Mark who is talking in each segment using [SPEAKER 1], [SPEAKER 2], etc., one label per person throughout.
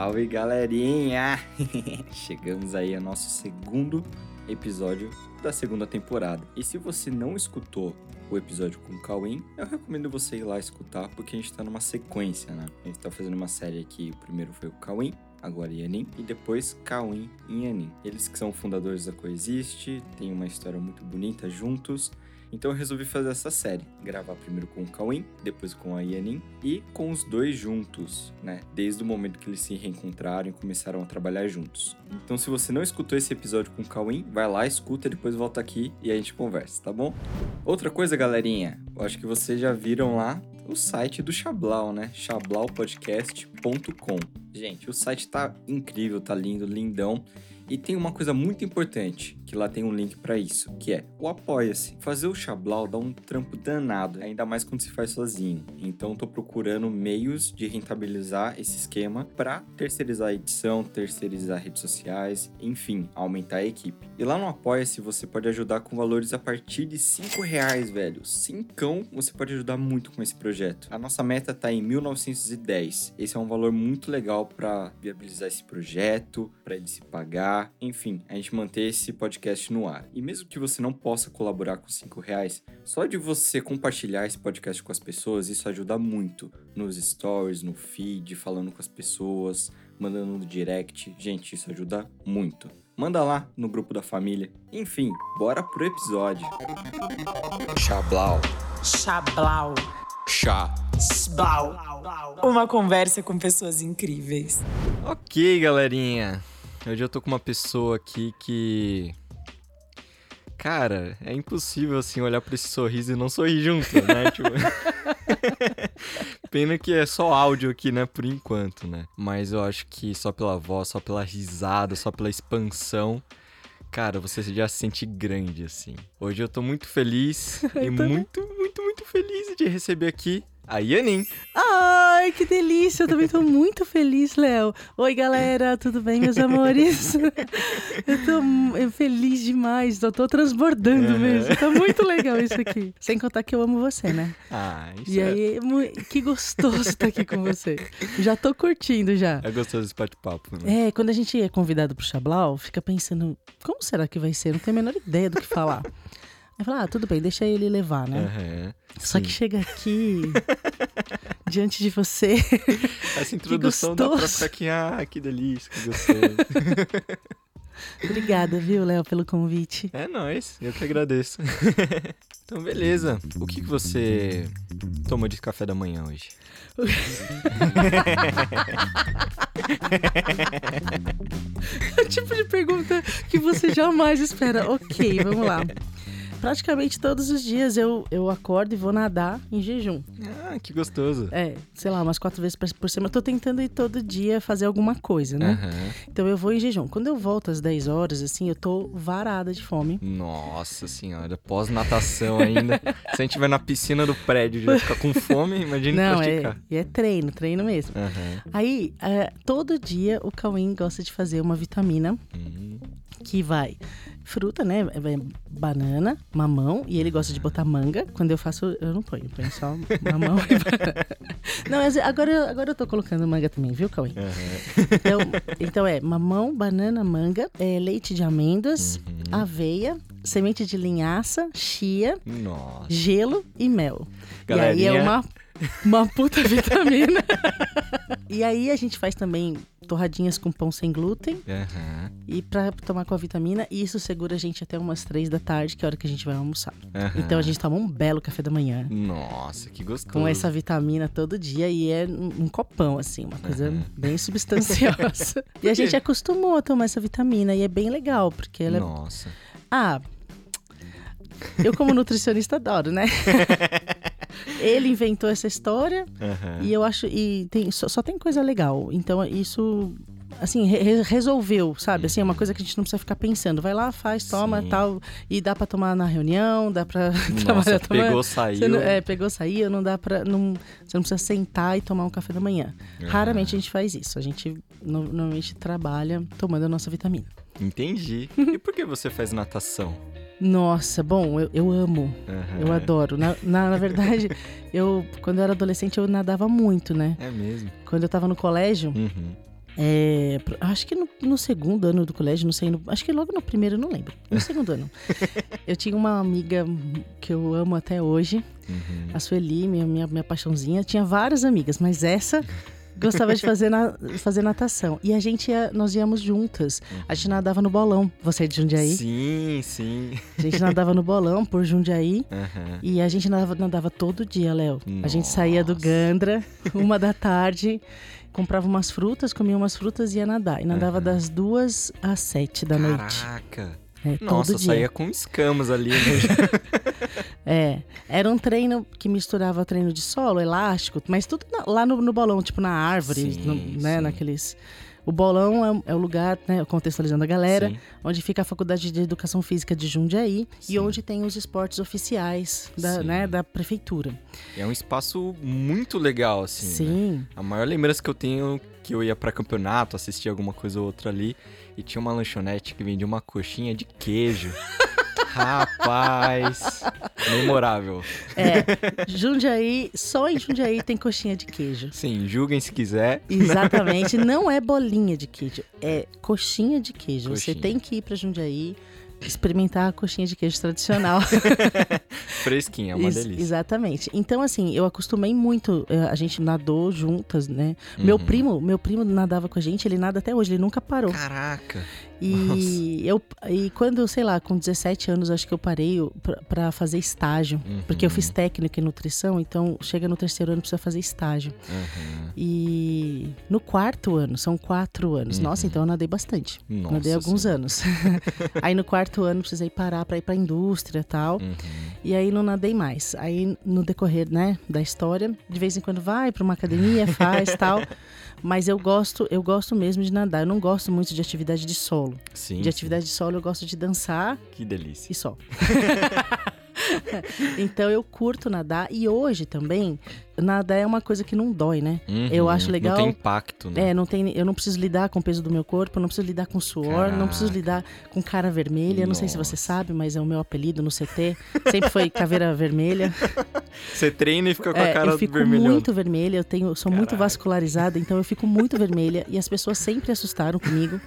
[SPEAKER 1] Salve galerinha! Chegamos aí ao nosso segundo episódio da segunda temporada. E se você não escutou o episódio com o Cauim, eu recomendo você ir lá escutar, porque a gente tá numa sequência, né? A gente tá fazendo uma série aqui, primeiro foi o Cauim, agora Yanin, e depois Cauim e Yanin. Eles que são fundadores da Coexiste, têm uma história muito bonita juntos, então eu resolvi fazer essa série, gravar primeiro com o Cauim, depois com a Yanin e com os dois juntos, né? Desde o momento que eles se reencontraram e começaram a trabalhar juntos. Então se você não escutou esse episódio com o Cauim, vai lá, escuta, depois volta aqui e a gente conversa, tá bom? Outra coisa, galerinha, eu acho que vocês já viram lá o site do Chablau, né? chablaupodcast.com. Gente, o site tá incrível, tá lindo, lindão. E tem uma coisa muito importante, que lá tem um link para isso, que é o Apoia-se. Fazer o Xablau dá um trampo danado, ainda mais quando se faz sozinho. Então tô procurando meios de rentabilizar esse esquema para terceirizar a edição, terceirizar redes sociais, enfim, aumentar a equipe. E lá no Apoia-se você pode ajudar com valores a partir de 5 reais, velho. Cincão você pode ajudar muito com esse projeto. A nossa meta tá em 1910. Esse é um valor muito legal para viabilizar esse projeto, para ele se pagar enfim, a gente manter esse podcast no ar. E mesmo que você não possa colaborar com 5 reais, só de você compartilhar esse podcast com as pessoas, isso ajuda muito. Nos stories, no feed, falando com as pessoas, mandando no direct. Gente, isso ajuda muito. Manda lá no grupo da família. Enfim, bora pro episódio.
[SPEAKER 2] Chablau.
[SPEAKER 3] Chablau.
[SPEAKER 2] Chá.
[SPEAKER 3] Sblau. Uma conversa com pessoas incríveis.
[SPEAKER 1] Ok, galerinha. Hoje eu tô com uma pessoa aqui que. Cara, é impossível assim olhar pra esse sorriso e não sorrir junto, né? tipo... Pena que é só áudio aqui, né? Por enquanto, né? Mas eu acho que só pela voz, só pela risada, só pela expansão. Cara, você já se sente grande, assim. Hoje eu tô muito feliz e muito, muito, muito feliz de receber aqui a Yanin.
[SPEAKER 4] Ai, que delícia! Eu também tô muito feliz, Léo. Oi, galera, tudo bem, meus amores? Eu tô feliz demais, eu tô transbordando uhum. mesmo. Tá muito legal isso aqui. Sem contar que eu amo você, né?
[SPEAKER 1] Ah, isso
[SPEAKER 4] e
[SPEAKER 1] é...
[SPEAKER 4] aí, que gostoso estar aqui com você. Já tô curtindo já.
[SPEAKER 1] É gostoso esse bate-papo, né?
[SPEAKER 4] É, quando a gente é convidado pro Chablau, fica pensando, como será que vai ser? Não tenho a menor ideia do que falar. Aí fala, ah, tudo bem, deixa ele levar, né?
[SPEAKER 1] Uhum,
[SPEAKER 4] Só que chega aqui, diante de você.
[SPEAKER 1] Essa introdução dá pra ficar aqui, ah, que delícia, que gostoso.
[SPEAKER 4] Obrigada, viu, Léo, pelo convite.
[SPEAKER 1] É nóis, eu que agradeço. então, beleza. O que, que você tomou de café da manhã hoje?
[SPEAKER 4] é o tipo de pergunta que você jamais espera. Ok, vamos lá praticamente todos os dias eu, eu acordo e vou nadar em jejum.
[SPEAKER 1] Ah, que gostoso.
[SPEAKER 4] É, sei lá, umas quatro vezes por semana. Eu tô tentando ir todo dia fazer alguma coisa, né? Uhum. Então eu vou em jejum. Quando eu volto às 10 horas, assim, eu tô varada de fome.
[SPEAKER 1] Nossa senhora, pós-natação ainda. Se a gente estiver na piscina do prédio já ficar com fome, imagina
[SPEAKER 4] Não,
[SPEAKER 1] praticar.
[SPEAKER 4] É, e é treino, treino mesmo. Uhum. Aí, é, todo dia o Cauim gosta de fazer uma vitamina uhum. Que vai fruta, né? Banana, mamão, e ele gosta de botar manga. Quando eu faço, eu não ponho, ponho só mamão e banana. Não, agora, agora eu tô colocando manga também, viu, Cauê? Uhum. Então, então é mamão, banana, manga, é, leite de amêndoas, uhum. aveia, semente de linhaça, chia,
[SPEAKER 1] Nossa.
[SPEAKER 4] gelo e mel.
[SPEAKER 1] Galerinha...
[SPEAKER 4] E aí é uma uma puta vitamina. e aí a gente faz também torradinhas com pão sem glúten.
[SPEAKER 1] Uhum.
[SPEAKER 4] E pra tomar com a vitamina, e isso segura a gente até umas três da tarde, que é a hora que a gente vai almoçar. Uhum. Então a gente toma um belo café da manhã.
[SPEAKER 1] Nossa, que gostoso.
[SPEAKER 4] Com essa vitamina todo dia e é um, copão, assim, uma coisa uhum. bem substanciosa. e a gente acostumou a tomar essa vitamina e é bem legal, porque ela. É
[SPEAKER 1] Nossa.
[SPEAKER 4] Ah. Eu, como nutricionista, adoro, né? Ele inventou essa história uhum. e eu acho. E tem, só, só, tem coisa legal. Então, isso. Assim, re resolveu, sabe? Assim, é uma coisa que a gente não precisa ficar pensando. Vai lá, faz, toma, Sim. tal. E dá pra tomar na reunião, dá pra
[SPEAKER 1] Nossa, tomar. Pegou, saiu.
[SPEAKER 4] Não, é, pegou, saiu, não dá pra. Não, você não precisa sentar e tomar um café da manhã. Uhum. Raramente a gente faz isso. A gente no, normalmente trabalha tomando a nossa vitamina.
[SPEAKER 1] Entendi. e por que você faz natação?
[SPEAKER 4] Nossa, bom, eu, eu amo. Uhum. Eu adoro. Na, na, na, verdade, eu, quando eu era adolescente, eu nadava muito, né?
[SPEAKER 1] É mesmo.
[SPEAKER 4] Quando eu tava no colégio, uhum. É, acho que no, no, segundo ano do colégio, não sei, no, acho que logo no primeiro, não lembro. No segundo ano. Eu tinha uma amiga que eu amo até hoje, uhum. a Sueli, minha, minha, minha paixãozinha. Tinha várias amigas, mas essa gostava de fazer, na, fazer natação. E a gente ia, nós íamos juntas. A gente nadava no bolão. Você é de Jundiaí?
[SPEAKER 1] Sim, sim.
[SPEAKER 4] A gente nadava no bolão por Jundiaí. Uhum. E a gente nadava, nadava todo dia, Léo. A gente saía do Gandra, uma da tarde comprava umas frutas, comia umas frutas e ia nadar. E nadava uhum. das duas às sete da
[SPEAKER 1] Caraca.
[SPEAKER 4] noite.
[SPEAKER 1] Caraca! É, Nossa, saía com escamas ali, né?
[SPEAKER 4] é, era um treino que misturava treino de solo, elástico, mas tudo na, lá no, no, bolão, tipo na árvore, sim, no, né, sim. naqueles... O bolão é, é, o lugar, né, contextualizando a galera, sim. onde fica a Faculdade de Educação Física de Jundiaí e onde tem os esportes oficiais da, né, da prefeitura.
[SPEAKER 1] É um espaço muito legal, assim. Né? Sim. Né? A maior lembrança que eu tenho que eu ia para campeonato, assistia alguma coisa ou outra ali, e tinha uma lanchonete que vendia uma coxinha de queijo. Rapaz, memorável.
[SPEAKER 4] É, Jundiaí, só em Jundiaí tem coxinha de queijo.
[SPEAKER 1] Sim, julguem se quiser.
[SPEAKER 4] Exatamente, não é bolinha de queijo, é coxinha de queijo. Coxinha. Você tem que ir para Jundiaí experimentar a coxinha de queijo tradicional.
[SPEAKER 1] Fresquinha, é uma delícia.
[SPEAKER 4] Exatamente. Então, assim, eu acostumei muito. Eh, a gente nadou juntas, né? Uhum. Meu primo, meu primo nadava com a gente, ele nada até hoje, ele nunca parou.
[SPEAKER 1] Caraca!
[SPEAKER 4] E eu e quando, sei lá, com 17 anos, acho que eu parei para fazer estágio, uhum. porque eu fiz técnica em nutrição, então chega no terceiro ano precisa fazer estágio. Uhum. E no quarto ano, são quatro anos. Uhum. Nossa, então eu nadei bastante. Nossa, nadei alguns sim. anos. aí no quarto ano precisei parar para ir para indústria, tal. Uhum. E aí não nadei mais. Aí no decorrer, né, da história, de vez em quando vai para uma academia, faz, tal. Mas eu gosto, eu gosto mesmo de nadar. Eu não gosto muito de atividade de solo. Sim. De atividade sim. de solo eu gosto de dançar.
[SPEAKER 1] Que delícia.
[SPEAKER 4] E só. então eu curto nadar e hoje também nada é uma coisa que não dói, né?
[SPEAKER 1] Uhum, eu acho legal. Não tem impacto, né?
[SPEAKER 4] É, não tem, eu não preciso lidar com o peso do meu corpo, não preciso lidar com suor, Caraca. não preciso lidar com cara vermelha. Nossa. Não sei se você sabe, mas é o meu apelido no CT. Sempre foi caveira vermelha.
[SPEAKER 1] Você treina e fica com a é, cara
[SPEAKER 4] eu fico muito vermelha, eu tenho, sou Caraca. muito vascularizada, então eu fico muito vermelha e as pessoas sempre assustaram comigo.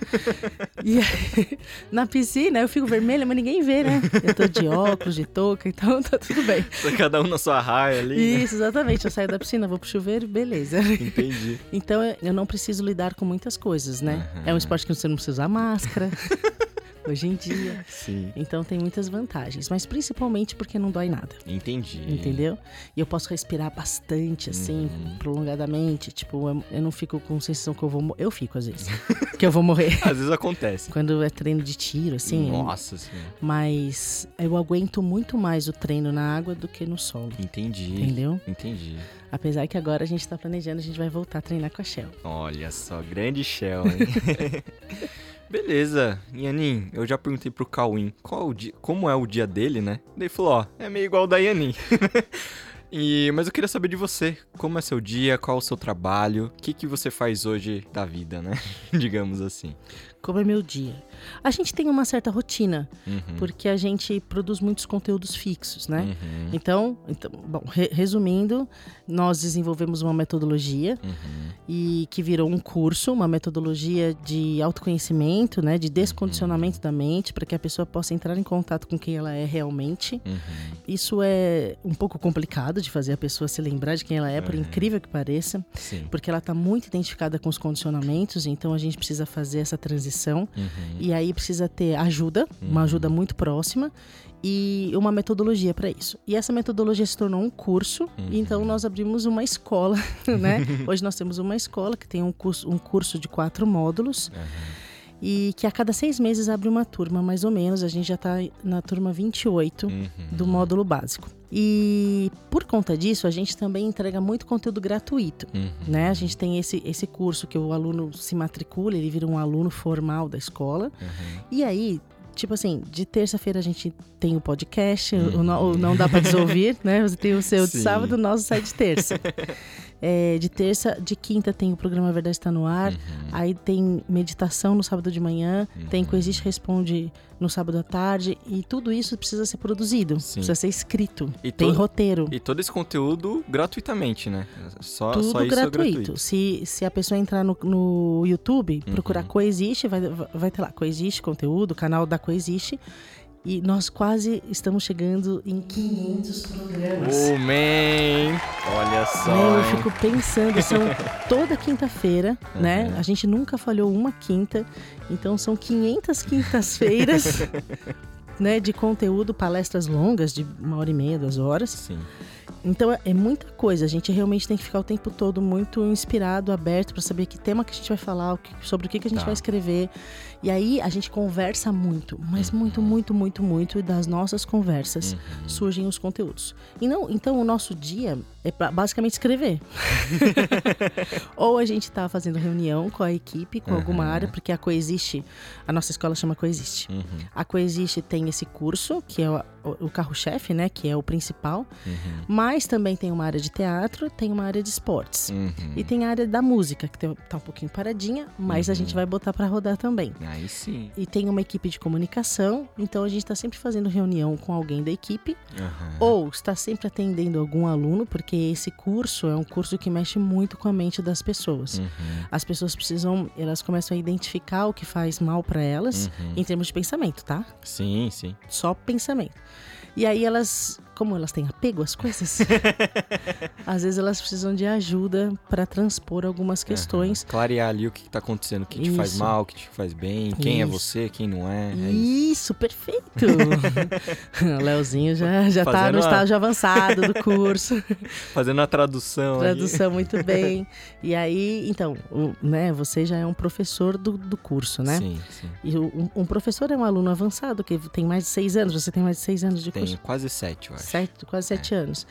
[SPEAKER 4] E na piscina eu fico vermelha, mas ninguém vê, né? Eu tô de óculos, de touca, então tá tudo bem.
[SPEAKER 1] Cada um na sua raia ali. Né?
[SPEAKER 4] Isso, né? exatamente. Eu saio da piscina, vou pro chuveiro, beleza.
[SPEAKER 1] Entendi.
[SPEAKER 4] Então eu não preciso lidar com muitas coisas, né? Uhum. É um esporte que você não precisa usar máscara. hoje em dia.
[SPEAKER 1] Sim.
[SPEAKER 4] Então tem muitas vantagens, mas principalmente porque não dói nada.
[SPEAKER 1] Entendi.
[SPEAKER 4] Entendeu? E eu posso respirar bastante, assim, uhum. prolongadamente. Tipo, eu, eu, não fico com sensação que eu vou Eu fico, às vezes. que eu vou morrer.
[SPEAKER 1] às vezes acontece.
[SPEAKER 4] Quando é treino de tiro, assim.
[SPEAKER 1] Nossa Senhora.
[SPEAKER 4] Mas eu aguento muito mais o treino na água do que no solo.
[SPEAKER 1] Entendi.
[SPEAKER 4] Entendeu?
[SPEAKER 1] Entendi.
[SPEAKER 4] Apesar que agora a gente tá planejando, a gente vai voltar a treinar com a Shell.
[SPEAKER 1] Olha só, grande Shell, hein? Beleza, Yanin, eu já perguntei pro Cauim qual dia, como é o dia dele, né? Daí falou, ó, é meio igual o da Yanin. e, mas eu queria saber de você, como é seu dia, qual é o seu trabalho, o que, que você faz hoje da vida, né? Digamos assim.
[SPEAKER 4] Como é meu dia? A gente tem uma certa rotina, uhum. porque a gente produz muitos conteúdos fixos, né? Uhum. Então, então, bom, re resumindo, nós desenvolvemos uma metodologia uhum. e que virou um curso, uma metodologia de autoconhecimento, né, de descondicionamento da mente, para que a pessoa possa entrar em contato com quem ela é realmente. Uhum. Isso é um pouco complicado de fazer a pessoa se lembrar de quem ela é, por uhum. incrível que pareça, Sim. porque ela está muito identificada com os condicionamentos, então a gente precisa fazer essa transição. Uhum. E aí precisa ter ajuda, uma uhum. ajuda muito próxima e uma metodologia para isso. E essa metodologia se tornou um curso, uhum. então nós abrimos uma escola, né? Hoje nós temos uma escola que tem um curso, um curso de quatro módulos. Uhum. E que a cada seis meses abre uma turma, mais ou menos. A gente já está na turma 28 uhum. do módulo básico. E por conta disso, a gente também entrega muito conteúdo gratuito, uhum. né? A gente tem esse, esse curso que o aluno se matricula, ele vira um aluno formal da escola. Uhum. E aí, tipo assim, de terça-feira a gente tem o podcast, uhum. o, o, não dá para desouvir, né? Você tem o seu de sábado, o nosso sai de terça. É, de terça, de quinta tem o programa Verdade Está no Ar.
[SPEAKER 1] Uhum.
[SPEAKER 4] Aí tem meditação no sábado de manhã. Tem Coexiste Responde no sábado à tarde. E tudo isso precisa ser produzido.
[SPEAKER 1] Sim.
[SPEAKER 4] Precisa ser escrito.
[SPEAKER 1] E
[SPEAKER 4] tem
[SPEAKER 1] todo-
[SPEAKER 4] roteiro.
[SPEAKER 1] E todo esse conteúdo gratuitamente, né? Só,
[SPEAKER 4] Tudo
[SPEAKER 1] só isso
[SPEAKER 4] gratuito.
[SPEAKER 1] é gratuito.
[SPEAKER 4] Se, se a pessoa entrar no, no YouTube,
[SPEAKER 1] Uhum.
[SPEAKER 4] procurar Coexiste, vai, vai ter lá Coexiste conteúdo, canal da Coexiste. E nós quase estamos chegando em 500 programas.
[SPEAKER 1] Oh, man! Olha só,
[SPEAKER 4] Né, eu fico pensando, são toda quinta-feira, né?
[SPEAKER 1] Uhum.
[SPEAKER 4] A gente nunca falhou uma quinta, então são 500 quintas-feiras, né? De conteúdo, palestras longas de uma hora e meia, duas horas.
[SPEAKER 1] Sim.
[SPEAKER 4] Então é- é muita coisa. A gente realmente tem que ficar o tempo todo muito inspirado, aberto para saber que tema que a gente vai falar, sobre o que, que a gente
[SPEAKER 1] Tá.
[SPEAKER 4] vai escrever. E aí a gente conversa muito, mas muito, muito, muito, muito. E das nossas conversas
[SPEAKER 1] Uhum.
[SPEAKER 4] surgem os conteúdos. E não, então o nosso dia é pra basicamente escrever. Ou a gente tá fazendo reunião com a equipe, com alguma
[SPEAKER 1] Uhum.
[SPEAKER 4] área, porque a Coexiste, a nossa escola chama Coexiste.
[SPEAKER 1] Uhum.
[SPEAKER 4] A Coexiste tem esse curso, que é o, o- carro-chefe, né? Que é o principal.
[SPEAKER 1] Uhum.
[SPEAKER 4] Mas também tem uma área de teatro, tem uma área de esportes.
[SPEAKER 1] Uhum.
[SPEAKER 4] E tem a área da música, que tá um pouquinho paradinha, mas a
[SPEAKER 1] Uhum.
[SPEAKER 4] gente vai botar pra rodar também.
[SPEAKER 1] Aí sim.
[SPEAKER 4] E tem uma equipe de comunicação, então a gente tá sempre fazendo reunião com alguém da equipe,
[SPEAKER 1] Aham.
[SPEAKER 4] ou está sempre atendendo algum aluno, porque esse curso é um curso que mexe muito com a mente das pessoas.
[SPEAKER 1] Uhum.
[SPEAKER 4] As pessoas precisam, elas começam a identificar o que faz mal pra elas,
[SPEAKER 1] Uhum.
[SPEAKER 4] em termos de pensamento, tá?
[SPEAKER 1] Sim, sim.
[SPEAKER 4] só pensamento. E aí elas, como elas têm apego às coisas, às vezes elas precisam de ajuda para transpor algumas questões.
[SPEAKER 1] Aham. Clarear ali o que, que tá acontecendo, o que te faz
[SPEAKER 4] Isso.
[SPEAKER 1] mal, o que te faz bem, quem é
[SPEAKER 4] Isso.
[SPEAKER 1] você, quem não é. é isso.
[SPEAKER 4] Isso, perfeito! o Leozinho já, já tá
[SPEAKER 1] Fazendo
[SPEAKER 4] no
[SPEAKER 1] a-
[SPEAKER 4] estágio avançado do curso,
[SPEAKER 1] Fazendo a tradução.
[SPEAKER 4] tradução muito bem. E aí, então, o- né, você já é um professor do, do curso, né?
[SPEAKER 1] Sim, sim.
[SPEAKER 4] E um, um professor é um aluno avançado, que tem mais de seis anos, você tem mais de seis anos de curso.
[SPEAKER 1] Tem quase sete, eu acho.
[SPEAKER 4] Sete, quase sete anos.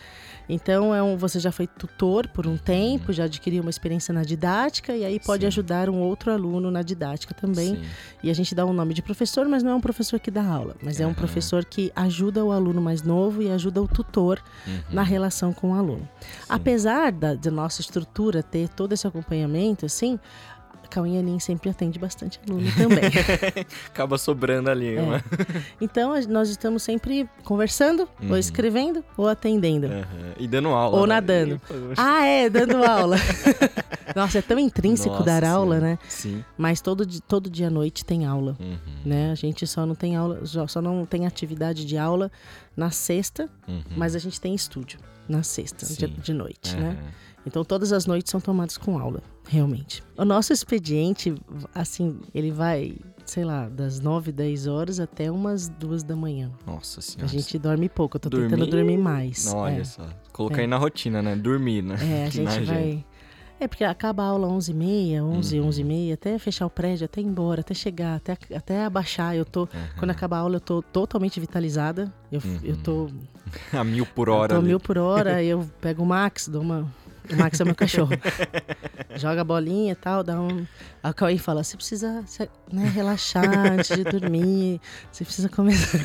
[SPEAKER 4] Então, é um, você já foi tutor por um tempo, já adquiriu uma experiência na didática, e aí pode
[SPEAKER 1] Sim.
[SPEAKER 4] ajudar um outro aluno na didática também.
[SPEAKER 1] Sim.
[SPEAKER 4] E a gente dá um nome de professor, mas não é um professor que dá aula, mas é um professor que ajuda o aluno mais novo e ajuda o tutor
[SPEAKER 1] Uhum.
[SPEAKER 4] na relação com o aluno. Apesar da, da nossa estrutura ter todo esse acompanhamento, assim, a Cauê Anin sempre atende bastante aluno também.
[SPEAKER 1] Acaba sobrando ali,
[SPEAKER 4] É.
[SPEAKER 1] né?
[SPEAKER 4] então, nós estamos sempre conversando,
[SPEAKER 1] Uhum.
[SPEAKER 4] ou escrevendo, ou atendendo.
[SPEAKER 1] Aham. E dando aula.
[SPEAKER 4] Ou
[SPEAKER 1] né?
[SPEAKER 4] nadando.
[SPEAKER 1] E-
[SPEAKER 4] Ah, é, dando aula. Nossa, é tão intrínseco
[SPEAKER 1] Nossa
[SPEAKER 4] dar aula,
[SPEAKER 1] Senhora.
[SPEAKER 4] né?
[SPEAKER 1] Sim.
[SPEAKER 4] Mas todo, todo dia à noite tem aula,
[SPEAKER 1] Uhum.
[SPEAKER 4] né? A gente só não tem aula, só não tem atividade de aula na sexta,
[SPEAKER 1] Uhum.
[SPEAKER 4] mas a gente tem estúdio na sexta, de,
[SPEAKER 1] Sim.
[SPEAKER 4] de noite, né?
[SPEAKER 1] Aham.
[SPEAKER 4] Então todas as noites são tomadas com aula, realmente. O nosso expediente, assim, ele vai, sei lá, das 9, 10 horas até umas duas da manhã.
[SPEAKER 1] Nossa
[SPEAKER 4] A
[SPEAKER 1] senhora.
[SPEAKER 4] gente dorme pouco, eu tô
[SPEAKER 1] Dormir?
[SPEAKER 4] tentando dormir mais.
[SPEAKER 1] Não, olha
[SPEAKER 4] é.
[SPEAKER 1] só. Colocar
[SPEAKER 4] É.
[SPEAKER 1] aí na rotina, né? Dormir, né?
[SPEAKER 4] É, a gente vai. É porque acaba a aula 11h30, 11,
[SPEAKER 1] Uhum.
[SPEAKER 4] 11h30, até fechar o prédio, até ir embora, até chegar, até, até abaixar. Eu tô, quando acabar a aula, eu tô totalmente vitalizada. Eu, eu tô,
[SPEAKER 1] A mil por
[SPEAKER 4] eu
[SPEAKER 1] hora.
[SPEAKER 4] tô
[SPEAKER 1] ali.
[SPEAKER 4] mil por hora, eu pego o Max, dou uma. O Max é meu cachorro. Joga a bolinha e tal, dá um. O Cauê fala: você precisa né, relaxar antes de dormir, você precisa começar.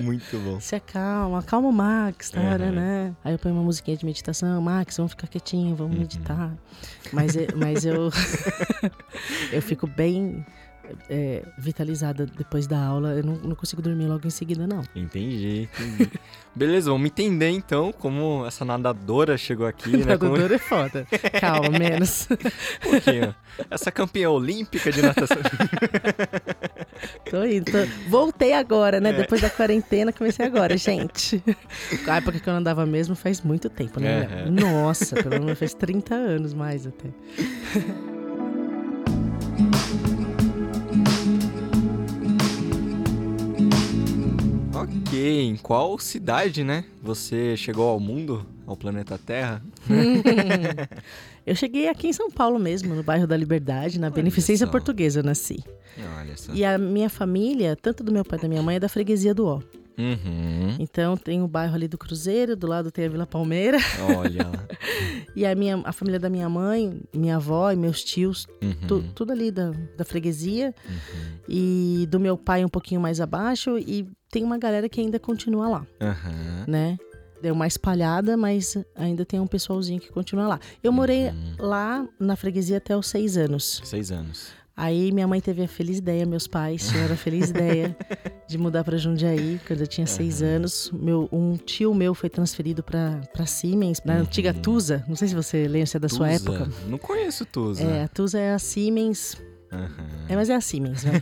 [SPEAKER 1] Muito bom.
[SPEAKER 4] Se acalma, acalma o Max, tá,
[SPEAKER 1] Uhum.
[SPEAKER 4] né? Aí eu ponho uma musiquinha de meditação, Max, vamos ficar quietinho, vamos
[SPEAKER 1] Uhum.
[SPEAKER 4] meditar. Mas, mas eu eu fico bem é, vitalizada depois da aula. Eu não, não consigo dormir logo em seguida, não.
[SPEAKER 1] Entendi, entendi. Beleza, vamos entender então como essa nadadora chegou aqui, né? Como...
[SPEAKER 4] Nadador é foda. Calma, menos.
[SPEAKER 1] Um pouquinho. Essa campeã olímpica de natação.
[SPEAKER 4] Tô indo. tô- Voltei agora,
[SPEAKER 1] É.
[SPEAKER 4] né? Depois da quarentena, comecei agora, gente. A época que eu andava mesmo faz muito tempo, né? Léo?
[SPEAKER 1] Aham.
[SPEAKER 4] Nossa, pelo menos faz 30 anos mais até.
[SPEAKER 1] Ok, em qual cidade, né? Você chegou ao mundo, ao planeta Terra?
[SPEAKER 4] Eu cheguei aqui em São Paulo mesmo, no bairro da Liberdade, na Beneficência
[SPEAKER 1] só.
[SPEAKER 4] Portuguesa eu nasci.
[SPEAKER 1] Olha só.
[SPEAKER 4] E a minha família, tanto do meu pai e da minha mãe, é da freguesia do Ó.
[SPEAKER 1] Uhum.
[SPEAKER 4] Então tem o bairro ali do Cruzeiro, do lado tem a Vila Palmeira.
[SPEAKER 1] Olha lá.
[SPEAKER 4] E a, minha, a família da minha mãe, minha avó e meus tios,
[SPEAKER 1] Uhum.
[SPEAKER 4] tu- tudo ali da, da freguesia. E do meu pai um pouquinho mais abaixo. E tem uma galera que ainda continua lá,
[SPEAKER 1] Aham.
[SPEAKER 4] né? deu uma espalhada, mas ainda tem um pessoalzinho que continua lá. Eu morei
[SPEAKER 1] Uhum.
[SPEAKER 4] lá na freguesia até os seis anos.
[SPEAKER 1] Seis anos.
[SPEAKER 4] Aí minha mãe teve a feliz ideia, meus pais tiveram a feliz ideia de mudar para Jundiaí quando eu tinha seis anos. Meu, um tio meu foi transferido para Siemens, na antiga Tusa. Não sei se você lembra, se é da sua
[SPEAKER 1] Tusa.
[SPEAKER 4] época.
[SPEAKER 1] Não conheço Tusa.
[SPEAKER 4] É, a Tusa é a Siemens.
[SPEAKER 1] Aham.
[SPEAKER 4] É, mas é a Siemens, né?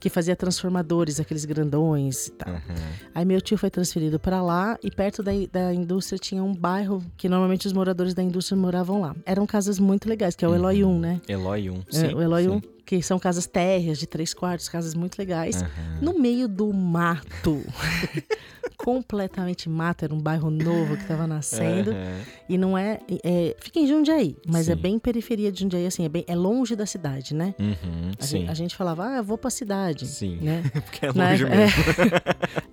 [SPEAKER 4] que fazia transformadores, aqueles grandões e tal.
[SPEAKER 1] Aham.
[SPEAKER 4] Aí meu tio foi transferido para lá e perto da, da indústria tinha um bairro que normalmente os moradores da indústria moravam lá. Eram casas muito legais, que é o Eloy 1, né?
[SPEAKER 1] Eloy 1.
[SPEAKER 4] É,
[SPEAKER 1] Sim,
[SPEAKER 4] o Eloy
[SPEAKER 1] sim.
[SPEAKER 4] 1, que são casas térreas de três quartos, casas muito legais.
[SPEAKER 1] Aham.
[SPEAKER 4] No meio do mato. Completamente mato, era um bairro novo que estava nascendo.
[SPEAKER 1] Aham.
[SPEAKER 4] E não é, é. Fica em Jundiaí, mas é
[SPEAKER 1] Sim.
[SPEAKER 4] bem periferia de Jundiaí, assim, é, bem, é longe da cidade, né?
[SPEAKER 1] Uhum,
[SPEAKER 4] A,
[SPEAKER 1] sim.
[SPEAKER 4] gente, a gente falava, ah, eu vou pra cidade.
[SPEAKER 1] Sim.
[SPEAKER 4] Né?
[SPEAKER 1] Porque é
[SPEAKER 4] Na
[SPEAKER 1] longe mesmo.
[SPEAKER 4] é,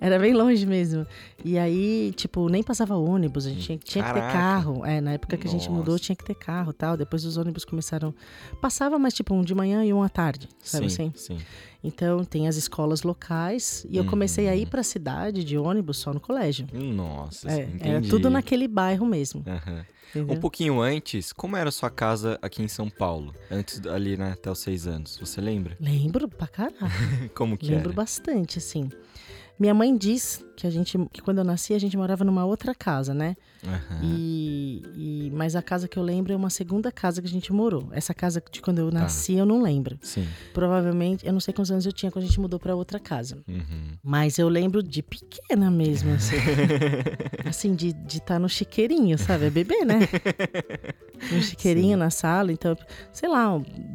[SPEAKER 4] era bem longe mesmo. E aí, tipo, nem passava ônibus, a gente tinha, tinha que ter carro. É, na época que a gente mudou,
[SPEAKER 1] Nossa.
[SPEAKER 4] tinha que ter carro e tal. Depois os ônibus começaram. Passava, mas tipo, um de manhã e um à tarde, sabe
[SPEAKER 1] sim,
[SPEAKER 4] assim?
[SPEAKER 1] sim.
[SPEAKER 4] Então tem as escolas locais. E eu comecei
[SPEAKER 1] Uhum.
[SPEAKER 4] a ir pra cidade de ônibus só no colégio.
[SPEAKER 1] Nossa,
[SPEAKER 4] É,
[SPEAKER 1] entendi.
[SPEAKER 4] era tudo naquele bairro mesmo. Entendeu?
[SPEAKER 1] Um pouquinho antes, como era a sua casa aqui em São Paulo? Antes ali, né, até os seis anos. Você lembra?
[SPEAKER 4] Lembro pra caralho.
[SPEAKER 1] Como que
[SPEAKER 4] Lembro
[SPEAKER 1] era?
[SPEAKER 4] bastante, assim. Minha mãe diz que a gente, que quando eu nasci, a gente morava numa outra casa, né?
[SPEAKER 1] Aham.
[SPEAKER 4] E, e- mas a casa que eu lembro é uma segunda casa que a gente morou. Essa casa de quando eu
[SPEAKER 1] Tá.
[SPEAKER 4] nasci, eu não lembro.
[SPEAKER 1] Sim.
[SPEAKER 4] Provavelmente, eu não sei quantos anos eu tinha quando a gente mudou pra outra casa.
[SPEAKER 1] Uhum.
[SPEAKER 4] Mas eu lembro de pequena mesmo, assim. assim, de estar no chiqueirinho, sabe? É bebê, né? No chiqueirinho na sala. Então, sei lá,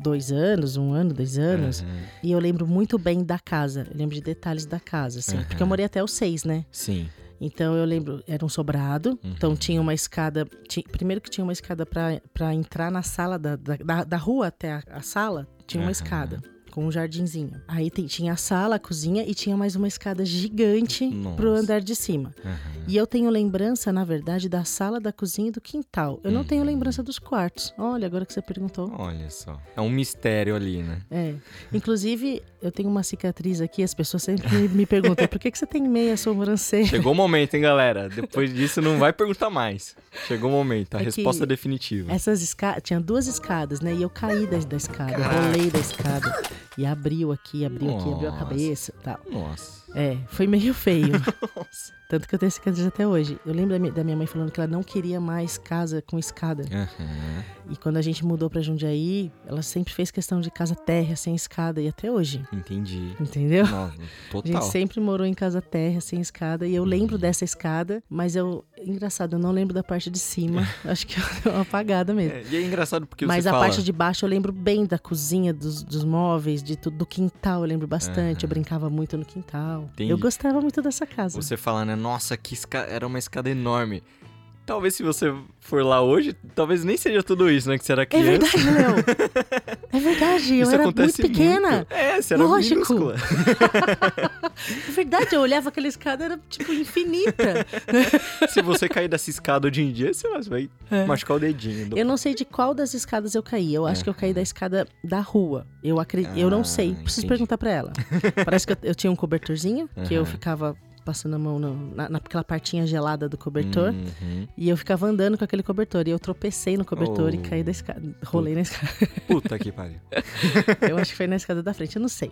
[SPEAKER 4] dois anos, um ano, dois anos.
[SPEAKER 1] Aham.
[SPEAKER 4] E eu lembro muito bem da casa. Eu lembro de detalhes da casa, assim. Porque eu morei até os seis, né?
[SPEAKER 1] Sim.
[SPEAKER 4] Então eu lembro, era um sobrado,
[SPEAKER 1] Uhum.
[SPEAKER 4] então tinha uma escada. ti- primeiro que tinha uma escada pra entrar na sala, da, da, da- rua até a, a sala, tinha uma
[SPEAKER 1] Aham.
[SPEAKER 4] escada. Com um jardinzinho. Aí tem- tinha a sala, a cozinha e tinha mais uma escada gigante pro
[SPEAKER 1] Nossa.
[SPEAKER 4] andar de cima.
[SPEAKER 1] Aham.
[SPEAKER 4] E eu tenho lembrança, na verdade, da sala, da cozinha e do quintal. Eu não tenho
[SPEAKER 1] Uhum.
[SPEAKER 4] lembrança dos quartos. Olha, agora que você perguntou.
[SPEAKER 1] Olha só. É um mistério ali, né?
[SPEAKER 4] É. Inclusive, eu tenho uma cicatriz aqui, as pessoas sempre me- perguntam: por que, que você tem meia sobrancelha?
[SPEAKER 1] Chegou o momento, hein, galera? Depois disso, não vai perguntar mais. Chegou o momento, a
[SPEAKER 4] É
[SPEAKER 1] resposta definitiva.
[SPEAKER 4] Essas escadas, tinha duas escadas, né? E eu caí da, da escada, rolei da escada. E abriu aqui, abriu aqui, abriu a
[SPEAKER 1] Nossa.
[SPEAKER 4] cabeça e tal.
[SPEAKER 1] Nossa.
[SPEAKER 4] É, foi meio feio.
[SPEAKER 1] Nossa.
[SPEAKER 4] Tanto que eu tenho cicatriz até hoje. Eu lembro da mi- da minha mãe falando que ela não queria mais casa com escada.
[SPEAKER 1] Aham.
[SPEAKER 4] E quando a gente mudou pra Jundiaí, ela sempre fez questão de casa térrea, sem escada. E até hoje.
[SPEAKER 1] Entendi.
[SPEAKER 4] Entendeu?
[SPEAKER 1] Não,
[SPEAKER 4] A gente
[SPEAKER 1] total.
[SPEAKER 4] sempre morou em casa térrea, sem escada. E eu lembro dessa escada, mas eu. Engraçado, eu não lembro da parte de cima. Acho que eu uma apagada mesmo.
[SPEAKER 1] É, e é engraçado porque
[SPEAKER 4] Mas
[SPEAKER 1] você
[SPEAKER 4] a
[SPEAKER 1] fala...
[SPEAKER 4] parte de baixo eu lembro bem da cozinha, dos, dos móveis, de tudo, do quintal eu lembro bastante. Eu
[SPEAKER 1] Aham.
[SPEAKER 4] brincava muito no quintal.
[SPEAKER 1] Entendi.
[SPEAKER 4] Eu gostava muito dessa casa.
[SPEAKER 1] Você fala, né? Nossa, que esca... era uma escada enorme. Talvez se você for lá hoje, talvez nem seja tudo isso, né? Que você era
[SPEAKER 4] É
[SPEAKER 1] criança.
[SPEAKER 4] verdade, Léo. É verdade, eu
[SPEAKER 1] Isso
[SPEAKER 4] era muito pequena.
[SPEAKER 1] muito. É, você era
[SPEAKER 4] Lógico.
[SPEAKER 1] minúscula.
[SPEAKER 4] É verdade, eu olhava aquela escada, era tipo infinita.
[SPEAKER 1] se você cair dessa escada hoje em dia, você vai machucar o dedinho. do-
[SPEAKER 4] É. Eu não sei de qual das escadas eu caí. Eu acho que eu caí da escada da rua. Eu acredito, eu não
[SPEAKER 1] Ah,
[SPEAKER 4] sei. Preciso
[SPEAKER 1] entendi.
[SPEAKER 4] perguntar pra ela. Parece que eu, eu tinha um cobertorzinho que eu ficava passando a mão no- na, naquela partinha gelada do cobertor.
[SPEAKER 1] Uhum.
[SPEAKER 4] E eu ficava andando com aquele cobertor. E eu tropecei no cobertor e
[SPEAKER 1] Oh.
[SPEAKER 4] caí da escada. Rolei na escada.
[SPEAKER 1] Puta que pariu.
[SPEAKER 4] Eu acho que foi na escada da frente. Eu não sei.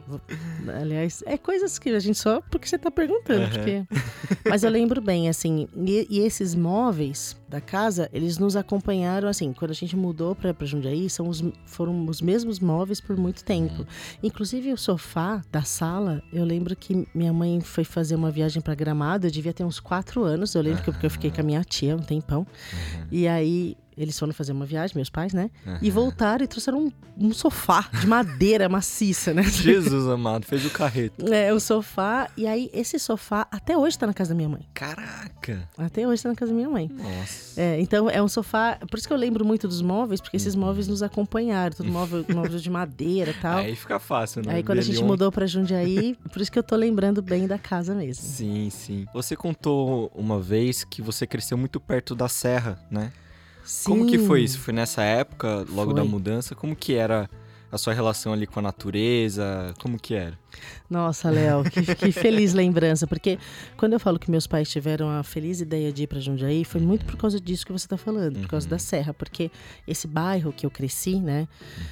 [SPEAKER 4] Aliás, é coisas que a gente só porque você tá perguntando.
[SPEAKER 1] Aham.
[SPEAKER 4] Porque... Mas eu lembro bem, assim. E, e esses móveis da casa, eles nos acompanharam, assim. Quando a gente mudou pra, pra Jundiaí, são os, foram os mesmos móveis por muito tempo. Inclusive o sofá da sala, eu lembro que minha mãe foi fazer uma viagem pra Gramado. Eu devia ter uns quatro anos. Eu lembro que eu- porque eu fiquei com a minha tia um tempão. E aí. Eles foram fazer uma viagem, meus pais, né? E voltaram e trouxeram um, um sofá de madeira maciça, né?
[SPEAKER 1] Jesus amado, fez o carreto.
[SPEAKER 4] É, o sofá. E aí, esse sofá até hoje tá na casa da minha mãe.
[SPEAKER 1] Caraca.
[SPEAKER 4] Até hoje tá na casa da minha mãe.
[SPEAKER 1] Nossa.
[SPEAKER 4] É, então é um sofá. Por isso que eu lembro muito dos móveis, porque
[SPEAKER 1] Uhum.
[SPEAKER 4] esses móveis nos acompanharam. Tudo móvel, móveis de madeira e tal. Aí,
[SPEAKER 1] Aí fica fácil, né?
[SPEAKER 4] quando a gente
[SPEAKER 1] Dele um-
[SPEAKER 4] mudou pra Jundiaí, por isso que eu tô lembrando bem da casa mesmo.
[SPEAKER 1] Sim, sim. Você contou uma vez que você cresceu muito perto da serra, né? Como que foi
[SPEAKER 4] Sim.
[SPEAKER 1] isso? Foi nessa época, logo
[SPEAKER 4] Foi.
[SPEAKER 1] da mudança? Como que era a sua relação ali com a natureza? Como que era?
[SPEAKER 4] Nossa, Léo, que, que, feliz lembrança. Porque quando eu falo que meus pais tiveram a feliz ideia de ir para Jundiaí, foi muito por causa disso que você está falando, por causa da uhum. Serra. Porque esse bairro que eu cresci, né?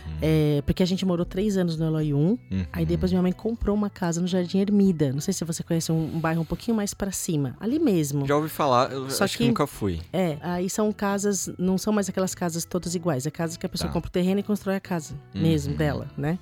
[SPEAKER 4] Uhum. É, porque a gente morou três anos no Eloy 1, uhum. aí depois minha mãe comprou uma casa no Jardim Ermida. Não sei se você conhece um, um bairro um pouquinho mais para cima, ali mesmo.
[SPEAKER 1] Já ouvi falar, eu Só acho que, que, nunca fui.
[SPEAKER 4] É, aí são casas, não são mais aquelas casas todas iguais, é casas que a pessoa tá. compra o terreno e constrói a casa uhum. mesmo dela, né?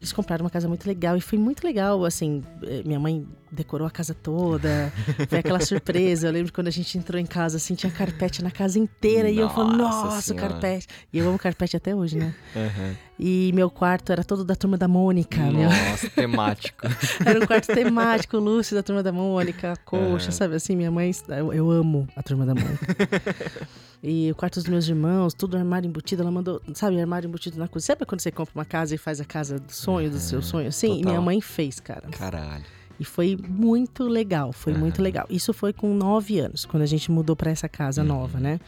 [SPEAKER 4] Eles compraram uma casa muito legal e foi muito legal, assim, eh, minha mãe decorou a casa toda, foi aquela surpresa. Eu lembro quando a gente entrou em casa, assim, tinha carpete na casa inteira. Nossa e eu falei, nossa, senhora. carpete. E eu amo carpete até hoje, né? Uhum. E meu quarto era todo da turma da Mônica.
[SPEAKER 1] Nossa, meu... temático.
[SPEAKER 4] era um quarto temático, Lúcio da turma da Mônica, coxa, uhum. sabe assim? Minha mãe, eu, eu amo a turma da Mônica. E o quarto dos meus irmãos, tudo armário embutido. Ela mandou, sabe, armário embutido na cozinha. Sabe quando você compra uma casa e faz a casa do sonho, do seu sonho? Sim, minha mãe fez, cara.
[SPEAKER 1] Caralho.
[SPEAKER 4] E foi muito legal, foi uhum. muito legal. Isso foi com nove anos, quando a gente mudou para essa casa uhum. nova, né?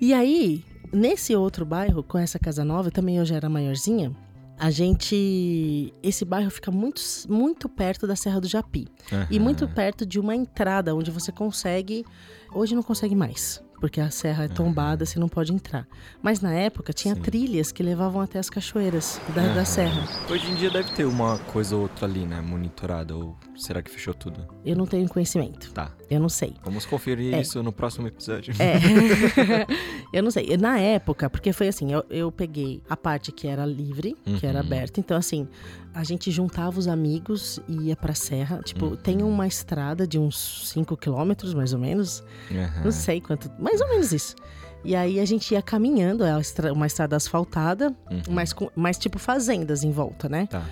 [SPEAKER 4] E aí, nesse outro bairro, com essa casa nova, também eu já era maiorzinha, a gente. Esse bairro fica muito, muito perto da Serra do Japi. Uhum. E muito perto de uma entrada onde você consegue. Hoje não consegue mais porque a serra é tombada, você não pode entrar. Mas na época tinha Sim. trilhas que levavam até as cachoeiras da, uhum. da serra.
[SPEAKER 1] Hoje em dia deve ter uma coisa ou outra ali, né? Monitorada. Ou será que fechou tudo?
[SPEAKER 4] Eu não tenho conhecimento.
[SPEAKER 1] Tá.
[SPEAKER 4] Eu não sei.
[SPEAKER 1] Vamos conferir é. isso no próximo episódio.
[SPEAKER 4] É. eu não sei. Na época, porque foi assim, eu, eu peguei a parte que era livre, uhum. que era uhum. aberta. Então, assim, a gente juntava os amigos e ia pra serra. Tipo, uhum. tem uma estrada de uns 5 quilômetros, mais ou menos. Uhum. Não sei quanto. Mais ou menos isso. E aí a gente ia caminhando, é uma estrada asfaltada, uhum. mas, com, mas tipo fazendas em volta, né? Tá.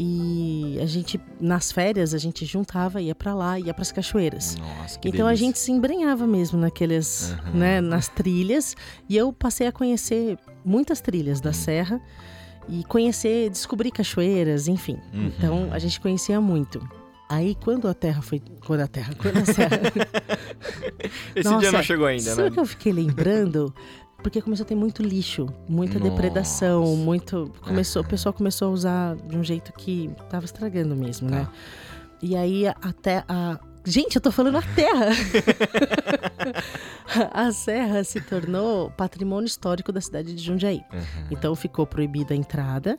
[SPEAKER 4] E a gente, nas férias, a gente juntava, ia para lá, ia para as cachoeiras.
[SPEAKER 1] Nossa, que
[SPEAKER 4] Então
[SPEAKER 1] delícia.
[SPEAKER 4] a gente se embrenhava mesmo naqueles, uhum. né, nas trilhas. E eu passei a conhecer muitas trilhas da uhum. serra e conhecer, descobrir cachoeiras, enfim. Uhum. Então a gente conhecia muito. Aí quando a Terra foi. Quando a Terra. Quando a Serra.
[SPEAKER 1] Esse Nossa, dia não chegou ainda,
[SPEAKER 4] sabe
[SPEAKER 1] né?
[SPEAKER 4] o que eu fiquei lembrando? Porque começou a ter muito lixo, muita Nossa. depredação, muito. Começou, O pessoal começou a usar de um jeito que tava estragando mesmo, né? tá. né? E aí até a. Gente, eu tô falando a terra! a serra se tornou patrimônio histórico da cidade de Jundiaí. Uhum. Então ficou proibida a entrada.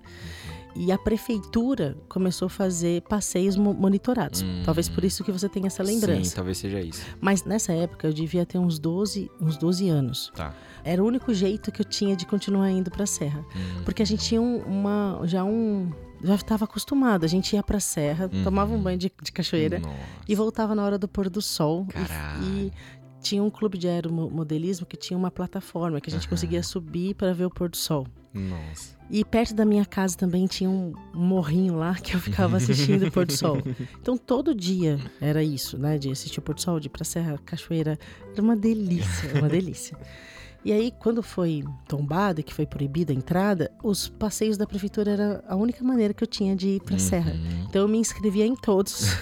[SPEAKER 4] E a prefeitura começou a fazer passeios monitorados. Hum. Talvez por isso que você tenha essa lembrança.
[SPEAKER 1] Sim, talvez seja isso.
[SPEAKER 4] Mas nessa época eu devia ter uns 12, uns 12 anos.
[SPEAKER 1] Tá.
[SPEAKER 4] Era o único jeito que eu tinha de continuar indo para a serra. Hum. Porque a gente tinha uma já um já estava acostumado. A gente ia pra serra, uhum. tomava um banho de, de cachoeira Nossa. e voltava na hora do pôr do sol. E, e, tinha um clube de aeromodelismo que tinha uma plataforma que a gente uhum. conseguia subir para ver o pôr do sol.
[SPEAKER 1] Nossa.
[SPEAKER 4] E perto da minha casa também tinha um morrinho lá que eu ficava assistindo o pôr do sol. Então todo dia era isso, né? De assistir o pôr do sol, de ir pra serra, cachoeira. Era uma delícia, uma delícia. E aí, quando foi tombada, que foi proibida a entrada, os passeios da prefeitura era a única maneira que eu tinha de ir pra uhum. serra. Então eu me inscrevia em todos.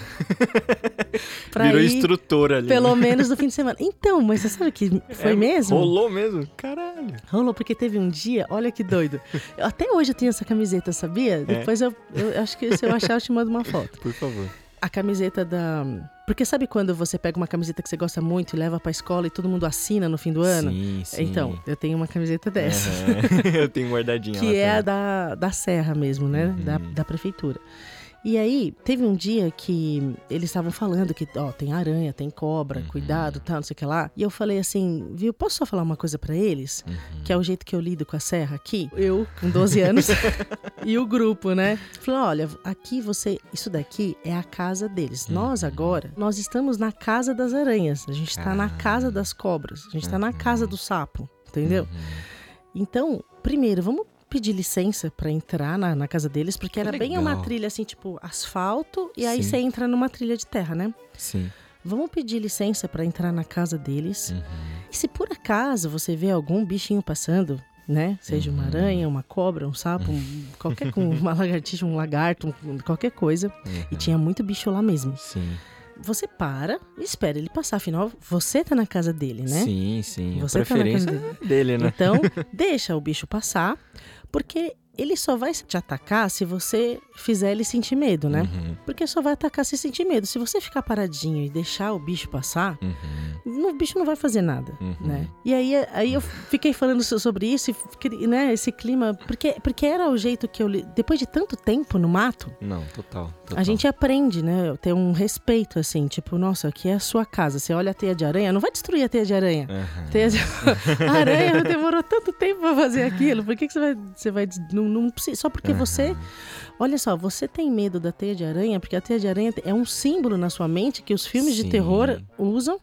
[SPEAKER 1] pra Virou ir, instrutora ali.
[SPEAKER 4] Pelo menos no fim de semana. Então, mas você sabe que foi é, mesmo?
[SPEAKER 1] Rolou mesmo? Caralho.
[SPEAKER 4] Rolou, porque teve um dia, olha que doido. Até hoje eu tenho essa camiseta, sabia? É. Depois eu, eu acho que se eu achar, eu te mando uma foto.
[SPEAKER 1] Por favor
[SPEAKER 4] a camiseta da. Porque sabe quando você pega uma camiseta que você gosta muito e leva pra escola e todo mundo assina no fim do ano?
[SPEAKER 1] Sim, sim.
[SPEAKER 4] Então, eu tenho uma camiseta dessa.
[SPEAKER 1] Uhum. eu tenho guardadinha.
[SPEAKER 4] que é a da, da Serra mesmo, né? Uhum. Da, da prefeitura. E aí, teve um dia que eles estavam falando que, ó, tem aranha, tem cobra, uhum. cuidado, tal, não sei o que lá. E eu falei assim, viu, posso só falar uma coisa para eles? Uhum. Que é o jeito que eu lido com a serra aqui. Eu, com 12 anos, e o grupo, né? Falei, olha, aqui você, isso daqui é a casa deles. Uhum. Nós agora, nós estamos na casa das aranhas. A gente tá na casa das cobras. A gente tá na casa do sapo, entendeu? Uhum. Então, primeiro, vamos pedir licença para entrar na, na, casa deles, porque que era bem uma trilha assim, tipo asfalto, e aí Sim. você entra numa trilha de terra, né?
[SPEAKER 1] Sim.
[SPEAKER 4] Vamos pedir licença para entrar na casa deles. Uhum. E se por acaso você vê algum bichinho passando, né? Seja uma uhum. aranha, uma cobra, um sapo, um, qualquer com uma lagartixa, um lagarto, um, qualquer coisa. Uhum. E tinha muito bicho lá mesmo.
[SPEAKER 1] Sim
[SPEAKER 4] você para e espera ele passar. Afinal, você tá na casa dele, né?
[SPEAKER 1] Sim, sim.
[SPEAKER 4] Você
[SPEAKER 1] a preferência tá na casa dele. dele, né?
[SPEAKER 4] Então, deixa o bicho passar, porque ele só vai te atacar se você fizer ele sentir medo, né?
[SPEAKER 1] Uhum.
[SPEAKER 4] Porque só vai atacar se sentir medo. Se você ficar paradinho e deixar o bicho passar,
[SPEAKER 1] Uhum.
[SPEAKER 4] o bicho não vai fazer nada,
[SPEAKER 1] Uhum.
[SPEAKER 4] né? E aí, aí eu fiquei falando so- sobre isso, e né, esse clima, porque, porque era o jeito que eu, depois de tanto tempo no mato,
[SPEAKER 1] Não, total, total.
[SPEAKER 4] a gente aprende, né, ter um respeito, assim, tipo, nossa, aqui é a sua casa, você olha a teia de aranha, não vai destruir a teia de aranha. Teia de... A aranha demorou tanto tempo pra fazer aquilo, por que, que você vai, você vai, não, não precisa, só porque você, olha só, você tem medo da teia de aranha, porque a teia de aranha é um símbolo na sua mente que os filmes de
[SPEAKER 1] Sim.
[SPEAKER 4] terror usam,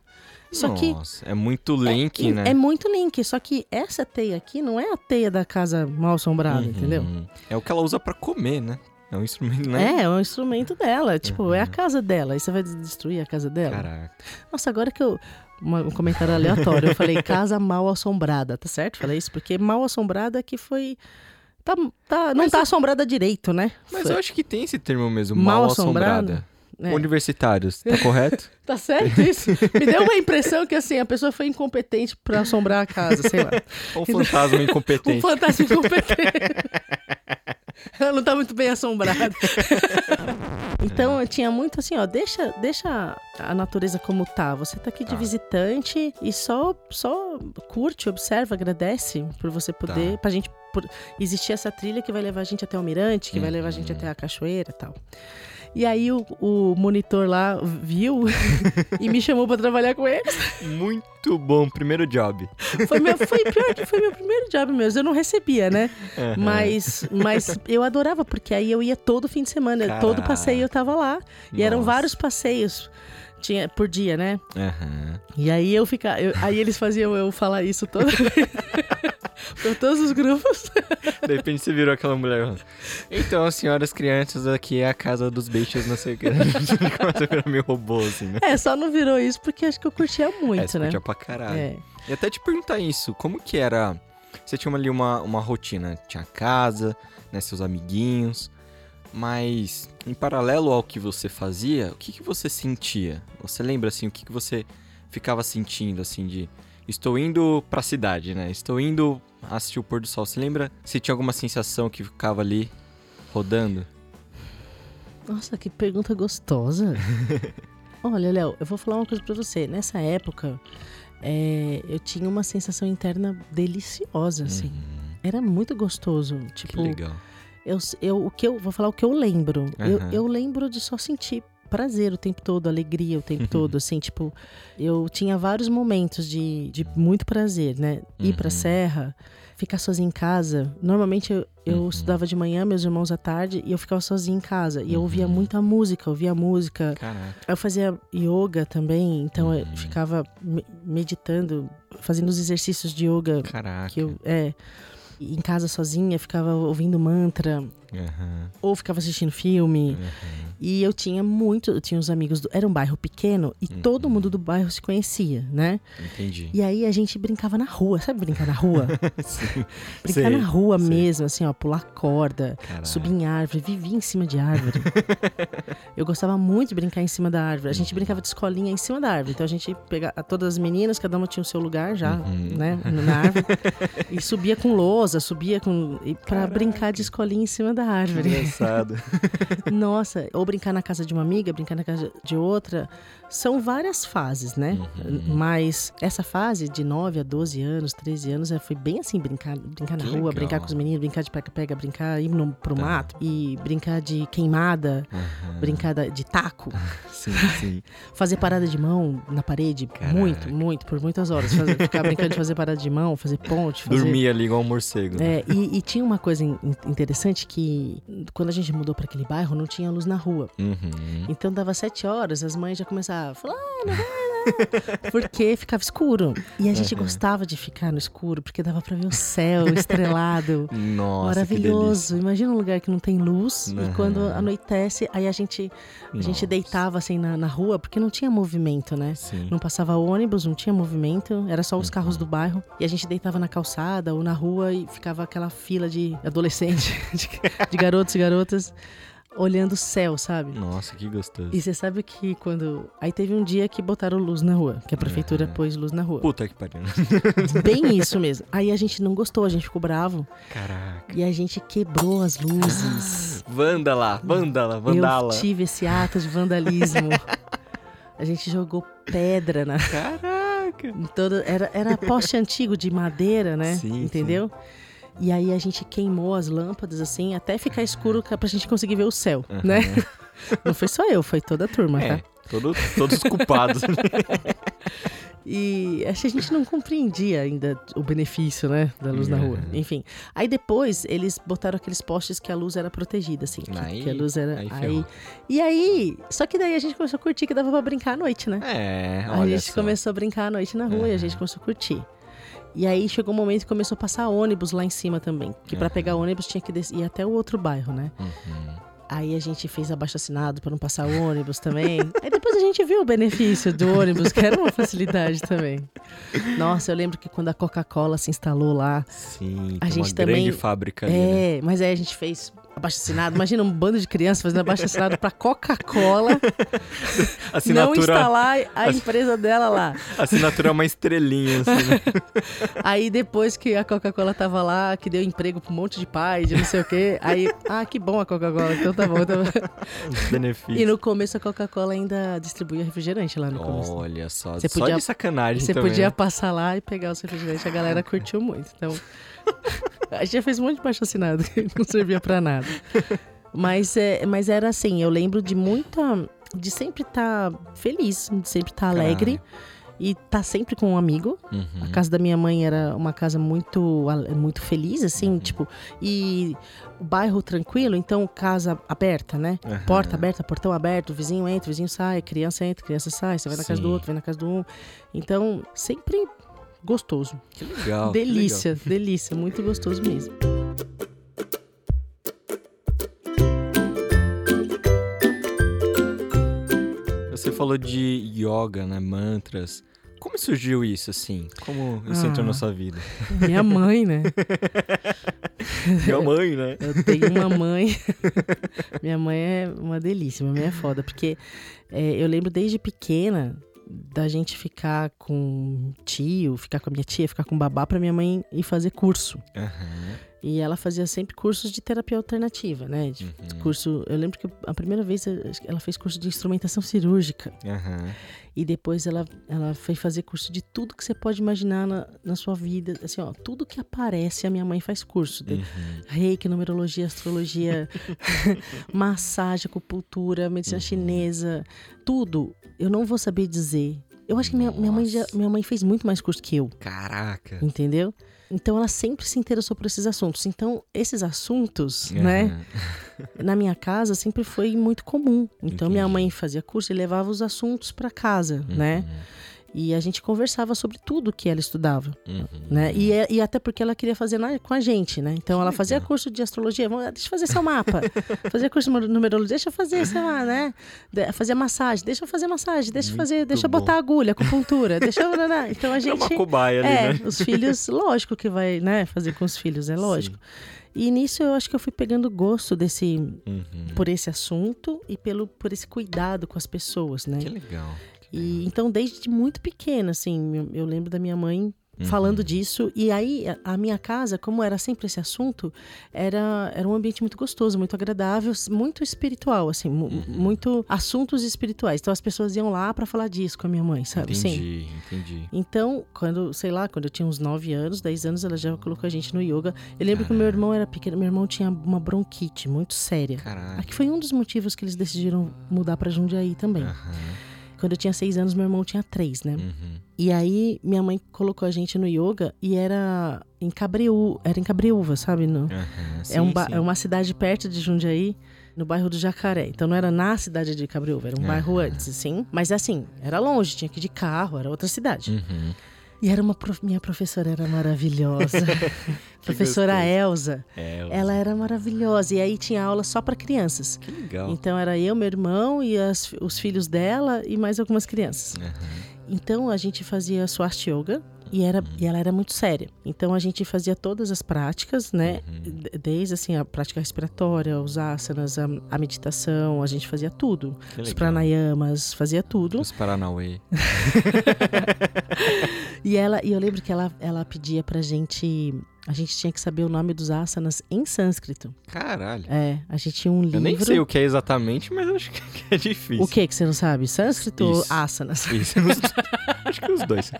[SPEAKER 4] só que
[SPEAKER 1] Nossa, é muito link,
[SPEAKER 4] é,
[SPEAKER 1] né?
[SPEAKER 4] É muito link, só que essa teia aqui não é a teia da casa mal assombrada,
[SPEAKER 1] Uhum.
[SPEAKER 4] entendeu?
[SPEAKER 1] É o que ela usa pra comer, né? É um instrumento, né?
[SPEAKER 4] É, é um instrumento dela. Tipo, é a casa dela. Aí você vai destruir a casa dela.
[SPEAKER 1] Caraca.
[SPEAKER 4] Nossa, agora que eu. uma- um comentário aleatório. Eu falei casa mal assombrada, tá certo? Falei isso porque mal assombrada que foi. Tá, tá, não
[SPEAKER 1] Mas
[SPEAKER 4] tá
[SPEAKER 1] eu-
[SPEAKER 4] assombrada direito, né?
[SPEAKER 1] Mas
[SPEAKER 4] Foi-
[SPEAKER 1] eu acho que tem esse termo mesmo,
[SPEAKER 4] Mal
[SPEAKER 1] mal, assombrada.
[SPEAKER 4] é.
[SPEAKER 1] Universitários, tá correto?
[SPEAKER 4] Tá certo isso? Me deu uma impressão que assim, a pessoa foi incompetente pra assombrar a casa, sei lá.
[SPEAKER 1] Ou um fantasma
[SPEAKER 4] Um
[SPEAKER 1] incompetente.
[SPEAKER 4] fantasma incompetente. Ela não tá muito bem assombrada. então eu tinha muito assim, ó, deixa, deixa a natureza como tá. Você tá aqui de
[SPEAKER 1] Tá.
[SPEAKER 4] visitante e só só curte, observa, agradece por você poder,
[SPEAKER 1] Tá.
[SPEAKER 4] pra gente por existir essa trilha que vai levar a gente até o mirante, que vai levar a gente
[SPEAKER 1] Uhum.
[SPEAKER 4] até a cachoeira, e tal. E aí o, o monitor lá viu e me chamou pra trabalhar com ele.
[SPEAKER 1] Muito bom, primeiro job.
[SPEAKER 4] Foi, meu, foi pior que foi meu primeiro job mesmo. Eu não recebia, né?
[SPEAKER 1] Aham.
[SPEAKER 4] Mas, mas eu adorava, porque aí eu ia todo fim de semana.
[SPEAKER 1] Caraca.
[SPEAKER 4] Todo passeio eu tava lá. E eram
[SPEAKER 1] Nossa.
[SPEAKER 4] vários passeios tinha, por dia, né?
[SPEAKER 1] Aham.
[SPEAKER 4] E aí eu ficava. eu- aí eles faziam eu falar isso toda vez. Por todos os grupos.
[SPEAKER 1] De repente você virou aquela mulher. Então, senhoras crianças, aqui é a casa dos bichos, não sei o que. Começa a virar meio robô, assim, né?
[SPEAKER 4] É, só não virou isso porque acho que eu curtia
[SPEAKER 1] é,
[SPEAKER 4] muito,
[SPEAKER 1] você
[SPEAKER 4] né?
[SPEAKER 1] curtia pra caralho.
[SPEAKER 4] É.
[SPEAKER 1] E até te perguntar isso, como que era... Você tinha ali uma, uma rotina, tinha casa, né, seus amiguinhos, mas em paralelo ao que você fazia, o que, que você sentia? Você lembra, assim, o que, que você ficava sentindo, assim, de... Estou indo pra cidade, né? Estou indo assistir o pôr do sol. Você lembra se tinha alguma sensação que ficava ali rodando?
[SPEAKER 4] Nossa, que pergunta gostosa. Olha, Léo, eu vou falar uma coisa pra você. Nessa época, é, eu tinha uma sensação interna deliciosa, assim. Era muito gostoso.
[SPEAKER 1] Uhum. Que
[SPEAKER 4] Tipo,
[SPEAKER 1] legal.
[SPEAKER 4] Eu, eu, o que eu vou falar o que eu lembro. Eu,
[SPEAKER 1] Aham.
[SPEAKER 4] eu lembro de só sentir prazer o tempo todo, alegria o tempo
[SPEAKER 1] Uhum.
[SPEAKER 4] todo, assim, tipo, eu tinha vários momentos de, de muito prazer, né? Ir pra
[SPEAKER 1] Uhum.
[SPEAKER 4] serra, ficar sozinha em casa. Normalmente eu, eu
[SPEAKER 1] Uhum.
[SPEAKER 4] estudava de manhã, meus irmãos à tarde, e eu ficava sozinha em casa. E eu ouvia
[SPEAKER 1] Uhum.
[SPEAKER 4] muita música, ouvia música.
[SPEAKER 1] Caraca.
[SPEAKER 4] Eu fazia yoga também, então eu
[SPEAKER 1] Uhum.
[SPEAKER 4] ficava me- meditando, fazendo os exercícios de yoga
[SPEAKER 1] Caraca.
[SPEAKER 4] que eu é em casa sozinha, ficava ouvindo mantra
[SPEAKER 1] Aham,
[SPEAKER 4] ou ficava assistindo filme.
[SPEAKER 1] aham.
[SPEAKER 4] E eu tinha muito, eu tinha uns amigos, do, era um bairro pequeno e
[SPEAKER 1] Uhum.
[SPEAKER 4] todo mundo do bairro se conhecia, né?
[SPEAKER 1] Entendi.
[SPEAKER 4] E aí a gente brincava na rua, sabe brincar na rua?
[SPEAKER 1] Sim.
[SPEAKER 4] Brincar
[SPEAKER 1] Sei,
[SPEAKER 4] na rua
[SPEAKER 1] sei.
[SPEAKER 4] mesmo, assim, ó, pular corda,
[SPEAKER 1] Caraca.
[SPEAKER 4] subir em árvore, vivia em cima de árvore. eu gostava muito de brincar em cima da árvore. A gente
[SPEAKER 1] Uhum.
[SPEAKER 4] brincava de escolinha em cima da árvore. Então a gente pegava todas as meninas, cada uma tinha o seu lugar já,
[SPEAKER 1] Uhum.
[SPEAKER 4] né, na árvore. e subia com lousa, subia com para brincar de escolinha em cima da árvore.
[SPEAKER 1] Engraçado.
[SPEAKER 4] Nossa, ou brincar na casa de uma amiga, brincar na casa de outra. São várias fases, né?
[SPEAKER 1] Uhum.
[SPEAKER 4] Mas essa fase de 9 a 12 anos, 13 anos, é, foi bem assim, brincar, brincar na
[SPEAKER 1] Que
[SPEAKER 4] rua,
[SPEAKER 1] legal.
[SPEAKER 4] brincar com os meninos, brincar de pega-pega, brincar, ir no, pro
[SPEAKER 1] Tá.
[SPEAKER 4] mato e brincar de queimada,
[SPEAKER 1] Aham.
[SPEAKER 4] brincar de taco,
[SPEAKER 1] Sim, sim.
[SPEAKER 4] fazer parada de mão na parede,
[SPEAKER 1] Caraca.
[SPEAKER 4] muito, muito, por muitas horas. Fazer- ficar brincando de fazer parada de mão, fazer ponte, fazer...
[SPEAKER 1] Dormia ali igual um morcego. né?
[SPEAKER 4] É, e, e tinha uma coisa in- interessante que quando a gente mudou para aquele bairro, não tinha luz na rua.
[SPEAKER 1] Uhum.
[SPEAKER 4] Então dava sete horas, as mães já começavam a falar, ah, não vai. Porque ficava escuro. E a gente
[SPEAKER 1] Uhum.
[SPEAKER 4] gostava de ficar no escuro, porque dava pra ver o céu estrelado.
[SPEAKER 1] Nossa,
[SPEAKER 4] Maravilhoso. Imagina um lugar que não tem luz
[SPEAKER 1] Uhum.
[SPEAKER 4] e quando anoitece, aí a gente, a gente deitava assim na, na rua, porque não tinha movimento, né?
[SPEAKER 1] Sim.
[SPEAKER 4] Não passava ônibus, não tinha movimento, era só os
[SPEAKER 1] Uhum.
[SPEAKER 4] carros do bairro. E a gente deitava na calçada ou na rua e ficava aquela fila de adolescente, de, de garotos e garotas. Olhando o céu, sabe?
[SPEAKER 1] Nossa, que gostoso.
[SPEAKER 4] E você sabe que quando. Aí teve um dia que botaram luz na rua, que a prefeitura
[SPEAKER 1] Uhum.
[SPEAKER 4] pôs luz na rua.
[SPEAKER 1] Puta que pariu.
[SPEAKER 4] Bem isso mesmo. Aí a gente não gostou, a gente ficou bravo.
[SPEAKER 1] Caraca.
[SPEAKER 4] E a gente quebrou as luzes.
[SPEAKER 1] Vândala, vândala, vandala.
[SPEAKER 4] Eu tive esse ato de vandalismo. A gente jogou pedra na.
[SPEAKER 1] Caraca.
[SPEAKER 4] Todo, era, era poste antigo de madeira, né?
[SPEAKER 1] Sim,
[SPEAKER 4] Entendeu? E aí a gente queimou as lâmpadas, assim, até ficar escuro ca- pra gente conseguir ver o céu, né? Não foi só eu, foi toda a turma,
[SPEAKER 1] É,
[SPEAKER 4] tá?
[SPEAKER 1] todo, todos culpados.
[SPEAKER 4] E acho que a gente não compreendia ainda o benefício, né, da luz na rua.
[SPEAKER 1] Uhum.
[SPEAKER 4] Enfim. Aí depois eles botaram aqueles postes que a luz era protegida, assim. que-
[SPEAKER 1] Aí-
[SPEAKER 4] que a luz era.
[SPEAKER 1] aí
[SPEAKER 4] Aí, e aí. Só que daí a gente começou a curtir que dava pra brincar à noite, né?
[SPEAKER 1] é,
[SPEAKER 4] a
[SPEAKER 1] olha
[SPEAKER 4] gente
[SPEAKER 1] só.
[SPEAKER 4] começou a brincar à noite na rua e a
[SPEAKER 1] Uhum.
[SPEAKER 4] gente começou a curtir. E aí chegou um momento que começou a passar ônibus lá em cima também. Que pra
[SPEAKER 1] Uhum.
[SPEAKER 4] pegar ônibus tinha que ir até o outro bairro, né?
[SPEAKER 1] Uhum.
[SPEAKER 4] Aí a gente fez abaixo assinado pra não passar ônibus também. Aí depois a gente viu o benefício do ônibus, que era uma facilidade também. Nossa, eu lembro que quando a Coca-Cola se instalou lá.
[SPEAKER 1] Sim,
[SPEAKER 4] A gente
[SPEAKER 1] uma
[SPEAKER 4] também-
[SPEAKER 1] grande fábrica ali, né?
[SPEAKER 4] É, mas aí a gente fez abaixo assinado. Imagina um bando de crianças fazendo abaixo assinado pra Coca-Cola não
[SPEAKER 1] Assinatura,
[SPEAKER 4] instalar a empresa dela lá.
[SPEAKER 1] assinatura é uma estrelinha, assim, né?
[SPEAKER 4] Aí depois que a Coca-Cola tava lá, que deu emprego pra um monte de pai, de não sei o quê. Aí, ah, que bom a Coca-Cola, então tá bom. Tá bom.
[SPEAKER 1] Os benefícios.
[SPEAKER 4] E no começo a Coca-Cola ainda distribuía refrigerante lá no começo.
[SPEAKER 1] Olha só,
[SPEAKER 4] Você
[SPEAKER 1] só
[SPEAKER 4] podia-
[SPEAKER 1] de sacanagem
[SPEAKER 4] Você
[SPEAKER 1] também.
[SPEAKER 4] podia passar lá e pegar os refrigerantes, a galera curtiu muito. Então, a gente já fez um monte de baixo assinado que não servia pra nada. Mas, é, mas era assim, eu lembro de muita. de sempre estar feliz, de sempre estar alegre e estar sempre com um amigo.
[SPEAKER 1] Uhum.
[SPEAKER 4] A casa da minha mãe era uma casa muito, muito feliz, assim,
[SPEAKER 1] Uhum.
[SPEAKER 4] tipo, e o bairro tranquilo, então casa aberta, né?
[SPEAKER 1] Aham.
[SPEAKER 4] Porta aberta, portão aberto, o vizinho entra, o vizinho sai, criança entra, criança sai, você vai na casa do
[SPEAKER 1] Sim.
[SPEAKER 4] outro, vai na casa do um. Então, sempre gostoso.
[SPEAKER 1] Que legal. que
[SPEAKER 4] delícia, delícia, muito gostoso mesmo.
[SPEAKER 1] legal. Você falou de yoga, né? Mantras. Como surgiu isso, assim? Como isso entrou
[SPEAKER 4] Ah.
[SPEAKER 1] na sua vida?
[SPEAKER 4] Minha mãe, né?
[SPEAKER 1] Minha mãe, né?
[SPEAKER 4] Eu tenho uma mãe. minha mãe é uma delícia, minha mãe é foda, porque é, eu lembro desde pequena da gente ficar com tio, ficar com a minha tia, ficar com babá pra minha mãe ir fazer curso.
[SPEAKER 1] Aham.
[SPEAKER 4] E ela fazia sempre cursos de terapia alternativa, né? De
[SPEAKER 1] Uhum.
[SPEAKER 4] Curso, eu lembro que a primeira vez ela fez curso de instrumentação cirúrgica.
[SPEAKER 1] Aham.
[SPEAKER 4] E depois ela, ela foi fazer curso de tudo que você pode imaginar na, na sua vida. Assim, ó, tudo que aparece, a minha mãe faz curso. De
[SPEAKER 1] Uhum.
[SPEAKER 4] reiki, numerologia, astrologia, massagem, acupuntura, medicina
[SPEAKER 1] Uhum.
[SPEAKER 4] chinesa, tudo. Eu não vou saber dizer. Eu acho que minha, minha, mãe já- minha mãe fez muito mais curso que eu,
[SPEAKER 1] Caraca.
[SPEAKER 4] entendeu? Então ela sempre se interessou por esses assuntos. Então, esses assuntos, né?
[SPEAKER 1] Aham.
[SPEAKER 4] na minha casa sempre foi muito comum. Então minha
[SPEAKER 1] Entendi.
[SPEAKER 4] mãe fazia curso e levava os assuntos para casa, né? E a gente conversava sobre tudo que ela estudava,
[SPEAKER 1] Uhum.
[SPEAKER 4] né? E, é- e até porque ela queria fazer na- com a gente, né? Então ela fazia curso de astrologia, vamos, deixa eu fazer seu mapa. fazia curso de numerologia, deixa eu fazer, sei lá, né? De- Fazia massagem, deixa eu fazer massagem, deixa eu fazer, deixa eu botar agulha, acupuntura, deixa eu... Então a
[SPEAKER 1] É
[SPEAKER 4] gente...
[SPEAKER 1] uma cobaia ali,
[SPEAKER 4] É,
[SPEAKER 1] né?
[SPEAKER 4] os filhos, lógico que vai, né, fazer com os filhos, é lógico. E nisso eu acho que eu fui pegando gosto desse,
[SPEAKER 1] Uhum.
[SPEAKER 4] por esse assunto e pelo por esse cuidado com as pessoas, né?
[SPEAKER 1] Que legal.
[SPEAKER 4] E então desde muito pequena, assim, eu, lembro da minha mãe
[SPEAKER 1] Uhum.
[SPEAKER 4] falando disso e aí a, minha casa, como era sempre esse assunto, era era um ambiente muito gostoso, muito agradável, muito espiritual, assim,
[SPEAKER 1] Uhum.
[SPEAKER 4] muito assuntos espirituais. Então as pessoas iam lá para falar disso com a minha mãe, sabe? Sim.
[SPEAKER 1] Entendi, entendi.
[SPEAKER 4] Então, quando, sei lá, quando eu tinha uns 9 anos, 10 anos, ela já colocou a gente no yoga. Eu lembro que o meu irmão era pequeno, meu irmão tinha uma bronquite muito séria.
[SPEAKER 1] Caraca.
[SPEAKER 4] Aqui foi um dos motivos que eles decidiram mudar pra Jundiaí também.
[SPEAKER 1] Aham.
[SPEAKER 4] Quando eu tinha 6 anos, meu irmão tinha 3, né?
[SPEAKER 1] Uhum.
[SPEAKER 4] E aí, minha mãe colocou a gente no yoga e era em Cabreú, era em Cabreúva, sabe? No,
[SPEAKER 1] Aham.
[SPEAKER 4] é, um
[SPEAKER 1] Sim,
[SPEAKER 4] ba-
[SPEAKER 1] sim.
[SPEAKER 4] é uma cidade perto de Jundiaí, no bairro do Jacaré. Então não era na cidade de Cabreúva, era um bairro
[SPEAKER 1] Aham.
[SPEAKER 4] antes, assim. Mas assim, era longe, tinha que ir de carro, era outra cidade.
[SPEAKER 1] Uhum.
[SPEAKER 4] E era uma prof- minha professora era maravilhosa. professora. Elza. Ela era maravilhosa. E aí tinha aula só para crianças.
[SPEAKER 1] Que legal.
[SPEAKER 4] Então era eu, meu irmão e as- os filhos dela e mais algumas crianças.
[SPEAKER 1] Aham.
[SPEAKER 4] Então a gente fazia Swast Yoga, e, era, e ela era muito séria. Então a gente fazia todas as práticas, né? D- Desde assim, a prática respiratória, os asanas, a, a meditação, a gente fazia tudo.
[SPEAKER 1] Que
[SPEAKER 4] Os
[SPEAKER 1] legal.
[SPEAKER 4] pranayamas, fazia tudo.
[SPEAKER 1] Os Paranauê.
[SPEAKER 4] E ela, e eu lembro que ela, ela pedia pra gente. A gente tinha que saber o nome dos asanas em sânscrito.
[SPEAKER 1] Caralho.
[SPEAKER 4] É, a gente tinha um livro.
[SPEAKER 1] Eu nem sei o que é exatamente, mas acho que é difícil.
[SPEAKER 4] O que que você não sabe? Sânscrito ou
[SPEAKER 1] Isso.
[SPEAKER 4] asanas?
[SPEAKER 1] Isso. Acho que os dois.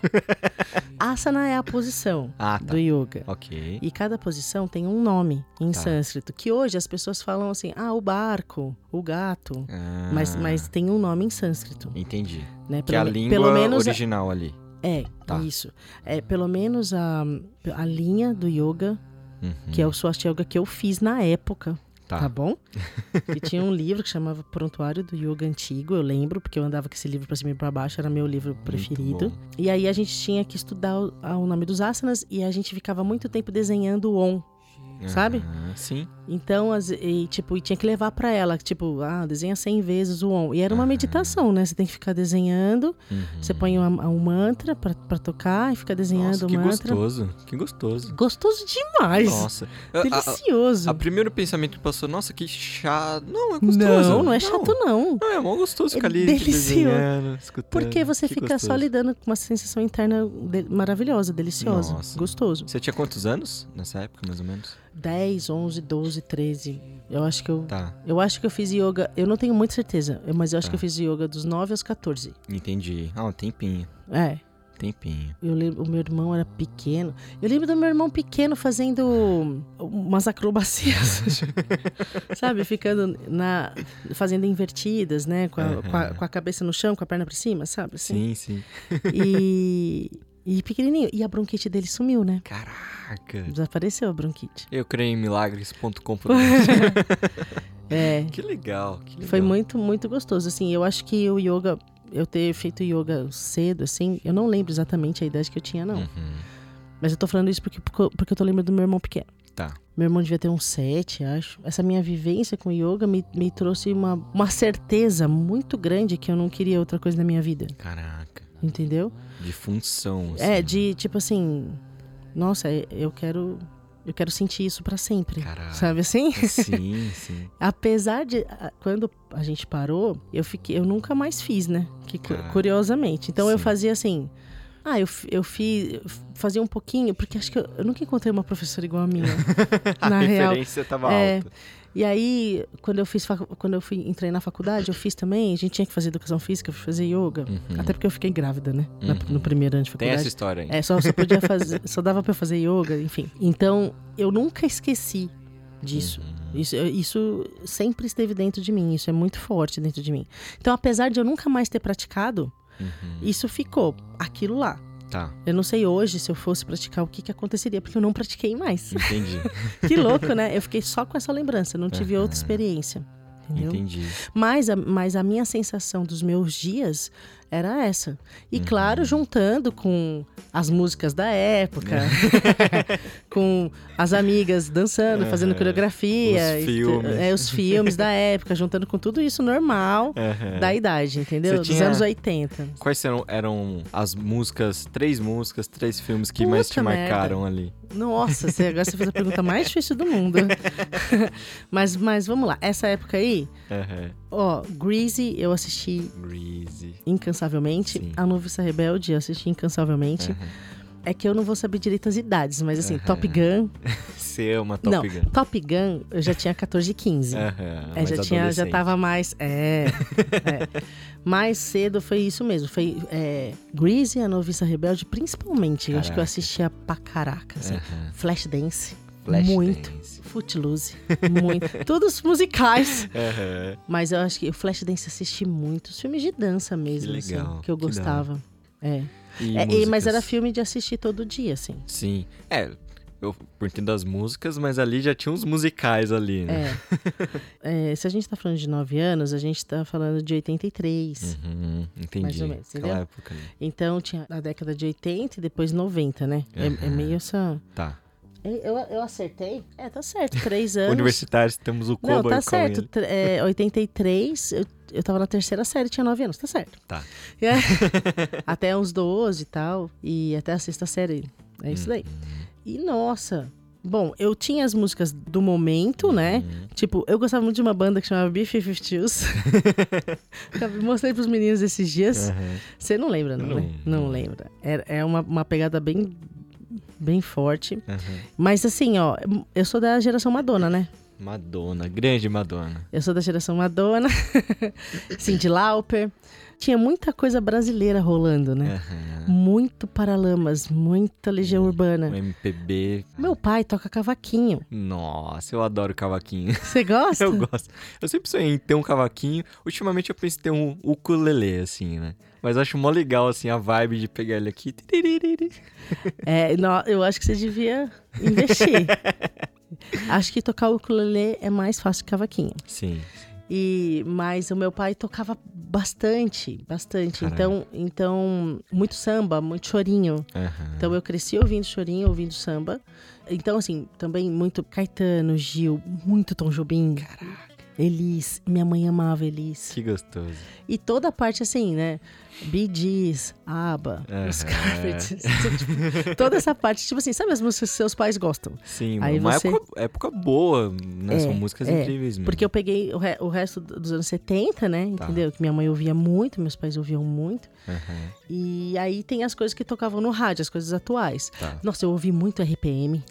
[SPEAKER 4] Asana é a posição
[SPEAKER 1] Ah, tá.
[SPEAKER 4] do yoga.
[SPEAKER 1] Ok.
[SPEAKER 4] E cada posição tem um nome em
[SPEAKER 1] Tá.
[SPEAKER 4] sânscrito, que hoje as pessoas falam assim: ah, o barco, o gato.
[SPEAKER 1] Ah,
[SPEAKER 4] Mas, mas tem um nome em sânscrito.
[SPEAKER 1] Entendi.
[SPEAKER 4] Né?
[SPEAKER 1] Que é a língua
[SPEAKER 4] menos
[SPEAKER 1] original ali.
[SPEAKER 4] É,
[SPEAKER 1] Tá.
[SPEAKER 4] isso. É, pelo menos a, a linha do yoga,
[SPEAKER 1] Uhum.
[SPEAKER 4] que é o Swastika Yoga que eu fiz na época,
[SPEAKER 1] Tá.
[SPEAKER 4] tá, bom? que tinha um livro que chamava Prontuário do Yoga Antigo, eu lembro, porque eu andava com esse livro pra cima e pra baixo, era meu livro preferido. E aí a gente tinha que estudar o, o nome dos asanas e a gente ficava muito tempo desenhando o on. Sabe?
[SPEAKER 1] Sim.
[SPEAKER 4] Então, as- e, tipo, e tinha que levar pra ela, tipo, ah, desenha 100 vezes o on. E era uma
[SPEAKER 1] Aham.
[SPEAKER 4] meditação, né? Você tem que ficar desenhando,
[SPEAKER 1] Uhum.
[SPEAKER 4] você põe um, um mantra pra, pra tocar e fica desenhando
[SPEAKER 1] Nossa,
[SPEAKER 4] o
[SPEAKER 1] que
[SPEAKER 4] mantra.
[SPEAKER 1] gostoso. Que gostoso.
[SPEAKER 4] Gostoso demais.
[SPEAKER 1] Nossa. A- a-
[SPEAKER 4] Delicioso.
[SPEAKER 1] A, primeiro pensamento que passou, nossa, que chato. Não, é gostoso.
[SPEAKER 4] não, não é chato, não.
[SPEAKER 1] Não, é mó gostoso
[SPEAKER 4] É
[SPEAKER 1] ficar ali
[SPEAKER 4] delicioso.
[SPEAKER 1] desenhando, escutando.
[SPEAKER 4] Porque você
[SPEAKER 1] Que
[SPEAKER 4] fica só
[SPEAKER 1] gostoso.
[SPEAKER 4] lidando com uma sensação interna de- maravilhosa, deliciosa,
[SPEAKER 1] Nossa.
[SPEAKER 4] gostoso.
[SPEAKER 1] Você tinha quantos anos nessa época, mais ou menos?
[SPEAKER 4] 10, 11, 12, 13. Eu acho que eu.
[SPEAKER 1] Tá,
[SPEAKER 4] Eu acho que eu fiz yoga. Eu não tenho muita certeza, mas eu acho
[SPEAKER 1] Tá.
[SPEAKER 4] que eu fiz yoga dos 9 aos 14.
[SPEAKER 1] entendi. Ah, um tempinho.
[SPEAKER 4] É.
[SPEAKER 1] Tempinho.
[SPEAKER 4] Eu lembro, o meu irmão era pequeno. Eu lembro do meu irmão pequeno fazendo umas acrobacias. Sabe? Ficando na. fazendo invertidas, né? Com a,
[SPEAKER 1] Aham.
[SPEAKER 4] com a- com a cabeça no chão, com a perna pra cima, sabe? Assim.
[SPEAKER 1] Sim, sim.
[SPEAKER 4] E. E pequenininho. E a bronquite dele sumiu, né?
[SPEAKER 1] Caraca.
[SPEAKER 4] Desapareceu a bronquite.
[SPEAKER 1] Eu creio em milagres.com.
[SPEAKER 4] É.
[SPEAKER 1] que legal, que legal.
[SPEAKER 4] Foi muito, muito gostoso. Assim, eu acho que o yoga. Eu ter feito yoga cedo, assim, eu não lembro exatamente a idade que eu tinha, não.
[SPEAKER 1] Uhum.
[SPEAKER 4] Mas eu tô falando isso porque, porque eu tô lembrando do meu irmão pequeno.
[SPEAKER 1] Tá.
[SPEAKER 4] Meu irmão devia ter uns sete, acho. Essa minha vivência com yoga me, me trouxe uma, uma certeza muito grande que eu não queria outra coisa na minha vida.
[SPEAKER 1] Caraca.
[SPEAKER 4] Entendeu?
[SPEAKER 1] De função.
[SPEAKER 4] É,
[SPEAKER 1] assim.
[SPEAKER 4] de tipo assim. Nossa, eu quero. Eu quero sentir isso pra sempre.
[SPEAKER 1] Caraca.
[SPEAKER 4] Sabe assim?
[SPEAKER 1] Sim, sim.
[SPEAKER 4] Apesar de. Quando a gente parou, eu fiquei. Eu nunca mais fiz, né? Que, curiosamente. Então eu
[SPEAKER 1] sim.
[SPEAKER 4] fazia assim. Ah, eu, eu fiz. fazia um pouquinho, porque acho que eu, eu nunca encontrei uma professora igual a minha.
[SPEAKER 1] A
[SPEAKER 4] na real.
[SPEAKER 1] referência tava
[SPEAKER 4] É.
[SPEAKER 1] alta.
[SPEAKER 4] E aí, quando eu fiz quando eu fui entrei na faculdade, eu fiz também, a gente tinha que fazer educação física, eu fui fazer yoga.
[SPEAKER 1] Uhum.
[SPEAKER 4] Até porque eu fiquei grávida, né? Na-
[SPEAKER 1] Uhum.
[SPEAKER 4] no primeiro ano de
[SPEAKER 1] Tem
[SPEAKER 4] faculdade.
[SPEAKER 1] essa história aí.
[SPEAKER 4] É, só, só podia fazer, só dava pra fazer yoga, enfim. Então, eu nunca esqueci disso.
[SPEAKER 1] Uhum.
[SPEAKER 4] Isso, isso sempre esteve dentro de mim, isso é muito forte dentro de mim. Então, apesar de eu nunca mais ter praticado,
[SPEAKER 1] Uhum.
[SPEAKER 4] isso ficou, aquilo lá.
[SPEAKER 1] Tá,
[SPEAKER 4] Eu não sei hoje, se eu fosse praticar, o que, que aconteceria, porque eu não pratiquei mais.
[SPEAKER 1] entendi.
[SPEAKER 4] que louco, né? Eu fiquei só com essa lembrança, não tive
[SPEAKER 1] Aham.
[SPEAKER 4] outra experiência. Entendeu?
[SPEAKER 1] entendi.
[SPEAKER 4] Mas a, mas a minha sensação dos meus dias era essa. E
[SPEAKER 1] Uhum.
[SPEAKER 4] claro, juntando com as músicas da época, com as amigas dançando, fazendo
[SPEAKER 1] Aham.
[SPEAKER 4] coreografia,
[SPEAKER 1] Os filmes.
[SPEAKER 4] é, os filmes da época, juntando com tudo isso normal
[SPEAKER 1] Aham.
[SPEAKER 4] da idade, entendeu?
[SPEAKER 1] Você
[SPEAKER 4] Dos
[SPEAKER 1] tinha-
[SPEAKER 4] anos 80.
[SPEAKER 1] Quais eram, eram as músicas, três músicas, três filmes que
[SPEAKER 4] Puta
[SPEAKER 1] mais te
[SPEAKER 4] merda.
[SPEAKER 1] marcaram ali?
[SPEAKER 4] Nossa, você, agora você fez a pergunta mais difícil do mundo. mas, mas vamos lá, essa época aí,
[SPEAKER 1] Aham.
[SPEAKER 4] Ó, Greasy eu assisti
[SPEAKER 1] Greasy.
[SPEAKER 4] incansavelmente.
[SPEAKER 1] Sim.
[SPEAKER 4] A Noviça Rebelde eu assisti incansavelmente.
[SPEAKER 1] Aham.
[SPEAKER 4] É que eu não vou saber direito as idades, mas assim,
[SPEAKER 1] Aham.
[SPEAKER 4] Top Gun.
[SPEAKER 1] Você ama Top
[SPEAKER 4] não,
[SPEAKER 1] Gun.
[SPEAKER 4] Top Gun eu já tinha 14 e 15.
[SPEAKER 1] Aham,
[SPEAKER 4] É, já tinha, já tava mais. É, é. Mais cedo foi isso mesmo. Foi é, Greasy, a Noviça Rebelde, principalmente. Eu acho que eu assistia pra caraca. Assim. Flashdance.
[SPEAKER 1] Flash
[SPEAKER 4] muito.
[SPEAKER 1] Dance.
[SPEAKER 4] Footloose. Muito. Todos musicais.
[SPEAKER 1] Aham.
[SPEAKER 4] Mas eu acho que o Flashdance assisti muito. Os filmes de dança mesmo,
[SPEAKER 1] Que legal,
[SPEAKER 4] assim, que eu
[SPEAKER 1] que
[SPEAKER 4] gostava. É.
[SPEAKER 1] E
[SPEAKER 4] É, e- mas era filme de assistir todo dia, assim.
[SPEAKER 1] Sim. É, eu curti das músicas, mas ali já tinha uns musicais ali, né?
[SPEAKER 4] É. É, se a gente tá falando de 9 anos, a gente tá falando de 83.
[SPEAKER 1] Uhum, entendi.
[SPEAKER 4] Mais ou menos, entendeu?
[SPEAKER 1] época ali.
[SPEAKER 4] Então tinha a década de 80 e depois 90, né? É, é
[SPEAKER 1] Aham.
[SPEAKER 4] meio essa.
[SPEAKER 1] Tá.
[SPEAKER 4] Eu, eu acertei? É, tá certo. Três anos.
[SPEAKER 1] Universitários, temos o Koba
[SPEAKER 4] Não, tá
[SPEAKER 1] e
[SPEAKER 4] certo. É, 83, eu, eu tava na terceira série, tinha 9 anos, tá certo.
[SPEAKER 1] Tá.
[SPEAKER 4] É. até uns 12 e tal, e até a sexta série. É isso daí. E nossa. Bom, eu tinha as músicas do momento, né?
[SPEAKER 1] Uhum.
[SPEAKER 4] Tipo, eu gostava muito de uma banda que chamava B-52s. Mostrei pros meninos esses dias.
[SPEAKER 1] Aham.
[SPEAKER 4] Você não lembra, não,
[SPEAKER 1] Não,
[SPEAKER 4] né? Não
[SPEAKER 1] não.
[SPEAKER 4] lembra. É, é uma, uma pegada bem, bem forte.
[SPEAKER 1] Aham.
[SPEAKER 4] Mas assim, ó, eu sou da geração Madonna, né?
[SPEAKER 1] Madonna, grande Madonna.
[SPEAKER 4] Eu sou da geração Madonna, Cindy Lauper. Tinha muita coisa brasileira rolando, né?
[SPEAKER 1] Aham.
[SPEAKER 4] Muito Paralamas, muita Legião
[SPEAKER 1] O
[SPEAKER 4] Urbana.
[SPEAKER 1] MPB.
[SPEAKER 4] Meu pai toca cavaquinho.
[SPEAKER 1] Nossa, eu adoro cavaquinho.
[SPEAKER 4] Você gosta?
[SPEAKER 1] Eu gosto. Eu sempre sonhei em ter um cavaquinho. Ultimamente eu penso em ter um ukulele, assim, né? Mas acho mó legal, assim, a vibe de pegar ele aqui.
[SPEAKER 4] É, não, eu acho que você devia investir. acho que tocar o ukulele é mais fácil que cavaquinho.
[SPEAKER 1] Sim.
[SPEAKER 4] E mas o meu pai tocava bastante, bastante. Então, então muito samba, muito chorinho.
[SPEAKER 1] Aham.
[SPEAKER 4] Então eu cresci ouvindo chorinho, ouvindo samba. Então assim, também muito Caetano, Gil, muito Tom Jobim. Elis, minha mãe amava Elis.
[SPEAKER 1] Que gostoso.
[SPEAKER 4] E toda a parte assim, né? Bee Gees, ABBA, os
[SPEAKER 1] Aham.
[SPEAKER 4] Carpets. tipo, toda essa parte, tipo assim, sabe as músicas que seus pais gostam?
[SPEAKER 1] Sim,
[SPEAKER 4] Aí
[SPEAKER 1] uma
[SPEAKER 4] você-
[SPEAKER 1] época, época boa, né?
[SPEAKER 4] É,
[SPEAKER 1] São músicas
[SPEAKER 4] é,
[SPEAKER 1] incríveis mesmo.
[SPEAKER 4] Porque eu peguei o, re- o resto dos anos 70, né?
[SPEAKER 1] Tá.
[SPEAKER 4] Entendeu? Que minha mãe ouvia muito, meus pais ouviam muito.
[SPEAKER 1] Aham,
[SPEAKER 4] E aí tem as coisas que tocavam no rádio, as coisas atuais.
[SPEAKER 1] tá.
[SPEAKER 4] Nossa, eu ouvi muito RPM.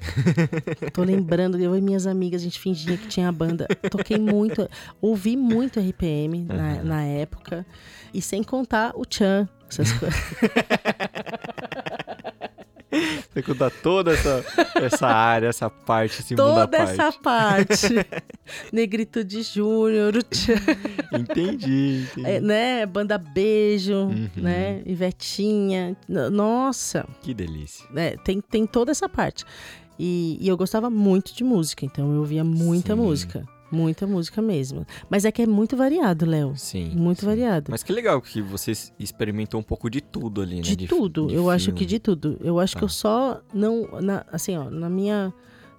[SPEAKER 4] Tô lembrando, eu e minhas amigas, a gente fingia que tinha banda. Toquei muito, ouvi muito RPM na, na época. E sem contar o Chan, essas coisas.
[SPEAKER 1] Tem que contar toda essa, essa área, essa parte, esse mundo à
[SPEAKER 4] Toda essa parte. Negritude Júnior, o.
[SPEAKER 1] Entendi, entendi.
[SPEAKER 4] É, né? Banda Beijo,
[SPEAKER 1] Uhum.
[SPEAKER 4] né? Ivetinha. Nossa,
[SPEAKER 1] Que delícia.
[SPEAKER 4] né? tem, tem toda essa parte. E, e eu gostava muito de música, então eu ouvia muita
[SPEAKER 1] Sim.
[SPEAKER 4] música. Muita música mesmo. Mas é que é muito variado, Léo.
[SPEAKER 1] Sim.
[SPEAKER 4] Muito
[SPEAKER 1] sim.
[SPEAKER 4] variado.
[SPEAKER 1] Mas que legal que você experimentou um pouco de tudo ali, né?
[SPEAKER 4] de, tudo.
[SPEAKER 1] de
[SPEAKER 4] eu acho
[SPEAKER 1] filme.
[SPEAKER 4] que de tudo. Eu acho
[SPEAKER 1] Tá.
[SPEAKER 4] que eu só não. na- assim, ó, na minha,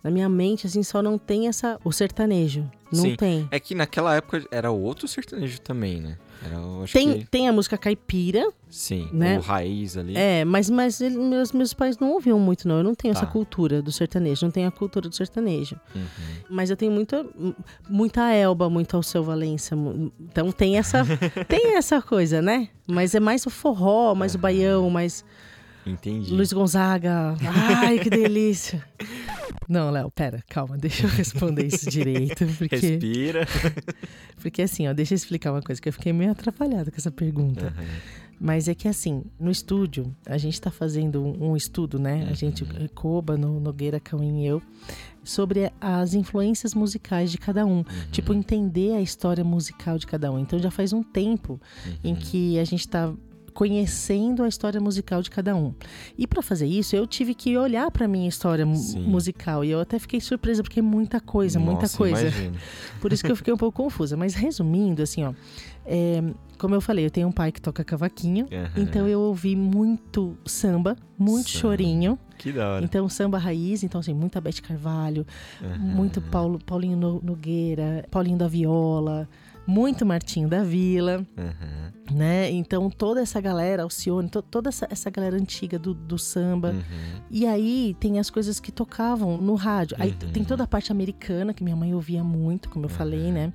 [SPEAKER 4] na minha mente, assim, só não tem essa. O sertanejo. Não
[SPEAKER 1] Sim.
[SPEAKER 4] tem.
[SPEAKER 1] É que naquela época era outro sertanejo também, né?
[SPEAKER 4] Tem,
[SPEAKER 1] que...
[SPEAKER 4] tem a música caipira,
[SPEAKER 1] Sim,
[SPEAKER 4] né?
[SPEAKER 1] o raiz ali.
[SPEAKER 4] é, mas, mas ele- meus, meus pais não ouviam muito, não. Eu não tenho
[SPEAKER 1] Tá.
[SPEAKER 4] essa cultura do sertanejo, não tenho a cultura do sertanejo.
[SPEAKER 1] Uhum.
[SPEAKER 4] Mas eu tenho muita, muita Elba, muito Alceu Valença. Então tem essa, tem essa coisa, né? Mas é mais o forró, mais o baião, mais
[SPEAKER 1] Entendi.
[SPEAKER 4] Luiz Gonzaga. Ai, que delícia. Não, Léo, pera, calma, deixa eu responder isso direito. Porque,
[SPEAKER 1] Respira.
[SPEAKER 4] porque assim, ó, deixa eu explicar uma coisa, que eu fiquei meio atrapalhada com essa pergunta.
[SPEAKER 1] Aham.
[SPEAKER 4] Mas é que assim, no estúdio, a gente tá fazendo um um estudo, né? A gente,
[SPEAKER 1] Uhum.
[SPEAKER 4] Koba, no, Nogueira, Cauim e eu, sobre as influências musicais de cada um.
[SPEAKER 1] Uhum.
[SPEAKER 4] Tipo, entender a história musical de cada um. Então já faz um tempo em
[SPEAKER 1] Uhum.
[SPEAKER 4] que a gente tá conhecendo a história musical de cada um. E para fazer isso, eu tive que olhar para minha história
[SPEAKER 1] Sim.
[SPEAKER 4] musical e eu até fiquei surpresa porque é muita coisa, muita
[SPEAKER 1] Nossa,
[SPEAKER 4] coisa.
[SPEAKER 1] imagino.
[SPEAKER 4] Por isso que eu fiquei um pouco confusa. Mas resumindo, assim, ó, é, como eu falei, eu tenho um pai que toca cavaquinho.
[SPEAKER 1] Aham.
[SPEAKER 4] Então eu ouvi muito samba, muito
[SPEAKER 1] Samba.
[SPEAKER 4] chorinho.
[SPEAKER 1] Que da hora.
[SPEAKER 4] Então samba raiz, então assim, muita Beth Carvalho,
[SPEAKER 1] Aham.
[SPEAKER 4] muito Paulo, Paulinho No- Nogueira, Paulinho da Viola, muito Martinho da Vila,
[SPEAKER 1] Aham.
[SPEAKER 4] né? Então toda essa galera, Alcione, to- toda essa, essa galera antiga do, do samba.
[SPEAKER 1] Uhum.
[SPEAKER 4] E aí tem as coisas que tocavam no rádio. Aí
[SPEAKER 1] Uhum.
[SPEAKER 4] tem toda a parte americana, que minha mãe ouvia muito, como eu falei, né?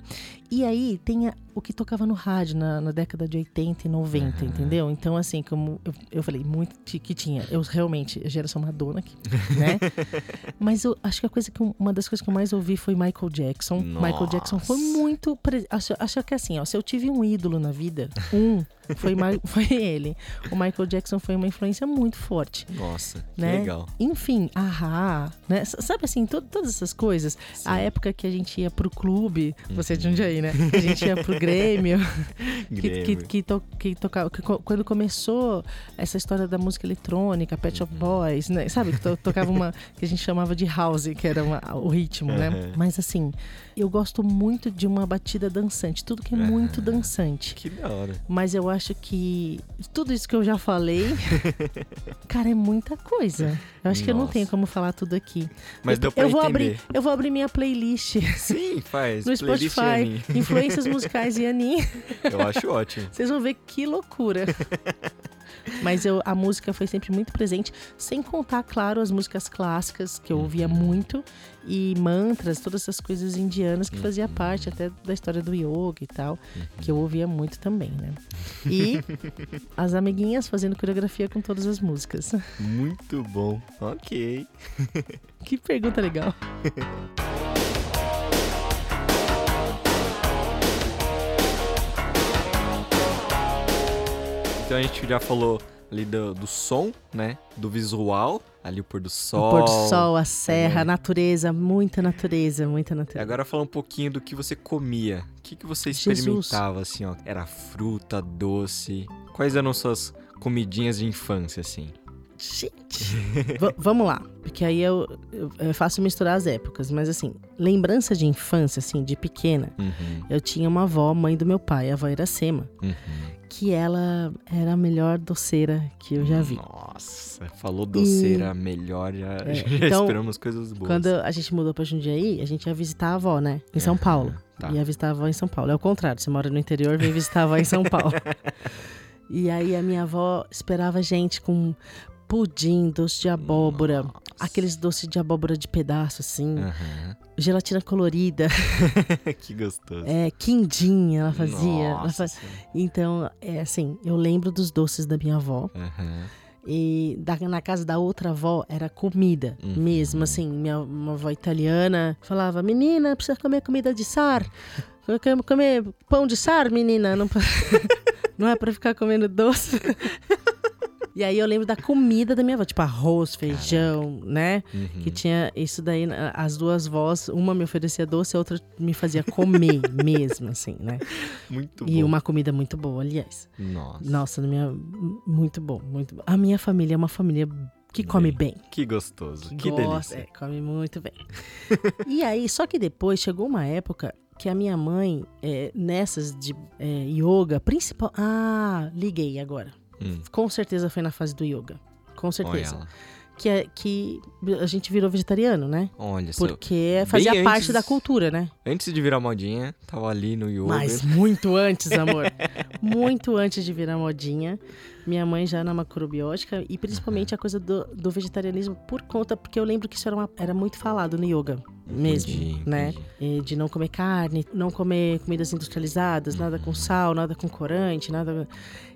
[SPEAKER 4] E aí tem o que tocava no rádio na, na década de 80 e 90,
[SPEAKER 1] Uhum.
[SPEAKER 4] entendeu? Então, assim, como eu, eu falei, muito que, tinha. Eu realmente, a geração Madonna, que, né? Mas eu acho que a coisa que eu- uma das coisas que eu mais ouvi foi Michael Jackson. Michael Jackson foi
[SPEAKER 1] Nossa.
[SPEAKER 4] muito. Acho, acho que assim, ó, se eu tive um ídolo na vida, um, foi, foi ele. O Michael Jackson foi uma influência muito forte
[SPEAKER 1] Nossa, que
[SPEAKER 4] né?
[SPEAKER 1] legal.
[SPEAKER 4] Enfim, ahá, né? Sabe assim, to- todas essas coisas. A época que a gente ia pro clube, você é de Jundiaí, né? A gente ia pro, Grêmio. que,
[SPEAKER 1] Grêmio.
[SPEAKER 4] que, que, to, que tocava. que quando começou essa história da música eletrônica, Pet Shop Boys, né? Sabe? Que to- tocava uma. que a gente chamava de house, que era uma- o ritmo, né?
[SPEAKER 1] Uhum.
[SPEAKER 4] Mas assim, eu gosto muito de uma batida dançante. Tudo que é muito dançante.
[SPEAKER 1] Que da hora.
[SPEAKER 4] Mas eu acho que tudo isso que eu já falei, cara, é muita coisa. Eu acho que eu não
[SPEAKER 1] Nossa.
[SPEAKER 4] tenho como falar tudo aqui.
[SPEAKER 1] Mas
[SPEAKER 4] eu,
[SPEAKER 1] deu pra
[SPEAKER 4] eu vou
[SPEAKER 1] entender.
[SPEAKER 4] abrir, eu vou abrir minha playlist
[SPEAKER 1] Sim, faz.
[SPEAKER 4] no Spotify, influências musicais e Aninha.
[SPEAKER 1] Eu acho ótimo.
[SPEAKER 4] Vocês vão ver que loucura. Mas eu, a música foi sempre muito presente, sem contar, claro, as músicas clássicas, que eu ouvia muito, e mantras, todas essas coisas indianas que fazia parte até da história do yoga e tal, que eu ouvia muito também, né? E as amiguinhas fazendo coreografia com todas as músicas.
[SPEAKER 1] Muito bom. Ok.
[SPEAKER 4] Que pergunta legal.
[SPEAKER 1] Então a gente já falou ali do, do som, né? Do visual, ali o pôr do sol.
[SPEAKER 4] O pôr do sol, a serra,
[SPEAKER 1] É.
[SPEAKER 4] a natureza, muita natureza, muita natureza.
[SPEAKER 1] agora fala um pouquinho do que você comia. O que, que você
[SPEAKER 4] Jesus.
[SPEAKER 1] experimentava, assim, ó? Era fruta, doce? Quais eram suas comidinhas de infância, assim?
[SPEAKER 4] Gente, vamos lá, porque aí eu, eu, eu faço misturar as épocas, mas assim, lembrança de infância, assim, de pequena,
[SPEAKER 1] Uhum,
[SPEAKER 4] eu tinha uma avó, mãe do meu pai, a avó Iracema,
[SPEAKER 1] uhum.
[SPEAKER 4] que ela era a melhor doceira que eu já vi.
[SPEAKER 1] Nossa, falou doceira melhor, já,
[SPEAKER 4] É,
[SPEAKER 1] já
[SPEAKER 4] então,
[SPEAKER 1] esperamos coisas boas.
[SPEAKER 4] Quando a gente mudou pra Jundiaí, a gente ia visitar a avó, né? Em São
[SPEAKER 1] Aham,
[SPEAKER 4] Paulo.
[SPEAKER 1] tá.
[SPEAKER 4] Ia visitar a avó em São Paulo. É o contrário, você mora no interior, vem visitar a avó em São Paulo. e aí a minha avó esperava a gente com pudim, doce de abóbora,
[SPEAKER 1] Nossa.
[SPEAKER 4] aqueles doces de abóbora de pedaço, assim,
[SPEAKER 1] Aham.
[SPEAKER 4] gelatina colorida,
[SPEAKER 1] que gostoso.
[SPEAKER 4] é, quindim ela fazia. Ela. Então, é assim, eu lembro dos doces da minha avó.
[SPEAKER 1] Aham.
[SPEAKER 4] E da- na casa da outra avó era comida
[SPEAKER 1] Uhum.
[SPEAKER 4] mesmo, assim. Minha uma avó italiana falava: Menina, precisa comer comida de sar. Comer pão de sar, menina. Não, não é pra ficar comendo doce. E aí eu lembro da comida da minha avó, tipo arroz, feijão, né?
[SPEAKER 1] Uhum.
[SPEAKER 4] Que tinha isso daí, as duas vós, uma me oferecia doce, a outra me fazia comer mesmo, assim, né?
[SPEAKER 1] Muito
[SPEAKER 4] E
[SPEAKER 1] bom.
[SPEAKER 4] uma comida muito boa, aliás.
[SPEAKER 1] Nossa,
[SPEAKER 4] Nossa, minha, muito bom, muito bom. A minha família é uma família que come bem.
[SPEAKER 1] que gostoso. Que,
[SPEAKER 4] gosta,
[SPEAKER 1] delícia.
[SPEAKER 4] é, come muito bem. e aí, só que depois chegou uma época que a minha mãe, é, nessas de é, yoga, principal. Ah, liguei agora.
[SPEAKER 1] Hum.
[SPEAKER 4] Com certeza foi na fase do yoga. Com certeza. Que, é, que a gente virou vegetariano, né?
[SPEAKER 1] Olha.
[SPEAKER 4] Porque fazia
[SPEAKER 1] Bem
[SPEAKER 4] parte
[SPEAKER 1] antes-
[SPEAKER 4] da cultura, né?
[SPEAKER 1] Antes de virar modinha, tava ali no yoga.
[SPEAKER 4] Mas muito antes, amor. muito antes de virar modinha. Minha mãe já na macrobiótica e principalmente a coisa do, do vegetarianismo por conta, porque eu lembro que isso era, uma- era muito falado no yoga mesmo,
[SPEAKER 1] Entendi,
[SPEAKER 4] né?
[SPEAKER 1] entendi.
[SPEAKER 4] De não comer carne, não comer comidas industrializadas, nada com sal, nada com corante, nada.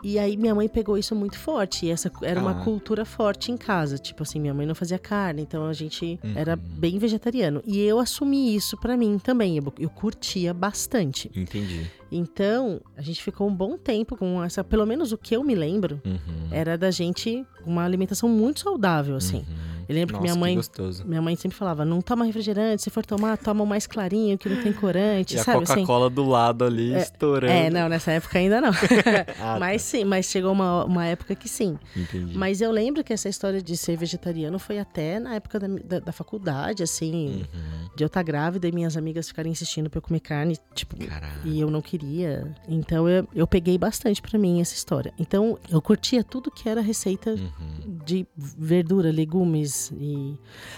[SPEAKER 4] E aí minha mãe pegou isso muito forte. E essa era
[SPEAKER 1] Ah.
[SPEAKER 4] uma cultura forte em casa. Tipo assim, minha mãe não fazia carne, então a gente era bem vegetariano. E eu assumi isso pra mim também. Eu, eu curtia bastante.
[SPEAKER 1] Entendi.
[SPEAKER 4] Então, a gente ficou um bom tempo com essa. Pelo menos o que eu me lembro
[SPEAKER 1] Uhum.
[SPEAKER 4] era da gente uma alimentação muito saudável, assim.
[SPEAKER 1] Uhum.
[SPEAKER 4] Eu lembro que
[SPEAKER 1] Nossa,
[SPEAKER 4] minha mãe.
[SPEAKER 1] gostoso.
[SPEAKER 4] Minha mãe sempre falava, não toma refrigerante, se for tomar, toma o mais clarinho, que não tem corante,
[SPEAKER 1] E a
[SPEAKER 4] sabe assim?
[SPEAKER 1] Coca-Cola do lado ali, estourando.
[SPEAKER 4] É, não, nessa época ainda não.
[SPEAKER 1] Ah,
[SPEAKER 4] mas sim, mas chegou uma, uma época que sim.
[SPEAKER 1] Entendi.
[SPEAKER 4] Mas eu lembro que essa história de ser vegetariano foi até na época da, da, da faculdade, assim,
[SPEAKER 1] Uhum.
[SPEAKER 4] de eu estar grávida e minhas amigas ficarem insistindo pra eu comer carne, tipo,
[SPEAKER 1] Caralho.
[SPEAKER 4] e eu não queria. Então eu, eu peguei bastante pra mim essa história. Então eu curtia tudo que era receita
[SPEAKER 1] Uhum.
[SPEAKER 4] de verdura, legumes e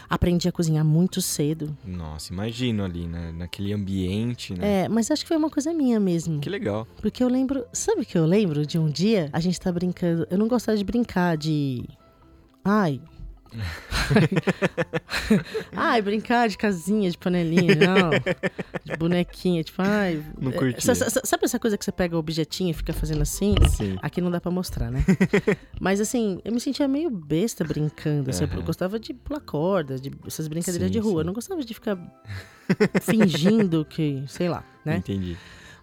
[SPEAKER 4] aprendi a cozinhar muito cedo.
[SPEAKER 1] Nossa, imagino ali, né? Naquele ambiente, né?
[SPEAKER 4] É, mas acho que foi uma coisa minha mesmo.
[SPEAKER 1] Que legal.
[SPEAKER 4] Porque eu lembro, sabe o que eu lembro de um dia? A gente tá brincando. Eu não gostava de brincar de. Ai. ai, brincar de casinha, de panelinha, não. De bonequinha, tipo, ai.
[SPEAKER 1] Não
[SPEAKER 4] é, sa- Sabe essa coisa que você pega o objetinho e fica fazendo assim?
[SPEAKER 1] Sim.
[SPEAKER 4] Aqui não dá pra mostrar, né? Mas assim, eu me sentia meio besta brincando. Assim, Eu
[SPEAKER 1] Aham.
[SPEAKER 4] gostava de pular corda, de essas brincadeiras
[SPEAKER 1] Sim,
[SPEAKER 4] de rua.
[SPEAKER 1] sim.
[SPEAKER 4] Eu não gostava de ficar fingindo que, sei lá, né?
[SPEAKER 1] Entendi.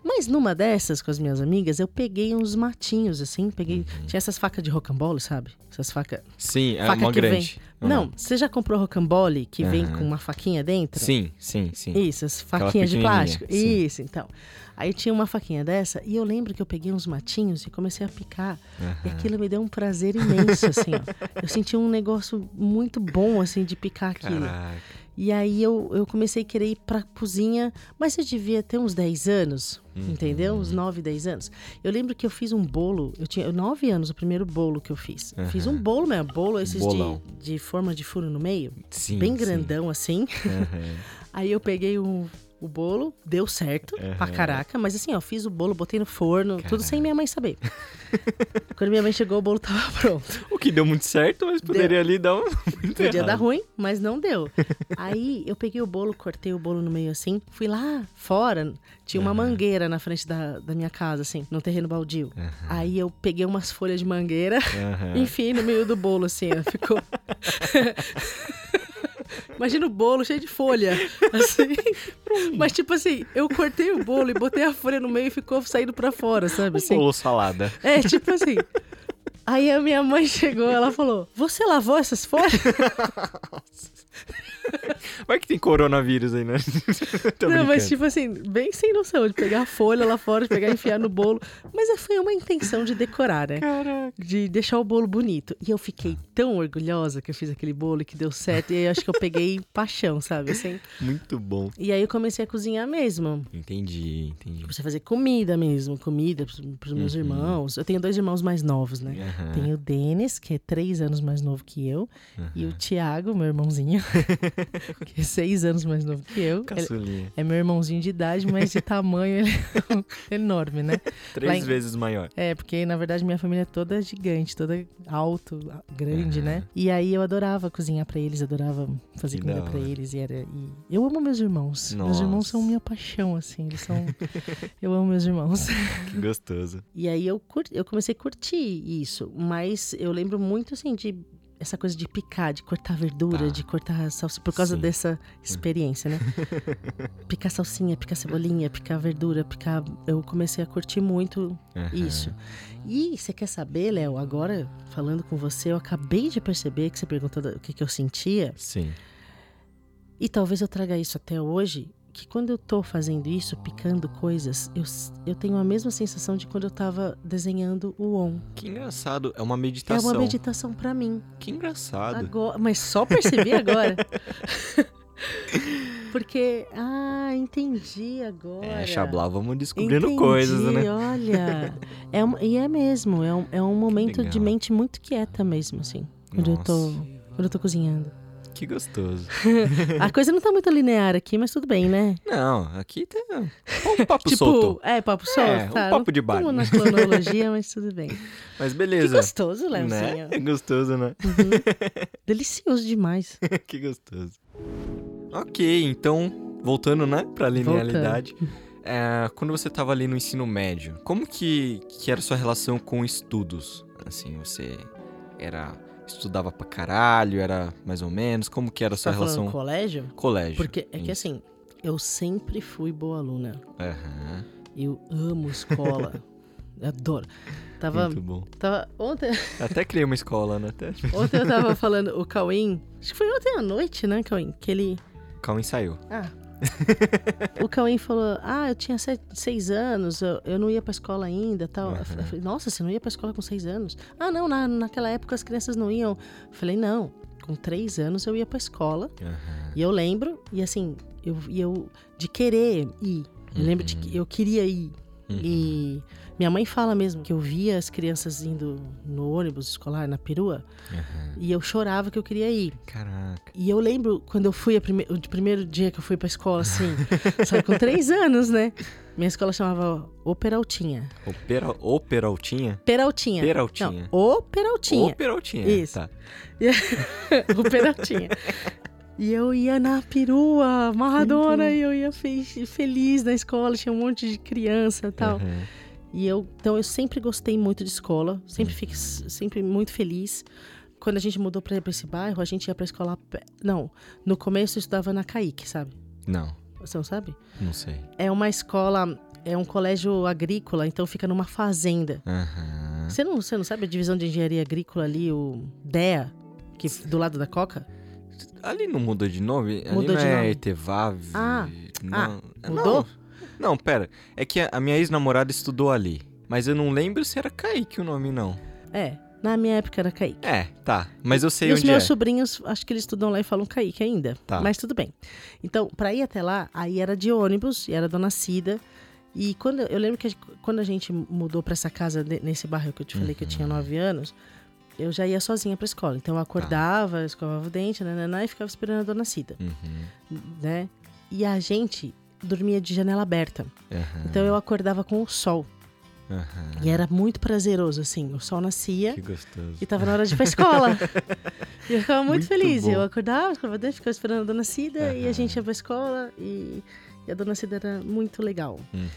[SPEAKER 4] Mas numa dessas, com as minhas amigas, eu peguei uns matinhos, assim, peguei.
[SPEAKER 1] Uhum.
[SPEAKER 4] Tinha essas facas de rocambole, sabe? Essas facas.
[SPEAKER 1] Sim, é
[SPEAKER 4] Faca
[SPEAKER 1] uma
[SPEAKER 4] que vem.
[SPEAKER 1] grande. Ou
[SPEAKER 4] Não, você já comprou rocambole que vem
[SPEAKER 1] Aham.
[SPEAKER 4] com uma faquinha dentro?
[SPEAKER 1] Sim, sim, sim.
[SPEAKER 4] Isso, as faquinhas de plástico.
[SPEAKER 1] sim.
[SPEAKER 4] Isso, então. Aí tinha uma faquinha dessa e eu lembro que eu peguei uns matinhos e comecei a picar. E aquilo me deu um prazer imenso, assim, ó. Eu senti um negócio muito bom, assim, de picar aquilo.
[SPEAKER 1] Caraca.
[SPEAKER 4] E aí eu, eu comecei a querer ir pra cozinha, mas eu devia ter uns 10 anos,
[SPEAKER 1] Uhum.
[SPEAKER 4] entendeu? Uns 9, 10 anos. Eu lembro que eu fiz um bolo, eu tinha 9 anos, o primeiro bolo que eu fiz. Eu Fiz um bolo mesmo, bolo esses
[SPEAKER 1] Bolão.
[SPEAKER 4] de, de forma de furo no meio,
[SPEAKER 1] Sim.
[SPEAKER 4] bem
[SPEAKER 1] sim.
[SPEAKER 4] grandão assim.
[SPEAKER 1] Aham.
[SPEAKER 4] Aí eu peguei o, o bolo, deu certo pra caraca, mas assim, ó, fiz o bolo, botei no forno, tudo sem minha mãe saber. Quando minha mãe chegou, o bolo tava pronto.
[SPEAKER 1] O que deu muito certo, mas poderia ali dar um. muito
[SPEAKER 4] Podia dar
[SPEAKER 1] errado.
[SPEAKER 4] ruim, mas não deu. Aí eu peguei o bolo, cortei o bolo no meio assim, fui lá fora, tinha uma mangueira na frente da, da minha casa, assim, num terreno baldio. Aí eu peguei umas folhas de mangueira,
[SPEAKER 1] Aham.
[SPEAKER 4] enfiei no meio do bolo, assim, ó, ficou. Imagina o bolo cheio de folha, assim. Mas tipo assim, eu cortei o bolo e botei a folha no meio e ficou saindo pra fora, sabe? Assim.
[SPEAKER 1] Bolo salada.
[SPEAKER 4] É, tipo assim. Aí a minha mãe chegou, ela falou: Você lavou essas folhas?
[SPEAKER 1] Vai que tem coronavírus aí, né?
[SPEAKER 4] Não, mas tipo assim, bem sem noção de pegar a folha lá fora, de pegar e enfiar no bolo. Mas foi uma intenção de decorar, né?
[SPEAKER 1] Caraca.
[SPEAKER 4] De deixar o bolo bonito. E eu fiquei tão orgulhosa que eu fiz aquele bolo e que deu certo. E aí eu acho que eu peguei paixão, sabe? Assim.
[SPEAKER 1] Muito bom.
[SPEAKER 4] E aí eu comecei a cozinhar mesmo.
[SPEAKER 1] Entendi, entendi.
[SPEAKER 4] Comecei a fazer comida mesmo, comida pros, pros meus irmãos. Eu tenho dois irmãos mais novos, né?
[SPEAKER 1] Aham.
[SPEAKER 4] Tem o Denis, que é três anos mais novo que eu, e o Tiago, meu irmãozinho, que é seis anos mais novo que eu.
[SPEAKER 1] Caçulinha.
[SPEAKER 4] é meu irmãozinho de idade, mas de tamanho ele é enorme, né?
[SPEAKER 1] Três
[SPEAKER 4] em-
[SPEAKER 1] vezes maior.
[SPEAKER 4] É, porque na verdade minha família é toda gigante, toda alto, grande, né? E aí eu adorava cozinhar pra eles, adorava fazer comida
[SPEAKER 1] hora.
[SPEAKER 4] eles. E, era, e eu amo meus irmãos. Meus irmãos são
[SPEAKER 1] Nossa.
[SPEAKER 4] minha paixão, assim. Eles são. eu amo meus irmãos.
[SPEAKER 1] Que gostoso.
[SPEAKER 4] E aí eu, cur... eu comecei a curtir isso. Mas eu lembro muito, assim, de essa coisa de picar, de cortar verdura,
[SPEAKER 1] Tá.
[SPEAKER 4] de cortar salsa, por causa
[SPEAKER 1] Sim.
[SPEAKER 4] dessa experiência, né? picar salsinha, picar cebolinha, picar verdura, picar. Eu comecei a curtir muito
[SPEAKER 1] Aham.
[SPEAKER 4] isso. E você quer saber, Léo, agora falando com você, eu acabei de perceber que você perguntou o que, que eu sentia,
[SPEAKER 1] Sim.
[SPEAKER 4] e talvez eu traga isso até hoje, que quando eu tô fazendo isso, picando coisas, eu, eu tenho a mesma sensação de quando eu tava desenhando o on.
[SPEAKER 1] Que engraçado. É uma
[SPEAKER 4] É
[SPEAKER 1] meditação.
[SPEAKER 4] uma meditação pra mim.
[SPEAKER 1] Que engraçado.
[SPEAKER 4] Agora, mas só percebi agora. Porque, ah, entendi agora.
[SPEAKER 1] É, Xablau, vamos descobrindo
[SPEAKER 4] Entendi,
[SPEAKER 1] coisas, né?
[SPEAKER 4] Olha, é um- e é mesmo, é um, é um momento de mente muito quieta mesmo, assim. Quando eu tô, quando eu tô cozinhando.
[SPEAKER 1] Que gostoso.
[SPEAKER 4] A coisa não tá muito linear aqui, mas tudo bem, né?
[SPEAKER 1] Não, aqui tem um papo
[SPEAKER 4] tipo,
[SPEAKER 1] solto.
[SPEAKER 4] é, papo solto,
[SPEAKER 1] É, um
[SPEAKER 4] tá?
[SPEAKER 1] papo
[SPEAKER 4] não
[SPEAKER 1] de bar.
[SPEAKER 4] Como na cronologia, mas tudo bem.
[SPEAKER 1] Mas
[SPEAKER 4] Que
[SPEAKER 1] beleza.
[SPEAKER 4] gostoso, Léo,
[SPEAKER 1] né? É gostoso, né?
[SPEAKER 4] Delicioso demais.
[SPEAKER 1] que gostoso. Ok, então, voltando, né, pra linealidade. é, quando você tava ali no ensino médio, como que, que era a sua relação com estudos? Assim, você era. Estudava pra caralho, era mais ou menos? Como que era a sua
[SPEAKER 4] tá
[SPEAKER 1] relação?
[SPEAKER 4] colégio?
[SPEAKER 1] Colégio.
[SPEAKER 4] Porque é que
[SPEAKER 1] Isso.
[SPEAKER 4] assim, eu sempre fui boa aluna.
[SPEAKER 1] Aham,
[SPEAKER 4] Eu amo escola. Eu adoro. Tava,
[SPEAKER 1] Muito bom.
[SPEAKER 4] tava ontem,
[SPEAKER 1] Até criei uma escola, né? Até...
[SPEAKER 4] ontem eu tava falando o Cauim, acho que foi ontem à noite, né, Cauim, que ele
[SPEAKER 1] Calma, ensaiou.
[SPEAKER 4] Ah. O Cauim falou: Ah, eu tinha sete, seis anos, eu, eu não ia pra escola ainda tal. Eu falei, Nossa, você não ia pra escola com seis anos? Ah, não, na, naquela época as crianças não iam. Eu falei, não, com três anos eu ia pra escola.
[SPEAKER 1] Aham.
[SPEAKER 4] E eu lembro, e assim, eu, eu de querer ir. Eu lembro de que eu queria ir. E minha mãe fala mesmo que eu via as crianças indo no ônibus escolar, na perua,
[SPEAKER 1] Aham.
[SPEAKER 4] e eu chorava que eu queria ir.
[SPEAKER 1] Caraca.
[SPEAKER 4] E eu lembro quando eu fui, a prime... o primeiro dia que eu fui pra escola, assim, sabe, com três anos, né? Minha escola chamava O Peraltinha.
[SPEAKER 1] O, pera... o Peraltinha?
[SPEAKER 4] Peraltinha.
[SPEAKER 1] Peraltinha.
[SPEAKER 4] Não, o Peraltinha.
[SPEAKER 1] O Peraltinha.
[SPEAKER 4] Isso.
[SPEAKER 1] Tá.
[SPEAKER 4] o Peraltinha. E eu ia na perua, amarradona, e eu ia fe- feliz na escola, tinha um monte de criança e tal.
[SPEAKER 1] Aham.
[SPEAKER 4] E eu, então eu sempre gostei muito de escola, sempre
[SPEAKER 1] Uhum.
[SPEAKER 4] fiquei sempre muito feliz. Quando a gente mudou pra esse bairro, a gente ia pra escola. Não, no começo eu estudava na Caíque, sabe?
[SPEAKER 1] Não,
[SPEAKER 4] Você não sabe?
[SPEAKER 1] não sei.
[SPEAKER 4] É uma escola, é um colégio agrícola, então fica numa fazenda.
[SPEAKER 1] Aham.
[SPEAKER 4] Você não, você não sabe a divisão de engenharia agrícola ali, o DEA? Que, do lado da Coca?
[SPEAKER 2] Ali não mudou de nome?
[SPEAKER 4] Mudou
[SPEAKER 2] Ali não
[SPEAKER 4] de
[SPEAKER 2] é
[SPEAKER 4] nome.
[SPEAKER 2] Etevav?
[SPEAKER 4] Ah,
[SPEAKER 2] não,
[SPEAKER 4] ah,
[SPEAKER 2] não.
[SPEAKER 4] mudou?
[SPEAKER 2] Não, pera. É que a minha ex-namorada estudou ali. Mas eu não lembro se era Kaique o nome, não.
[SPEAKER 4] É, na minha época era Kaique.
[SPEAKER 2] É, tá. Mas eu sei
[SPEAKER 4] e os
[SPEAKER 2] onde
[SPEAKER 4] meus
[SPEAKER 2] é.
[SPEAKER 4] sobrinhos, acho que eles estudam lá e falam Kaique ainda.
[SPEAKER 2] Tá.
[SPEAKER 4] Mas tudo bem. Então, pra ir até lá, aí era de ônibus, e era Dona Cida. E quando eu lembro que quando a gente mudou pra essa casa nesse bairro que eu te falei que eu
[SPEAKER 2] Uhum.
[SPEAKER 4] tinha nove anos, eu já ia sozinha pra escola. Então eu acordava, escovava o dente, nananã, e ficava esperando a Dona Cida,
[SPEAKER 2] Uhum,
[SPEAKER 4] né? E a gente dormia de janela aberta.
[SPEAKER 2] aham,
[SPEAKER 4] Então eu acordava com o sol.
[SPEAKER 2] aham.
[SPEAKER 4] E era muito prazeroso, assim. O sol nascia
[SPEAKER 2] Que gostoso.
[SPEAKER 4] e tava na hora de ir pra escola. e eu ficava muito,
[SPEAKER 2] Muito
[SPEAKER 4] feliz.
[SPEAKER 2] bom.
[SPEAKER 4] Eu acordava, dente, ficava esperando a Dona Cida e a gente ia pra escola e, e a Dona Cida era muito legal.
[SPEAKER 2] Uhum,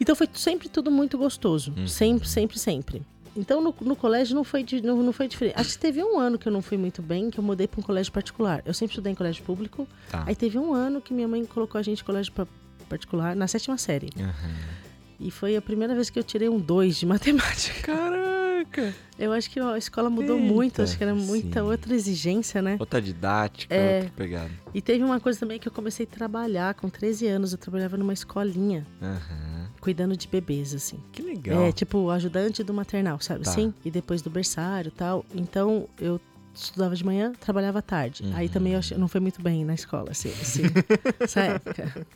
[SPEAKER 4] Então foi sempre tudo muito gostoso.
[SPEAKER 2] Uhum.
[SPEAKER 4] Sempre, sempre, sempre. Então no, no colégio não foi, di- não, não foi diferente. Acho que teve um ano que eu não fui muito bem, que eu mudei pra um colégio particular. Eu sempre estudei em colégio público.
[SPEAKER 2] Tá.
[SPEAKER 4] Aí teve um ano que minha mãe colocou a gente em colégio particular, na sétima série.
[SPEAKER 2] Aham.
[SPEAKER 4] E foi a primeira vez que eu tirei um 2 de matemática.
[SPEAKER 2] Caraca!
[SPEAKER 4] Eu acho que a escola mudou
[SPEAKER 2] Eita,
[SPEAKER 4] muito, acho que era muita
[SPEAKER 2] sim.
[SPEAKER 4] outra exigência, né?
[SPEAKER 2] Outra didática,
[SPEAKER 4] É.
[SPEAKER 2] outra pegada.
[SPEAKER 4] E teve uma coisa também que eu comecei a trabalhar com 13 anos. Eu trabalhava numa escolinha,
[SPEAKER 2] Aham.
[SPEAKER 4] cuidando de bebês, assim.
[SPEAKER 2] Que legal.
[SPEAKER 4] É, tipo, ajudante do maternal, sabe
[SPEAKER 2] Tá.
[SPEAKER 4] assim? E depois do berçário e tal. Então, eu estudava de manhã, trabalhava tarde. Aí
[SPEAKER 2] Uhum.
[SPEAKER 4] também eu achei, não foi muito bem na escola, assim, assim essa época.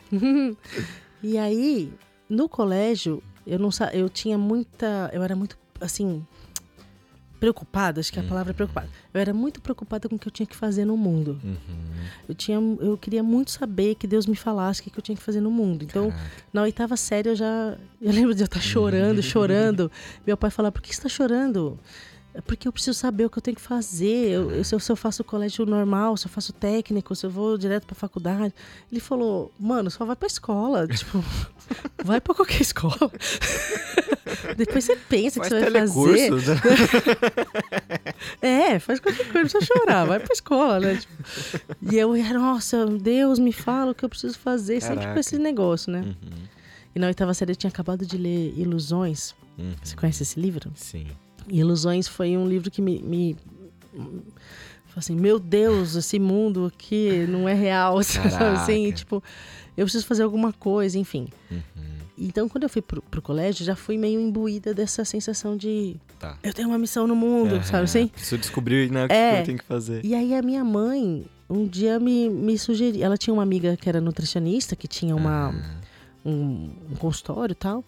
[SPEAKER 4] e aí, no colégio, eu não eu tinha muita, eu era muito assim preocupada, acho que a palavra é preocupada. Eu era muito preocupada com o que eu tinha que fazer no mundo.
[SPEAKER 2] Uhum.
[SPEAKER 4] Eu tinha, eu queria muito saber que Deus me falasse o que, eu tinha que fazer no mundo. Então,
[SPEAKER 2] Caraca.
[SPEAKER 4] na oitava série eu já. Eu lembro de eu estar chorando, chorando. Meu pai falar, por que você está chorando? "É Porque eu preciso saber o que eu tenho que fazer. Eu, eu- se, eu, se eu faço colégio normal, se eu faço técnico, se eu vou direto pra faculdade. Ele falou, mano, só vai pra escola. tipo, vai pra qualquer escola. Depois você pensa que
[SPEAKER 2] Faz
[SPEAKER 4] você vai fazer.
[SPEAKER 2] né?
[SPEAKER 4] É, faz qualquer coisa, não precisa chorar, vai pra escola, né? Tipo, e eu, nossa, Deus me fala o que eu preciso fazer, sempre com
[SPEAKER 2] Caraca.
[SPEAKER 4] esse negócio, né?
[SPEAKER 2] Uhum,
[SPEAKER 4] E na oitava série eu tinha acabado de ler Ilusões.
[SPEAKER 2] uhum.
[SPEAKER 4] Você conhece esse livro?
[SPEAKER 2] Sim.
[SPEAKER 4] Ilusões foi um livro que me. me assim, meu Deus, esse mundo aqui não é real, assim? Tipo, eu preciso fazer alguma coisa, enfim.
[SPEAKER 2] Uhum.
[SPEAKER 4] Então, quando eu fui pro, pro colégio, já fui meio imbuída dessa sensação de
[SPEAKER 2] Tá.
[SPEAKER 4] eu tenho uma missão no mundo,
[SPEAKER 2] Aham.
[SPEAKER 4] sabe assim?
[SPEAKER 2] Preciso descobrir né, o que
[SPEAKER 4] É.
[SPEAKER 2] eu tenho que fazer.
[SPEAKER 4] E aí a minha mãe, um dia me, me sugeriu. Ela tinha uma amiga que era nutricionista, que tinha uma,
[SPEAKER 2] Aham.
[SPEAKER 4] um, um consultório e tal.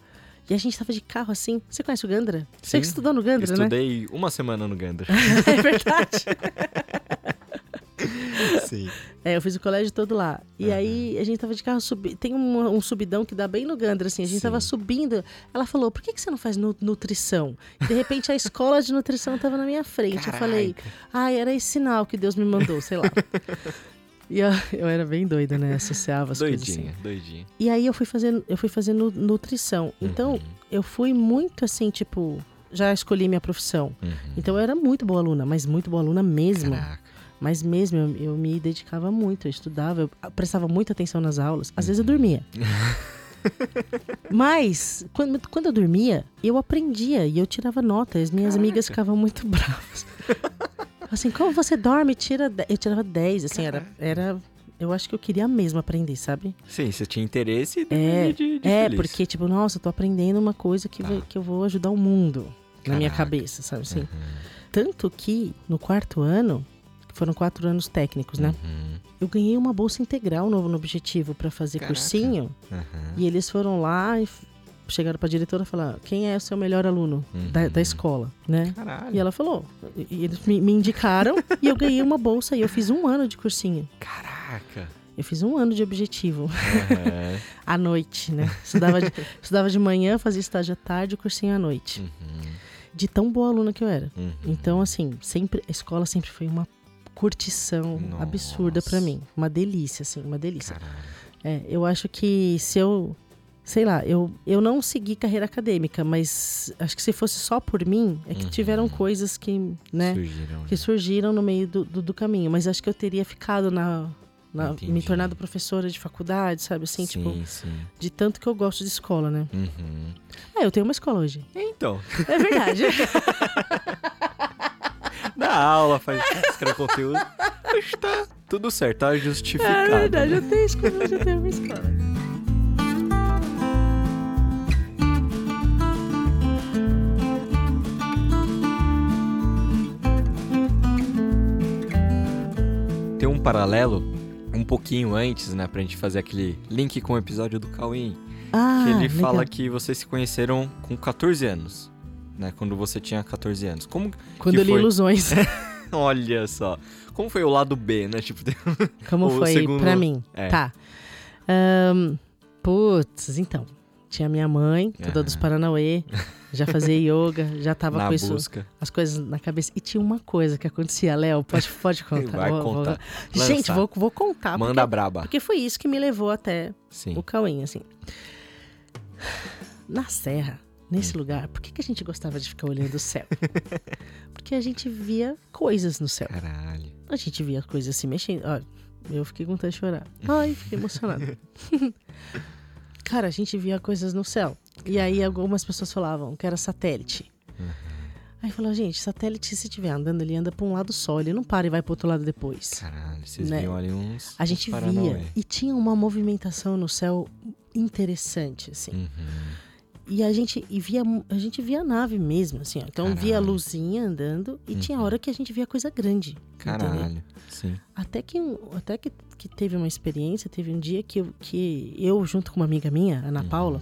[SPEAKER 4] E a gente tava de carro assim. Você conhece o Gandra? Você que estudou no Gandra, né?
[SPEAKER 2] Estudei uma semana no Gander.
[SPEAKER 4] É verdade.
[SPEAKER 2] Sim.
[SPEAKER 4] É, eu fiz o colégio todo lá. E aí a gente tava de carro subindo. Tem um, um subidão que dá bem no Gandra, assim. A gente
[SPEAKER 2] Sim.
[SPEAKER 4] tava subindo. Ela falou: por que, que você não faz nu- nutrição? De repente a escola de nutrição tava na minha frente. Eu falei: ai, era esse sinal que Deus me mandou, sei lá. E eu, eu era bem doida, né? Associava as coisas assim.
[SPEAKER 2] Doidinha, doidinha.
[SPEAKER 4] E aí eu fui fazer, eu fui fazer nu- nutrição. Então,
[SPEAKER 2] Uhum,
[SPEAKER 4] eu fui muito assim, tipo, já escolhi minha profissão.
[SPEAKER 2] uhum.
[SPEAKER 4] Então eu era muito boa aluna, mas muito boa aluna mesmo.
[SPEAKER 2] Caraca.
[SPEAKER 4] Mas mesmo, eu, eu me dedicava muito, eu estudava, eu prestava muita atenção nas aulas. Às vezes eu dormia. Mas, quando, quando eu dormia, eu aprendia e eu tirava nota. As minhas amigas ficavam muito bravas. Assim, como você dorme, tira. de-" Eu tirava 10, assim, era, era. Eu acho que eu queria mesmo aprender, sabe?
[SPEAKER 2] Sim, você tinha interesse e
[SPEAKER 4] É,
[SPEAKER 2] de, de
[SPEAKER 4] É,
[SPEAKER 2] feliz.
[SPEAKER 4] porque, tipo, nossa, eu tô aprendendo uma coisa que, vai- que eu vou ajudar o mundo na minha
[SPEAKER 2] Caraca.
[SPEAKER 4] cabeça, sabe assim?
[SPEAKER 2] Uhum,
[SPEAKER 4] Tanto que no quarto ano, foram quatro anos técnicos, né?
[SPEAKER 2] uhum,
[SPEAKER 4] Eu ganhei uma bolsa integral no, no objetivo pra fazer
[SPEAKER 2] Caraca.
[SPEAKER 4] cursinho.
[SPEAKER 2] uhum.
[SPEAKER 4] E eles foram lá e chegaram pra diretora e falaram: quem é o seu melhor aluno da,
[SPEAKER 2] Uhum.
[SPEAKER 4] da escola, né?
[SPEAKER 2] Caralho.
[SPEAKER 4] E ela falou, e eles me, me indicaram e eu ganhei uma bolsa e eu fiz um ano de cursinho.
[SPEAKER 2] Caraca.
[SPEAKER 4] Eu fiz um ano de objetivo.
[SPEAKER 2] Uhum,
[SPEAKER 4] à noite, né? Estudava de, estudava de manhã, fazia estágio à tarde e cursinho à noite.
[SPEAKER 2] uhum,
[SPEAKER 4] De tão boa aluna que eu era.
[SPEAKER 2] uhum.
[SPEAKER 4] Então, assim, sempre a escola sempre foi uma curtição
[SPEAKER 2] Nossa.
[SPEAKER 4] absurda pra mim. Uma delícia, assim, uma delícia.
[SPEAKER 2] Caralho.
[SPEAKER 4] É, eu acho que se eu. Sei lá, eu, eu não segui carreira acadêmica, mas acho que se fosse só por mim, é que
[SPEAKER 2] Uhum.
[SPEAKER 4] tiveram coisas que, né,
[SPEAKER 2] Surgiram.
[SPEAKER 4] que surgiram no meio do, do, do caminho. Mas acho que eu teria ficado na. na- me tornado professora de faculdade, sabe? Assim,
[SPEAKER 2] sim,
[SPEAKER 4] tipo,
[SPEAKER 2] sim.
[SPEAKER 4] de tanto que eu gosto de escola, né?
[SPEAKER 2] Uhum.
[SPEAKER 4] Ah, eu tenho uma escola hoje.
[SPEAKER 2] Então,
[SPEAKER 4] É verdade.
[SPEAKER 2] dá aula, faz, escreve conteúdo. Está tudo certo, tá justificado. É
[SPEAKER 4] verdade, eu tenho escola, eu já tenho uma escola.
[SPEAKER 2] Paralelo um pouquinho antes, né, pra gente fazer aquele link com o episódio do Cauim.
[SPEAKER 4] Ah,
[SPEAKER 2] que ele
[SPEAKER 4] legal.
[SPEAKER 2] fala que vocês se conheceram com 14 anos, né? Quando você tinha 14 anos. Como
[SPEAKER 4] Quando eu li
[SPEAKER 2] foi?
[SPEAKER 4] Ilusões.
[SPEAKER 2] Olha só. Como foi o lado B, né? Tipo,
[SPEAKER 4] Como foi
[SPEAKER 2] segundo-
[SPEAKER 4] pra mim?
[SPEAKER 2] É.
[SPEAKER 4] Tá. Ahn, putz, então. Tinha minha mãe, toda dos. Paranauê, já fazia yoga, já tava
[SPEAKER 2] na
[SPEAKER 4] com isso,
[SPEAKER 2] busca.
[SPEAKER 4] as coisas na cabeça. E tinha uma coisa que acontecia, Léo, pode, pode contar.
[SPEAKER 2] Vai
[SPEAKER 4] Vou- vou-
[SPEAKER 2] contar.
[SPEAKER 4] Gente,
[SPEAKER 2] Lança.
[SPEAKER 4] vou, vou contar.
[SPEAKER 2] Manda
[SPEAKER 4] porque,
[SPEAKER 2] braba.
[SPEAKER 4] porque foi isso que me levou até
[SPEAKER 2] Sim.
[SPEAKER 4] o Cauém, assim. Na serra, nesse lugar, por que, que a gente gostava de ficar olhando o céu? Porque a gente via coisas no céu.
[SPEAKER 2] Caralho.
[SPEAKER 4] A gente via coisas se mexendo. Ó, eu fiquei com vontade de chorar. Ai, fiquei emocionada. Cara, a gente via coisas no céu. E aí algumas pessoas falavam que era satélite. Aí falou, gente, satélite, se estiver andando, ele anda pra um lado só, ele não para e vai pro outro lado depois.
[SPEAKER 2] Caralho, vocês
[SPEAKER 4] Né?
[SPEAKER 2] viam ali uns.
[SPEAKER 4] A
[SPEAKER 2] uns
[SPEAKER 4] gente
[SPEAKER 2] Paranauê.
[SPEAKER 4] via. E tinha uma movimentação no céu interessante, assim.
[SPEAKER 2] Uhum.
[SPEAKER 4] E a gente e via, a gente via a nave mesmo, assim, ó. Então via a
[SPEAKER 2] Caralho.
[SPEAKER 4] luzinha andando e tinha hora que a gente via coisa grande. entendeu?
[SPEAKER 2] Caralho. Sim.
[SPEAKER 4] Até que, até que, que teve uma experiência, teve um dia que eu, que eu junto com uma amiga minha, Ana Paula,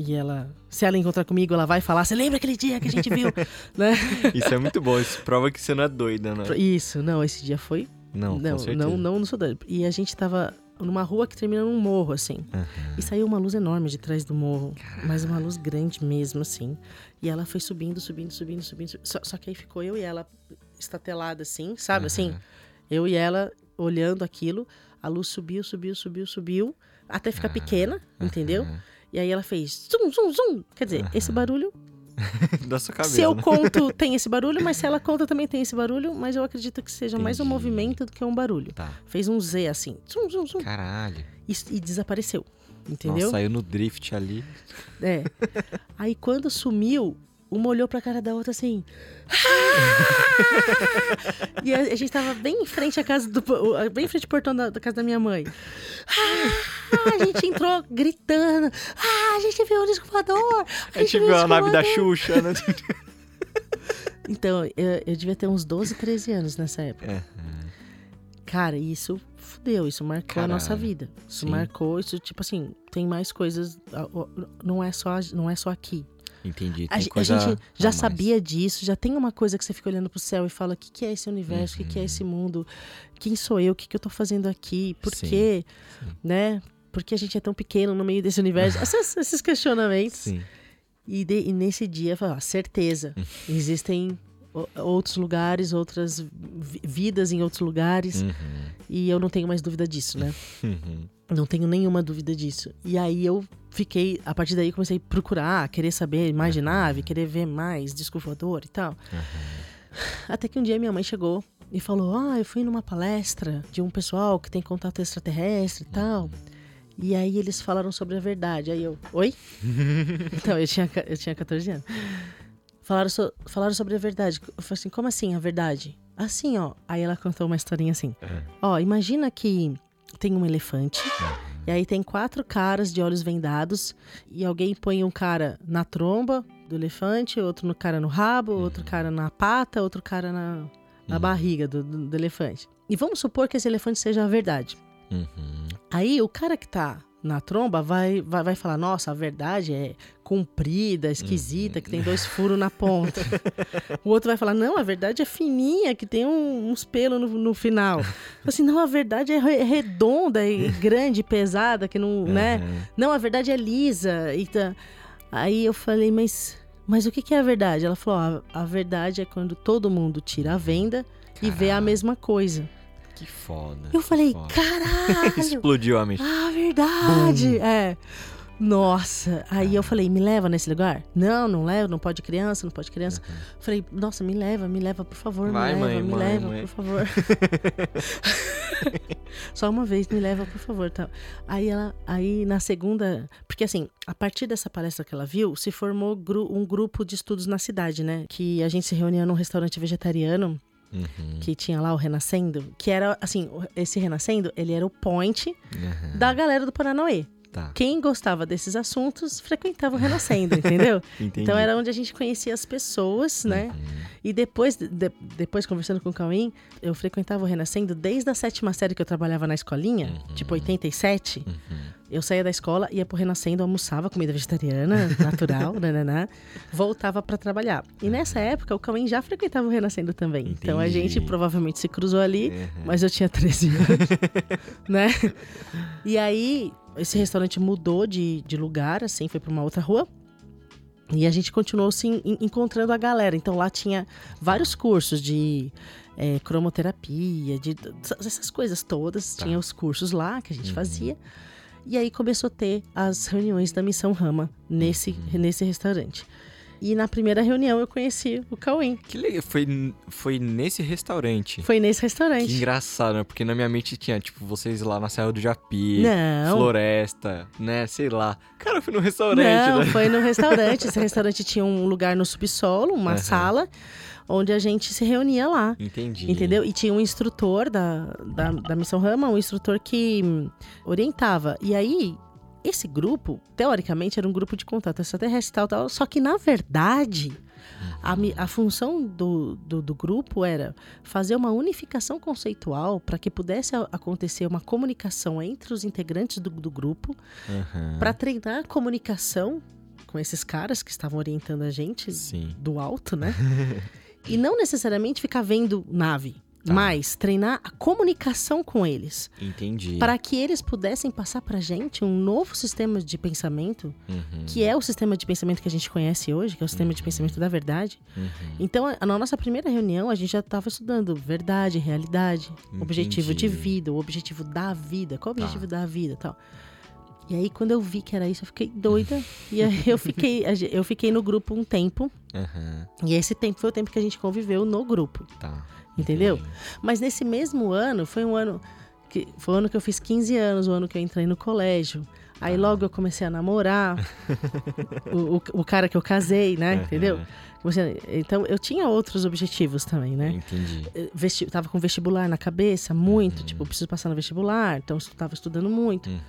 [SPEAKER 4] e ela, se ela encontrar comigo, ela vai falar: Você lembra aquele dia que a gente viu? né?
[SPEAKER 2] Isso é muito bom. Isso prova que você não é doida, né?
[SPEAKER 4] Isso, não, esse dia foi.
[SPEAKER 2] Não,
[SPEAKER 4] não, não, não, não sou doido. E a gente tava numa rua que termina num morro, assim.
[SPEAKER 2] Aham.
[SPEAKER 4] E saiu uma luz enorme de trás do morro, mas uma luz grande mesmo, assim. E ela foi subindo, subindo, subindo, subindo. subindo. Só, só que aí ficou eu e ela estatelada, assim, sabe? Assim, eu e ela olhando aquilo. A luz subiu, subiu, subiu, subiu, até ficar pequena, entendeu? E aí ela fez zum, zum, zum. Quer dizer, esse barulho,
[SPEAKER 2] Da sua cabeça.
[SPEAKER 4] se eu
[SPEAKER 2] né?
[SPEAKER 4] conto, tem esse barulho, mas se ela conta, também tem esse barulho. Mas eu acredito que seja mais um
[SPEAKER 2] Entendi.
[SPEAKER 4] movimento do que um barulho.
[SPEAKER 2] Tá.
[SPEAKER 4] Fez um Z assim, zum, zum, zum,
[SPEAKER 2] Caralho.
[SPEAKER 4] e, e desapareceu. Entendeu?
[SPEAKER 2] Nossa, saiu no drift ali.
[SPEAKER 4] É. Aí quando sumiu, uma olhou pra cara da outra assim. "Ah!" e a, a gente tava bem em frente à casa do. bem em frente ao portão da, da casa da minha mãe. "Ah!" a gente entrou gritando. Ah, a gente viu o disco voador!
[SPEAKER 2] A gente viu
[SPEAKER 4] o
[SPEAKER 2] a nave da
[SPEAKER 4] voador."
[SPEAKER 2] Xuxa, né?
[SPEAKER 4] Então, eu, eu devia ter uns 12, 13 anos nessa época.
[SPEAKER 2] É.
[SPEAKER 4] Cara, isso fudeu, isso marcou a nossa
[SPEAKER 2] Caralho.
[SPEAKER 4] vida. Isso
[SPEAKER 2] Sim.
[SPEAKER 4] marcou, isso, tipo assim, tem mais coisas. Não é só, não é só aqui.
[SPEAKER 2] Entendi.
[SPEAKER 4] A, ge- a
[SPEAKER 2] coisa
[SPEAKER 4] gente já sabia disso, já tem uma coisa que você fica olhando pro céu e fala: o que, que é esse universo? O que, que é esse mundo? Quem sou eu? O que, que eu tô fazendo aqui? Por
[SPEAKER 2] Sim,
[SPEAKER 4] quê? Né? Por que a gente é tão pequeno no meio desse universo? Esses, esses questionamentos.
[SPEAKER 2] Sim.
[SPEAKER 4] E, de- e nesse dia, falei, ó, certeza. Existem o- outros lugares, outras vi- vidas em outros lugares.
[SPEAKER 2] Uhum.
[SPEAKER 4] E eu não tenho mais dúvida disso, né?
[SPEAKER 2] Uhum.
[SPEAKER 4] Não tenho nenhuma dúvida disso. E aí eu fiquei, a partir daí comecei a procurar, querer saber mais de nave, querer ver mais disco voador e tal. Até que um dia minha mãe chegou e falou: Ah, eu fui numa palestra de um pessoal que tem contato extraterrestre e tal. E aí eles falaram sobre a verdade. Aí eu, oi? então, eu tinha, eu tinha 14 anos. Falaram, so- falaram sobre a verdade. Eu falei assim, como assim a verdade? Assim, ó. Aí ela contou uma historinha assim. Ó, imagina que tem um elefante. E aí tem quatro caras de olhos vendados. E alguém põe um cara na tromba do elefante, outro no cara no rabo, outro cara na pata, outro cara na, na barriga do, do- do elefante. E vamos supor que esse elefante seja a verdade.
[SPEAKER 2] Uhum.
[SPEAKER 4] Aí o cara que tá na tromba vai, vai, vai falar: Nossa, a verdade é comprida, esquisita, que tem dois furos na ponta. o outro vai falar: Não, a verdade é fininha, que tem um- uns pelos no, no final. Assim, não, a verdade é re- redonda e grande, pesada, que não, né?
[SPEAKER 2] Uhum.
[SPEAKER 4] Não, a verdade é lisa. E tá... Aí eu falei: Mas, mas o que, que é a verdade? Ela falou: "Ó, a, a verdade é quando todo mundo tira a venda e vê a mesma coisa.
[SPEAKER 2] Que foda.
[SPEAKER 4] Eu falei:
[SPEAKER 2] foda.
[SPEAKER 4] Caralho!
[SPEAKER 2] Explodiu a mente.
[SPEAKER 4] Ah, verdade! É. Nossa, aí eu falei, me leva nesse lugar? Não, não leva, não pode criança, não pode criança. Falei, nossa, me leva, me leva, por favor,
[SPEAKER 2] Vai,
[SPEAKER 4] me leva,
[SPEAKER 2] mãe,
[SPEAKER 4] me
[SPEAKER 2] mãe,
[SPEAKER 4] leva,
[SPEAKER 2] mãe.
[SPEAKER 4] por favor. Só uma vez, me leva, por favor. Tá. Aí ela, aí na segunda, porque assim, a partir dessa palestra que ela viu, se formou gru- um grupo de estudos na cidade, né? Que a gente se reunia num restaurante vegetariano uhum. que tinha lá o Renascendo, que era, assim, esse Renascendo, ele era o point uhum. da galera do Paranauê. Tá. Quem gostava desses assuntos frequentava o Renascendo, entendeu? então era onde a gente conhecia as pessoas, né? Uhum. E depois, de, depois conversando com o Cauim, eu frequentava o Renascendo desde a sétima série que eu trabalhava na escolinha, uhum. tipo 87. Uhum. Eu saía da escola, ia pro Renascendo, almoçava comida vegetariana, natural, nananã, voltava para trabalhar. E nessa época, o Cauim já frequentava o Renascendo também. Entendi. Então a gente provavelmente se cruzou ali, uhum. mas eu tinha 13 anos, né? E aí, esse restaurante mudou de, de lugar, assim, foi para uma outra rua. E a gente continuou se assim, encontrando a galera. Então lá tinha vários cursos de é, cromoterapia, de essas coisas todas. Tá. Tinha os cursos lá que a gente uhum. fazia. E aí começou a ter as reuniões da Missão Rama nesse, uhum. nesse restaurante. E na primeira reunião eu conheci o Cauim.
[SPEAKER 2] Que legal. Foi, foi nesse restaurante.
[SPEAKER 4] Foi nesse restaurante.
[SPEAKER 2] Que engraçado, né? Porque na minha mente tinha, tipo, vocês lá na Serra do Japi. Não. Floresta, né? Sei lá. Cara, foi no restaurante,
[SPEAKER 4] Não,
[SPEAKER 2] né?
[SPEAKER 4] foi no restaurante. Esse restaurante tinha um lugar no subsolo, uma uhum. sala onde a gente se reunia lá.
[SPEAKER 2] Entendi.
[SPEAKER 4] Entendeu? E tinha um instrutor da, da, da Missão Rama, um instrutor que orientava. E aí, esse grupo, teoricamente, era um grupo de contato extraterrestre e tal, tal, só que na verdade. A, a, função do, do, do, grupo era fazer uma unificação conceitual para que pudesse acontecer uma comunicação entre os integrantes do, do grupo, uhum. para treinar comunicação com esses caras que estavam orientando a gente Sim. do alto, né? e não necessariamente ficar vendo nave. Tá. Mas treinar a comunicação com eles.
[SPEAKER 2] Entendi.
[SPEAKER 4] Para que eles pudessem passar pra gente um novo sistema de pensamento, uhum. que é o sistema de pensamento que a gente conhece hoje, que é o sistema uhum. de pensamento da verdade. Uhum. Então, na nossa primeira reunião, a gente já estava estudando verdade, realidade, Entendi. objetivo de vida, o objetivo da vida, qual o tá. objetivo tá. da vida tal. E aí, quando eu vi que era isso, eu fiquei doida. e aí eu fiquei, eu fiquei no grupo um tempo. E esse tempo foi o tempo que a gente conviveu no grupo.
[SPEAKER 2] Tá
[SPEAKER 4] entendeu? Sim. Mas nesse mesmo ano, foi um ano que foi o ano que eu fiz 15 anos, o ano que eu entrei no colégio. Aí ah. logo eu comecei a namorar o, o, o, cara que eu casei, né? Uhum. Então eu tinha outros objetivos também, né?
[SPEAKER 2] Entendi.
[SPEAKER 4] Eh, vesti tava com vestibular na cabeça, muito, uhum. tipo, preciso passar no vestibular, então eu tava estudando muito. Uhum.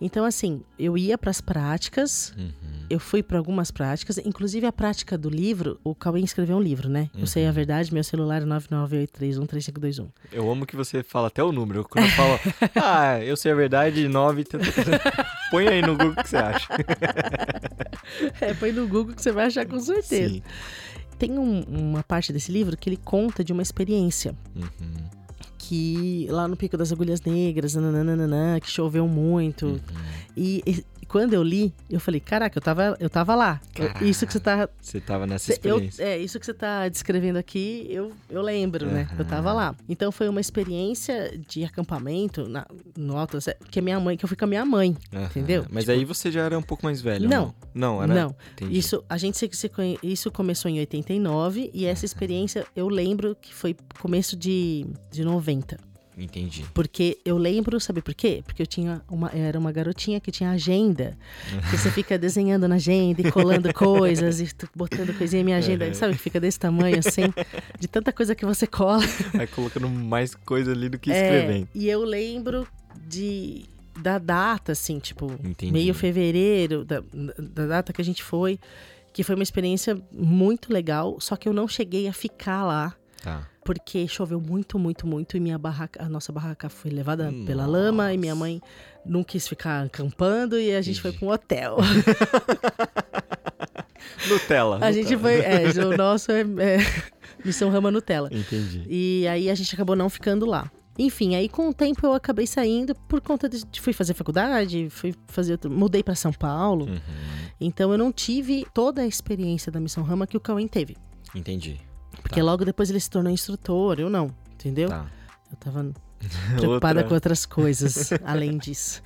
[SPEAKER 4] Então, assim, eu ia para as práticas, uhum. eu fui para algumas práticas, inclusive a prática do livro, o Cauê escreveu um livro, né? Eu sei a uhum. verdade, meu celular é 998313521.
[SPEAKER 2] Eu amo que você fala até o número. Quando eu falo, ah, eu sei a verdade, 9. Põe aí no Google o que você acha.
[SPEAKER 4] é, põe no Google que você vai achar com certeza. Sim. Tem um, uma parte desse livro que ele conta de uma experiência. Uhum que lá no Pico das Agulhas Negras, nananana, que choveu muito. Uhum. E, e, quando eu li, eu falei, caraca, eu tava, eu tava lá. Eu, isso que você tá.
[SPEAKER 2] Você tava nessa experiência.
[SPEAKER 4] Eu, é, isso que você tá descrevendo aqui, eu, eu lembro, uhum. né? Eu tava lá. Então foi uma experiência de acampamento na, no Alto que a minha mãe, que eu fui com a minha mãe, uhum. entendeu?
[SPEAKER 2] Mas tipo, aí você já era um pouco mais velho,
[SPEAKER 4] não?
[SPEAKER 2] Não, era.
[SPEAKER 4] Não. Entendi. Isso, a gente se, se, isso começou em 89 e essa experiência eu lembro que foi começo de, de 90.
[SPEAKER 2] Entendi.
[SPEAKER 4] Porque eu lembro, sabe por quê? Porque eu tinha uma, eu era uma garotinha que tinha agenda. que você fica desenhando na agenda e colando coisas e botando coisinha em minha agenda, sabe? Que fica desse tamanho assim, de tanta coisa que você cola.
[SPEAKER 2] Vai colocando mais coisa ali do que é, escrevendo. É,
[SPEAKER 4] e eu lembro de da data, assim, tipo, Entendi. meio fevereiro, da, da data que a gente foi, que foi uma experiência muito legal, só que eu não cheguei a ficar lá.
[SPEAKER 2] Tá
[SPEAKER 4] porque choveu muito, muito, muito e minha barraca, a nossa barraca foi levada nossa. pela lama e minha mãe não quis ficar acampando e a gente Entendi. foi para um hotel.
[SPEAKER 2] Nutella. A
[SPEAKER 4] Nutella. gente foi, é, o nosso é, é Missão Rama Nutella.
[SPEAKER 2] Entendi.
[SPEAKER 4] E aí a gente acabou não ficando lá. Enfim, aí com o tempo eu acabei saindo por conta de, fui fazer faculdade, fui fazer mudei para São Paulo. Uhum. Então eu não tive toda a experiência da Missão Rama que o Cauê teve.
[SPEAKER 2] Entendi.
[SPEAKER 4] Porque tá. logo depois ele se tornou instrutor, eu não, entendeu? Tá. Eu tava preocupada Outra. com outras coisas além disso.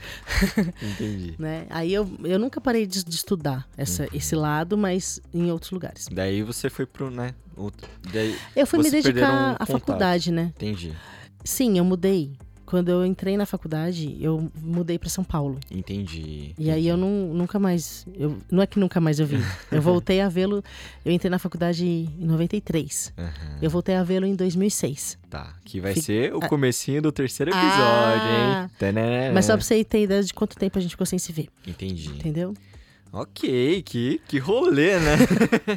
[SPEAKER 2] Entendi.
[SPEAKER 4] né? Aí eu, eu nunca parei de, de estudar essa, uhum. esse lado, mas em outros lugares.
[SPEAKER 2] Daí você foi pro, né? Outro, daí
[SPEAKER 4] eu fui me dedicar à faculdade, né?
[SPEAKER 2] Entendi.
[SPEAKER 4] Sim, eu mudei quando eu entrei na faculdade, eu mudei para São Paulo.
[SPEAKER 2] Entendi.
[SPEAKER 4] E aí eu não, nunca mais. Eu, não é que nunca mais eu vi. Eu voltei a vê-lo. Eu entrei na faculdade em 93. Uhum. Eu voltei a vê-lo em 2006.
[SPEAKER 2] Tá. Que vai ser o comecinho do terceiro episódio, ah, hein? Tanana.
[SPEAKER 4] Mas só pra você ter ideia de quanto tempo a gente ficou sem se ver.
[SPEAKER 2] Entendi.
[SPEAKER 4] Entendeu?
[SPEAKER 2] Ok, que, que rolê, né?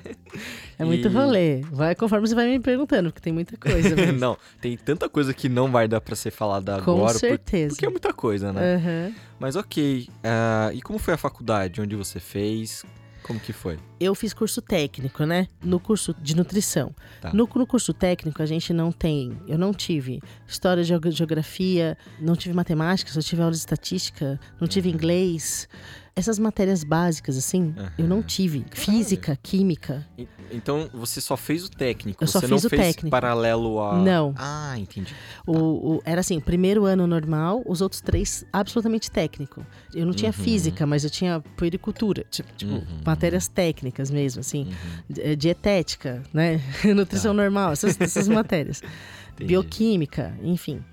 [SPEAKER 4] é muito e... rolê. Vai conforme você vai me perguntando, porque tem muita coisa.
[SPEAKER 2] não, tem tanta coisa que não vai dar para ser falada
[SPEAKER 4] Com
[SPEAKER 2] agora.
[SPEAKER 4] Com certeza.
[SPEAKER 2] Porque é muita coisa, né?
[SPEAKER 4] Uhum.
[SPEAKER 2] Mas ok. Uh, e como foi a faculdade? Onde você fez? Como que foi?
[SPEAKER 4] Eu fiz curso técnico, né? No curso de nutrição. Tá. No, no, curso técnico, a gente não tem. Eu não tive história, geografia, não tive matemática, só tive aula de estatística, não tive uhum. inglês. Essas matérias básicas, assim, uhum. eu não tive. Física, química.
[SPEAKER 2] Então você só fez o técnico?
[SPEAKER 4] Eu só
[SPEAKER 2] você
[SPEAKER 4] fiz
[SPEAKER 2] não
[SPEAKER 4] o
[SPEAKER 2] fez
[SPEAKER 4] técnico.
[SPEAKER 2] paralelo a.
[SPEAKER 4] Não.
[SPEAKER 2] Ah, entendi.
[SPEAKER 4] O, o, era assim, primeiro ano normal, os outros três absolutamente técnico. Eu não tinha uhum. física, mas eu tinha puericultura, tipo, tipo uhum. matérias técnicas mesmo, assim. Uhum. Dietética, né? Nutrição tá. normal, essas, essas matérias. Entendi. Bioquímica, enfim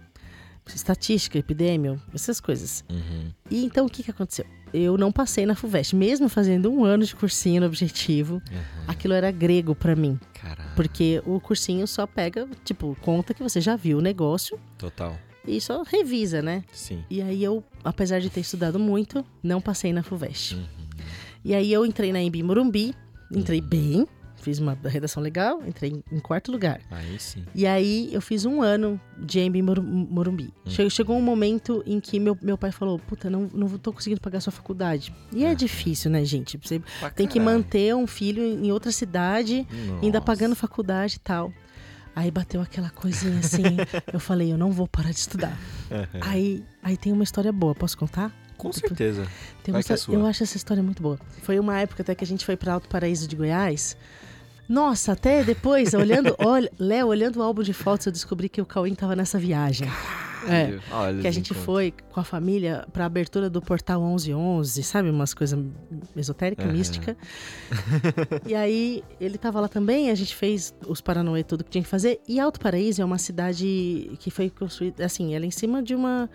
[SPEAKER 4] estatística, epidêmio, essas coisas.
[SPEAKER 2] Uhum.
[SPEAKER 4] E então o que, que aconteceu? Eu não passei na FUVEST, mesmo fazendo um ano de cursinho no objetivo, uhum. aquilo era grego para mim.
[SPEAKER 2] Caramba.
[SPEAKER 4] Porque o cursinho só pega, tipo, conta que você já viu o negócio.
[SPEAKER 2] Total.
[SPEAKER 4] E só revisa, né?
[SPEAKER 2] Sim.
[SPEAKER 4] E aí eu, apesar de ter estudado muito, não passei na FUVEST.
[SPEAKER 2] Uhum.
[SPEAKER 4] E aí eu entrei na Embi Morumbi, entrei uhum. bem, Fiz uma redação legal, entrei em quarto lugar.
[SPEAKER 2] Aí sim.
[SPEAKER 4] E aí eu fiz um ano de MB Morumbi. Hum. Chegou um momento em que meu, meu pai falou: Puta, não, não tô conseguindo pagar sua faculdade. E é ah. difícil, né, gente? Você pra tem caralho. que manter um filho em outra cidade, Nossa. ainda pagando faculdade e tal. Aí bateu aquela coisinha assim. eu falei, eu não vou parar de estudar. Uhum. Aí, aí tem uma história boa, posso contar?
[SPEAKER 2] Com certeza.
[SPEAKER 4] Tem uma história, é eu acho essa história muito boa. Foi uma época até que a gente foi para Alto Paraíso de Goiás. Nossa, até depois, olhando, olha, Léo, olhando o álbum de fotos, eu descobri que o Cauim tava nessa viagem. É, Olha que a gente foi com a família pra abertura do Portal 1111, sabe? Umas coisas esotérica, uhum. mística. e aí, ele tava lá também, a gente fez os Paranoê, tudo que tinha que fazer. E Alto Paraíso é uma cidade que foi construída, assim, ela é em cima de uma,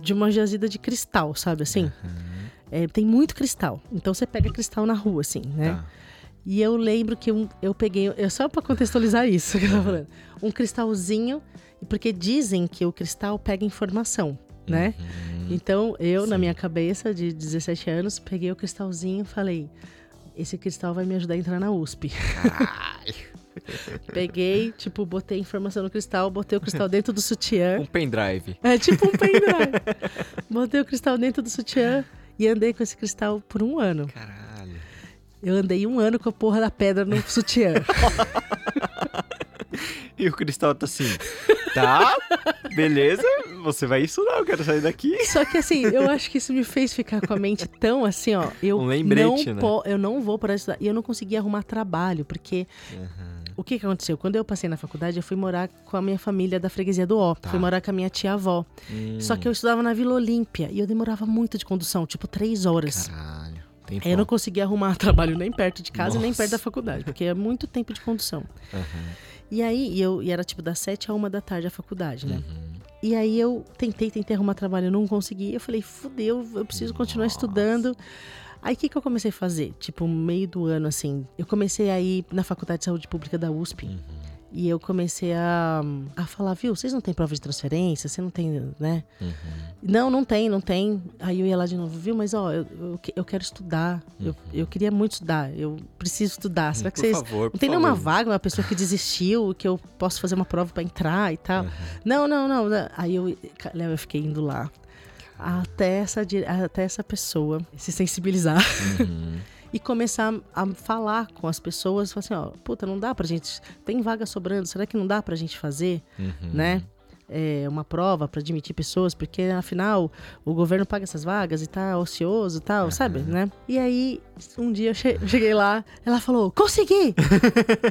[SPEAKER 4] de uma jazida de cristal, sabe? Assim, uhum. é, tem muito cristal. Então, você pega cristal na rua, assim, né? Tá. E eu lembro que eu, eu peguei, eu, só para contextualizar isso que eu tava falando, um cristalzinho, porque dizem que o cristal pega informação, né? Uhum. Então eu, Sim. na minha cabeça de 17 anos, peguei o cristalzinho e falei: esse cristal vai me ajudar a entrar na USP. Peguei, tipo, botei informação no cristal, botei o cristal dentro do sutiã.
[SPEAKER 2] Um pendrive.
[SPEAKER 4] É, tipo um pendrive. botei o cristal dentro do sutiã e andei com esse cristal por um ano.
[SPEAKER 2] Caralho.
[SPEAKER 4] Eu andei um ano com a porra da pedra no sutiã.
[SPEAKER 2] e o Cristal tá assim, tá, beleza, você vai estudar, eu quero sair daqui.
[SPEAKER 4] Só que assim, eu acho que isso me fez ficar com a mente tão assim, ó. Eu
[SPEAKER 2] um lembrete,
[SPEAKER 4] não
[SPEAKER 2] né?
[SPEAKER 4] Eu não vou parar de estudar. E eu não conseguia arrumar trabalho, porque. Uhum. O que, que aconteceu? Quando eu passei na faculdade, eu fui morar com a minha família da freguesia do Ó. Tá. Fui morar com a minha tia-avó. Hum. Só que eu estudava na Vila Olímpia e eu demorava muito de condução, tipo três horas.
[SPEAKER 2] Caralho.
[SPEAKER 4] Eu não conseguia arrumar trabalho nem perto de casa, Nossa. nem perto da faculdade, porque é muito tempo de condução.
[SPEAKER 2] Uhum.
[SPEAKER 4] E aí, eu, e era tipo das sete a uma da tarde a faculdade, né?
[SPEAKER 2] Uhum.
[SPEAKER 4] E aí eu tentei, tentei arrumar trabalho, não consegui. Eu falei, fudeu, eu preciso continuar Nossa. estudando. Aí o que, que eu comecei a fazer? Tipo, meio do ano, assim. Eu comecei a ir na Faculdade de Saúde Pública da USP. Uhum. E eu comecei a, a falar, viu, vocês não têm prova de transferência? Você não tem, né?
[SPEAKER 2] Uhum.
[SPEAKER 4] Não, não tem, não tem. Aí eu ia lá de novo, viu, mas ó, eu, eu, eu quero estudar. Uhum. Eu, eu queria muito estudar. Eu preciso estudar. Será que
[SPEAKER 2] por
[SPEAKER 4] vocês.
[SPEAKER 2] Favor,
[SPEAKER 4] não tem
[SPEAKER 2] favor.
[SPEAKER 4] nenhuma vaga, uma pessoa que desistiu, que eu posso fazer uma prova para entrar e tal? Uhum. Não, não, não. Aí eu, eu fiquei indo lá. Até essa, até essa pessoa se sensibilizar. E começar a falar com as pessoas, falar assim, ó, puta, não dá pra gente, tem vaga sobrando, será que não dá pra gente fazer,
[SPEAKER 2] uhum.
[SPEAKER 4] né? É, uma prova para admitir pessoas, porque afinal o governo paga essas vagas e tá ocioso e tal, uhum. sabe, né? E aí, um dia eu cheguei lá, ela falou: Consegui!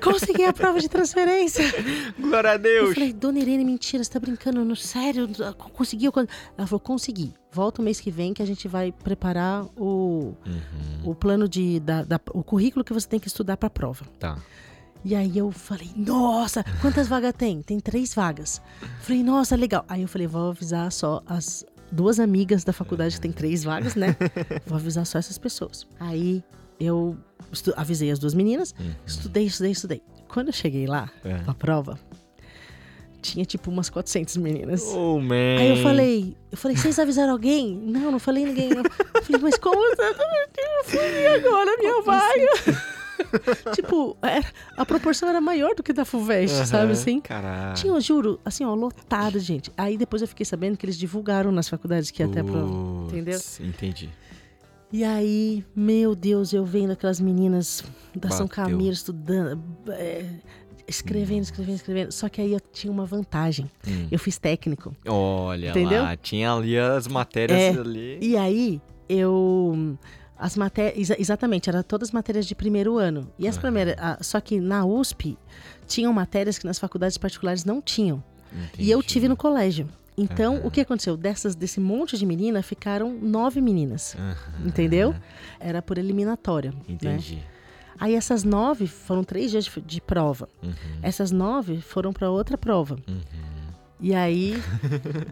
[SPEAKER 4] Consegui a prova de transferência!
[SPEAKER 2] Glória a Deus!
[SPEAKER 4] Eu falei: Dona Irene, mentira, você tá brincando? No sério? Conseguiu? Ela falou: Consegui volta o mês que vem que a gente vai preparar o,
[SPEAKER 2] uhum.
[SPEAKER 4] o plano de. Da, da, o currículo que você tem que estudar para a prova.
[SPEAKER 2] Tá.
[SPEAKER 4] E aí eu falei, nossa, quantas vagas tem? Tem três vagas. Falei, nossa, legal. Aí eu falei, vou avisar só as duas amigas da faculdade que tem três vagas, né? Vou avisar só essas pessoas. Aí eu avisei as duas meninas, uhum. estudei, estudei, estudei. Quando eu cheguei lá, é. pra prova, tinha tipo umas 400 meninas.
[SPEAKER 2] Oh, man.
[SPEAKER 4] Aí eu falei, eu falei, vocês avisaram alguém? Não, não falei ninguém. Não. Eu falei, mas como eu fui agora minha vaga? tipo, é, a proporção era maior do que da FUVEST, uhum, sabe assim?
[SPEAKER 2] Caralho.
[SPEAKER 4] Tinha, eu juro, assim, ó, lotado, gente. Aí depois eu fiquei sabendo que eles divulgaram nas faculdades que ia até a prova, entendeu?
[SPEAKER 2] Entendi.
[SPEAKER 4] E aí, meu Deus, eu vendo aquelas meninas da Bateu. São Camilo estudando, é, escrevendo, escrevendo, escrevendo. Só que aí eu tinha uma vantagem. Hum. Eu fiz técnico.
[SPEAKER 2] Olha entendeu? lá, tinha ali as matérias é, ali.
[SPEAKER 4] E aí, eu as matérias, exatamente, eram todas matérias de primeiro ano. E as uhum. primeiras, só que na USP tinham matérias que nas faculdades particulares não tinham. Entendi. E eu tive no colégio. Então, uhum. o que aconteceu? Dessas, desse monte de menina, ficaram nove meninas. Uhum. Entendeu? Era por eliminatória. Né?
[SPEAKER 2] Entendi. Né?
[SPEAKER 4] Aí essas nove foram três dias de, de prova. Uhum. Essas nove foram para outra prova. Uhum. E aí,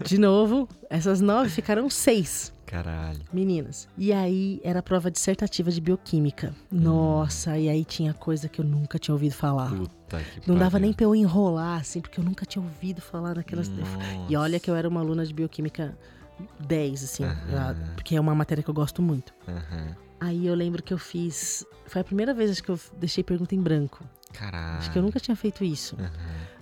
[SPEAKER 4] de novo, essas nove ficaram seis.
[SPEAKER 2] Caralho.
[SPEAKER 4] Meninas. E aí era prova dissertativa de bioquímica. Hum. Nossa, e aí tinha coisa que eu nunca tinha ouvido falar.
[SPEAKER 2] Puta que
[SPEAKER 4] Não dava nem pra eu enrolar, assim, porque eu nunca tinha ouvido falar daquelas. E olha que eu era uma aluna de bioquímica 10, assim, porque é uma matéria que eu gosto muito. Aí eu lembro que eu fiz. Foi a primeira vez que eu deixei pergunta em branco.
[SPEAKER 2] Caralho.
[SPEAKER 4] Acho que eu nunca tinha feito isso.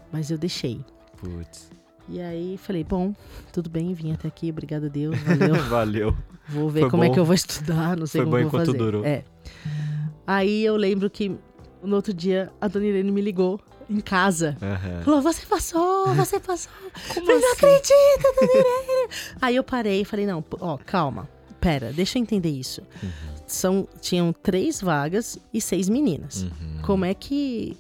[SPEAKER 4] Mas eu deixei.
[SPEAKER 2] Putz.
[SPEAKER 4] E aí falei, bom, tudo bem, vim até aqui, obrigado a Deus, valeu.
[SPEAKER 2] valeu.
[SPEAKER 4] Vou ver Foi como é bom. é que eu vou estudar, não sei
[SPEAKER 2] Foi
[SPEAKER 4] como
[SPEAKER 2] bom
[SPEAKER 4] vou fazer.
[SPEAKER 2] durou.
[SPEAKER 4] É. Aí eu lembro que no outro dia a dona Irene me ligou em casa. Uhum. Falou, você passou, você passou. Como falei, não assim? acredito, dona Irene. aí eu parei e falei, não, ó, calma, pera, deixa eu entender isso. Uhum. São, tinham três vagas e seis meninas. Uhum. Como é que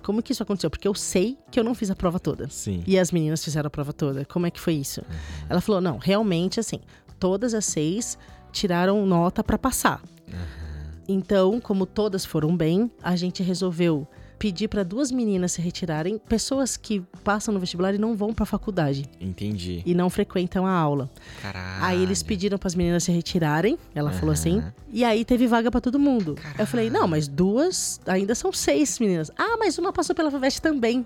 [SPEAKER 4] como que isso aconteceu? Porque eu sei que eu não fiz a prova toda.
[SPEAKER 2] Sim.
[SPEAKER 4] E as meninas fizeram a prova toda. Como é que foi isso? Uhum. Ela falou: não, realmente, assim, todas as seis tiraram nota para passar. Uhum. Então, como todas foram bem, a gente resolveu pedir para duas meninas se retirarem, pessoas que passam no vestibular e não vão para a faculdade.
[SPEAKER 2] Entendi.
[SPEAKER 4] E não frequentam a aula.
[SPEAKER 2] Caralho.
[SPEAKER 4] Aí eles pediram para as meninas se retirarem, ela uhum. falou assim, e aí teve vaga para todo mundo. Caralho. Eu falei: "Não, mas duas, ainda são seis meninas". Ah, mas uma passou pela FUVEST também.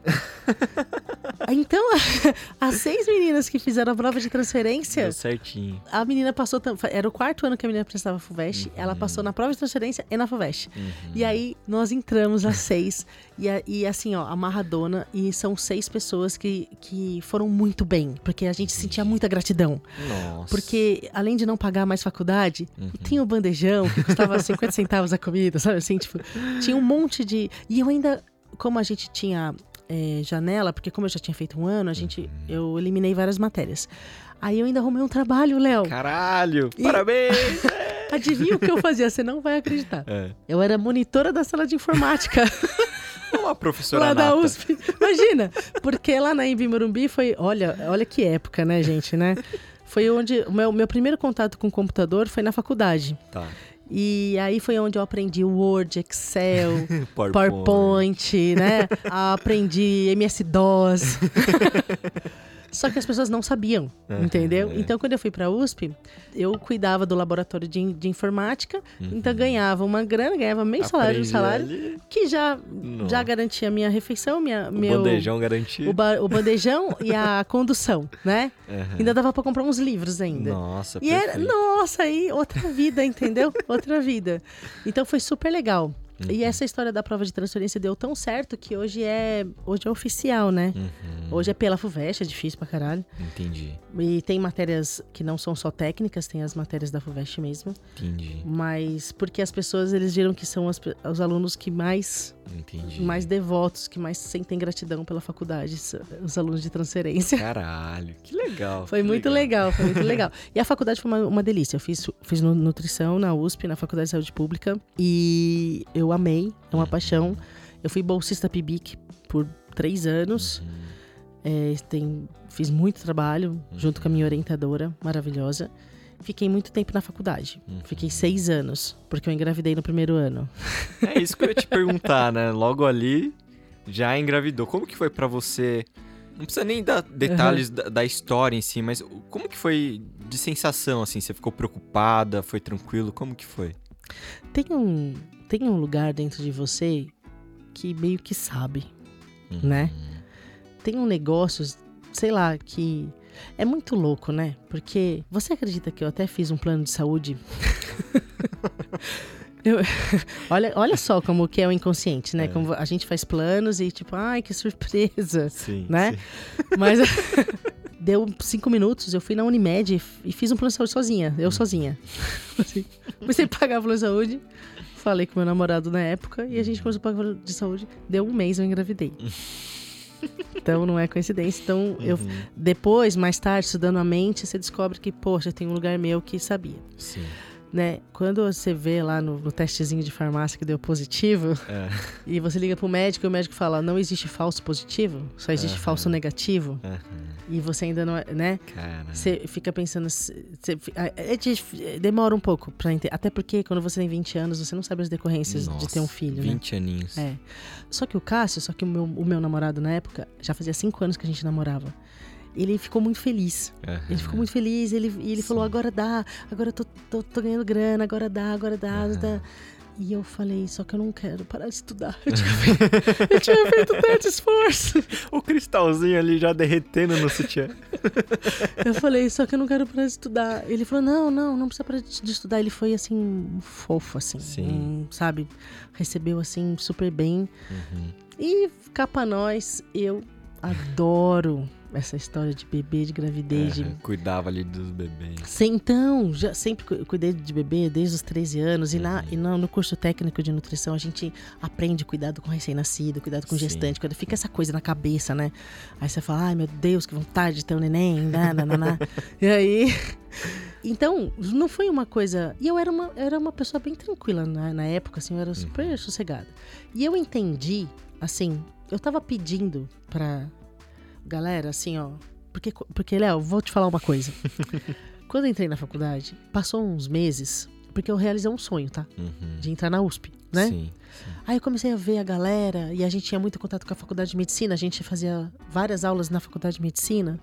[SPEAKER 4] então, as seis meninas que fizeram a prova de transferência,
[SPEAKER 2] Deu certinho.
[SPEAKER 4] A menina passou, era o quarto ano que a menina prestava FUVEST, uhum. ela passou na prova de transferência e na FUVEST. Uhum. E aí nós entramos às seis e, e assim, ó, amarradona. E são seis pessoas que, que foram muito bem. Porque a gente sentia muita gratidão.
[SPEAKER 2] Nossa.
[SPEAKER 4] Porque, além de não pagar mais faculdade, uhum. tinha o bandejão, que custava 50 centavos a comida, sabe? Assim, tipo, tinha um monte de. E eu ainda, como a gente tinha é, janela, porque como eu já tinha feito um ano, a gente, uhum. eu eliminei várias matérias. Aí eu ainda arrumei um trabalho, Léo.
[SPEAKER 2] Caralho! E... Parabéns!
[SPEAKER 4] Adivinha o que eu fazia? Você não vai acreditar. É. Eu era monitora da sala de informática.
[SPEAKER 2] Uma professora
[SPEAKER 4] lá da USP. Imagina, porque lá na Embi Morumbi foi, olha, olha que época, né, gente, né? Foi onde o meu, meu primeiro contato com o computador foi na faculdade.
[SPEAKER 2] Tá.
[SPEAKER 4] E aí foi onde eu aprendi Word, Excel,
[SPEAKER 2] PowerPoint,
[SPEAKER 4] PowerPoint né? aprendi MS-DOS. Só que as pessoas não sabiam, uhum, entendeu? É. Então, quando eu fui para a USP, eu cuidava do laboratório de, de informática, uhum. então ganhava uma grana, ganhava meio salário, um salário, ali. que já, já garantia minha refeição, minha,
[SPEAKER 2] o
[SPEAKER 4] meu...
[SPEAKER 2] bandejão garantia.
[SPEAKER 4] O, ba, o bandejão e a condução, né? Uhum. Ainda dava para comprar uns livros ainda.
[SPEAKER 2] Nossa,
[SPEAKER 4] E
[SPEAKER 2] perfeito.
[SPEAKER 4] era, nossa, aí outra vida, entendeu? outra vida. Então, foi super legal. Uhum. E essa história da prova de transferência deu tão certo que hoje é, hoje é oficial, né? Uhum. Hoje é pela FUVEST, é difícil pra caralho.
[SPEAKER 2] Entendi.
[SPEAKER 4] E tem matérias que não são só técnicas, tem as matérias da FUVEST mesmo.
[SPEAKER 2] Entendi.
[SPEAKER 4] Mas porque as pessoas, eles viram que são as, os alunos que mais
[SPEAKER 2] Entendi.
[SPEAKER 4] mais devotos, que mais sentem gratidão pela faculdade, os alunos de transferência.
[SPEAKER 2] Caralho, que legal.
[SPEAKER 4] Foi
[SPEAKER 2] que
[SPEAKER 4] muito legal. legal. foi muito legal. E a faculdade foi uma, uma delícia. Eu fiz, fiz nutrição na USP, na Faculdade de Saúde Pública, e eu amei, é uma uhum. paixão. Eu fui bolsista PIBIC por três anos. Uhum. É, tem, fiz muito trabalho uhum. junto com a minha orientadora, maravilhosa. Fiquei muito tempo na faculdade. Uhum. Fiquei seis anos, porque eu engravidei no primeiro ano.
[SPEAKER 2] É isso que eu ia te perguntar, né? Logo ali. já engravidou. Como que foi para você? Não precisa nem dar detalhes uhum. da, da, história em si, mas como que foi de sensação, assim? Você ficou preocupada? Foi tranquilo? Como que foi?
[SPEAKER 4] Tem um, tem um lugar dentro de você que meio que sabe, uhum. né? Tem um negócio, sei lá, que é muito louco, né? Porque você acredita que eu até fiz um plano de saúde? eu, olha, olha só como que é o inconsciente, né? É. Como a gente faz planos e tipo, ai, que surpresa, sim, né? Sim. Mas deu cinco minutos, eu fui na Unimed e fiz um plano de saúde sozinha, eu hum. sozinha. Assim, comecei a pagar o plano de saúde, falei com meu namorado na época e a gente começou a pagar o plano de saúde. Deu um mês, eu engravidei. Então não é coincidência. Então uhum. eu depois, mais tarde, estudando a mente, você descobre que, poxa, tem um lugar meu que sabia.
[SPEAKER 2] Sim.
[SPEAKER 4] Né? Quando você vê lá no, no testezinho de farmácia que deu positivo, é. e você liga pro médico e o médico fala: não existe falso positivo, só existe uhum. falso negativo. Uhum. E você ainda não é, né? Você fica pensando. Você, é, é, demora um pouco pra entender. Até porque quando você tem 20 anos, você não sabe as decorrências Nossa, de ter um filho.
[SPEAKER 2] 20
[SPEAKER 4] né?
[SPEAKER 2] aninhos.
[SPEAKER 4] É. Só que o Cássio, só que o meu, o meu namorado na época, já fazia 5 anos que a gente namorava ele ficou muito feliz. Uhum. Ele ficou muito feliz, ele, e ele falou, agora dá, agora eu tô, tô, tô, ganhando grana, agora dá, agora dá, uhum. dá. E eu falei, só que eu não quero parar de estudar. Eu tinha feito, eu tinha feito tanto esforço.
[SPEAKER 2] O cristalzinho ali já derretendo no sutiã.
[SPEAKER 4] eu falei, só que eu não quero parar de estudar. Ele falou, não, não, não precisa parar de estudar. Ele foi, assim, fofo, assim. Sim. Sabe? Recebeu, assim, super bem. Uhum. E cá pra nós, eu adoro essa história de bebê, de gravidez. É, de...
[SPEAKER 2] Cuidava ali dos bebês.
[SPEAKER 4] Sim, então, já sempre cuidei de bebê desde os 13 anos. Uhum. E, lá, e no, no curso técnico de nutrição a gente aprende cuidado com recém-nascido, cuidado com Sim. gestante. Quando fica essa coisa na cabeça, né? Aí você fala, ai meu Deus, que vontade de ter um neném, nanana. e aí. Então, não foi uma coisa. E eu era uma, era uma pessoa bem tranquila na, na época, assim, eu era super uhum. sossegada. E eu entendi, assim, eu tava pedindo pra Galera, assim, ó. Porque, porque Léo, vou te falar uma coisa. Quando eu entrei na faculdade, passou uns meses, porque eu realizei um sonho, tá? Uhum. De entrar na USP, né? Sim, sim. Aí eu comecei a ver a galera, e a gente tinha muito contato com a faculdade de medicina, a gente fazia várias aulas na faculdade de medicina.